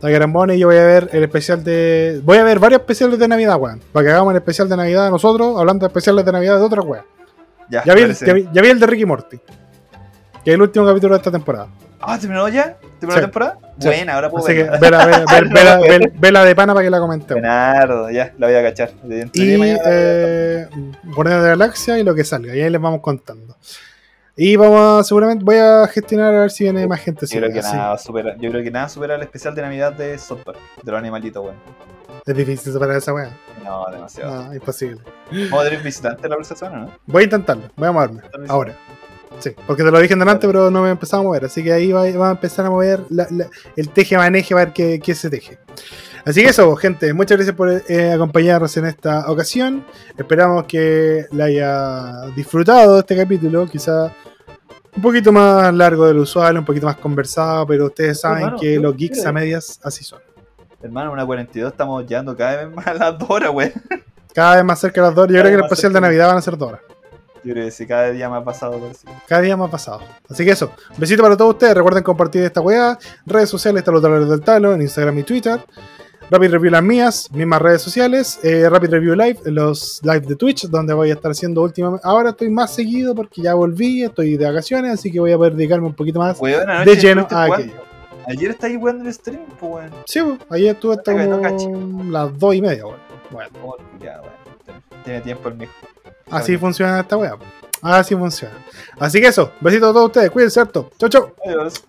Tiger and Bonnie, yo voy a ver el especial de. Voy a ver varios especiales de Navidad, weón. Para que hagamos el especial de Navidad nosotros, hablando de especiales de Navidad de otras weas. Ya, Ya vi, el, ya, vi, ya vi el de Ricky Morty. Que es el último capítulo de esta temporada. Ah, ¿terminó ya? ¿Terminó Sí. la temporada? Buena, ahora puedo verla. vela, vela, vela, de pana para que la comentemos. Buenardo, ya, la voy a cachar. Y eh, Guardianes de la Galaxia y lo que salga. Y ahí les vamos contando. Y vamos a, seguramente voy a gestionar a ver si viene más gente. yo, creo que nada supera, yo creo que nada supera el especial de Navidad de South Park, de los animalitos, weón. Es difícil superar esa wea. No, demasiado. No, imposible. Vamos a tener la próxima semana, ¿no? Voy a intentarlo, voy a moverme. Ahora. Sí, porque te lo dije en delante, pero no me he empezado a mover. Así que ahí va, va a empezar a mover la- la- el teje maneje, a ver qué, qué se teje. Así que eso, gente, muchas gracias por eh, acompañarnos en esta ocasión. Esperamos que la haya disfrutado este capítulo, quizá un poquito más largo del usual, un poquito más conversado, pero ustedes saben Hermano, que los geeks a medias así son. Hermano, una 42 estamos llegando cada vez más a las 2 horas, weón. Cada vez más cerca de las dos. Yo Cada creo que el especial de. Navidad van a ser dos horas. Yo creo que sí, cada día me ha pasado así. Cada día más pasado. Así que eso. Besito para todos ustedes. Recuerden compartir esta weá. Redes sociales, está los dólares del talo en Instagram y Twitter. Rapid Review las mías, mismas redes sociales. eh, Rapid Review Live, los live de Twitch, donde voy a estar haciendo últimamente. Ahora estoy más seguido porque ya volví, estoy de vacaciones, así que voy a poder dedicarme un poquito más Weón, de lleno a aquello. Ayer estáis jugando el stream, pues, weón. Sí, ayer estuve hasta Cacho, como cacho. las dos y media, weón. Bueno, Oh, culiao, weón. Tiene tiempo el mijo. Así funciona esta weá. Así funciona. Así que eso, besitos a todos ustedes, cuídense harto. Chau, chau. Adiós.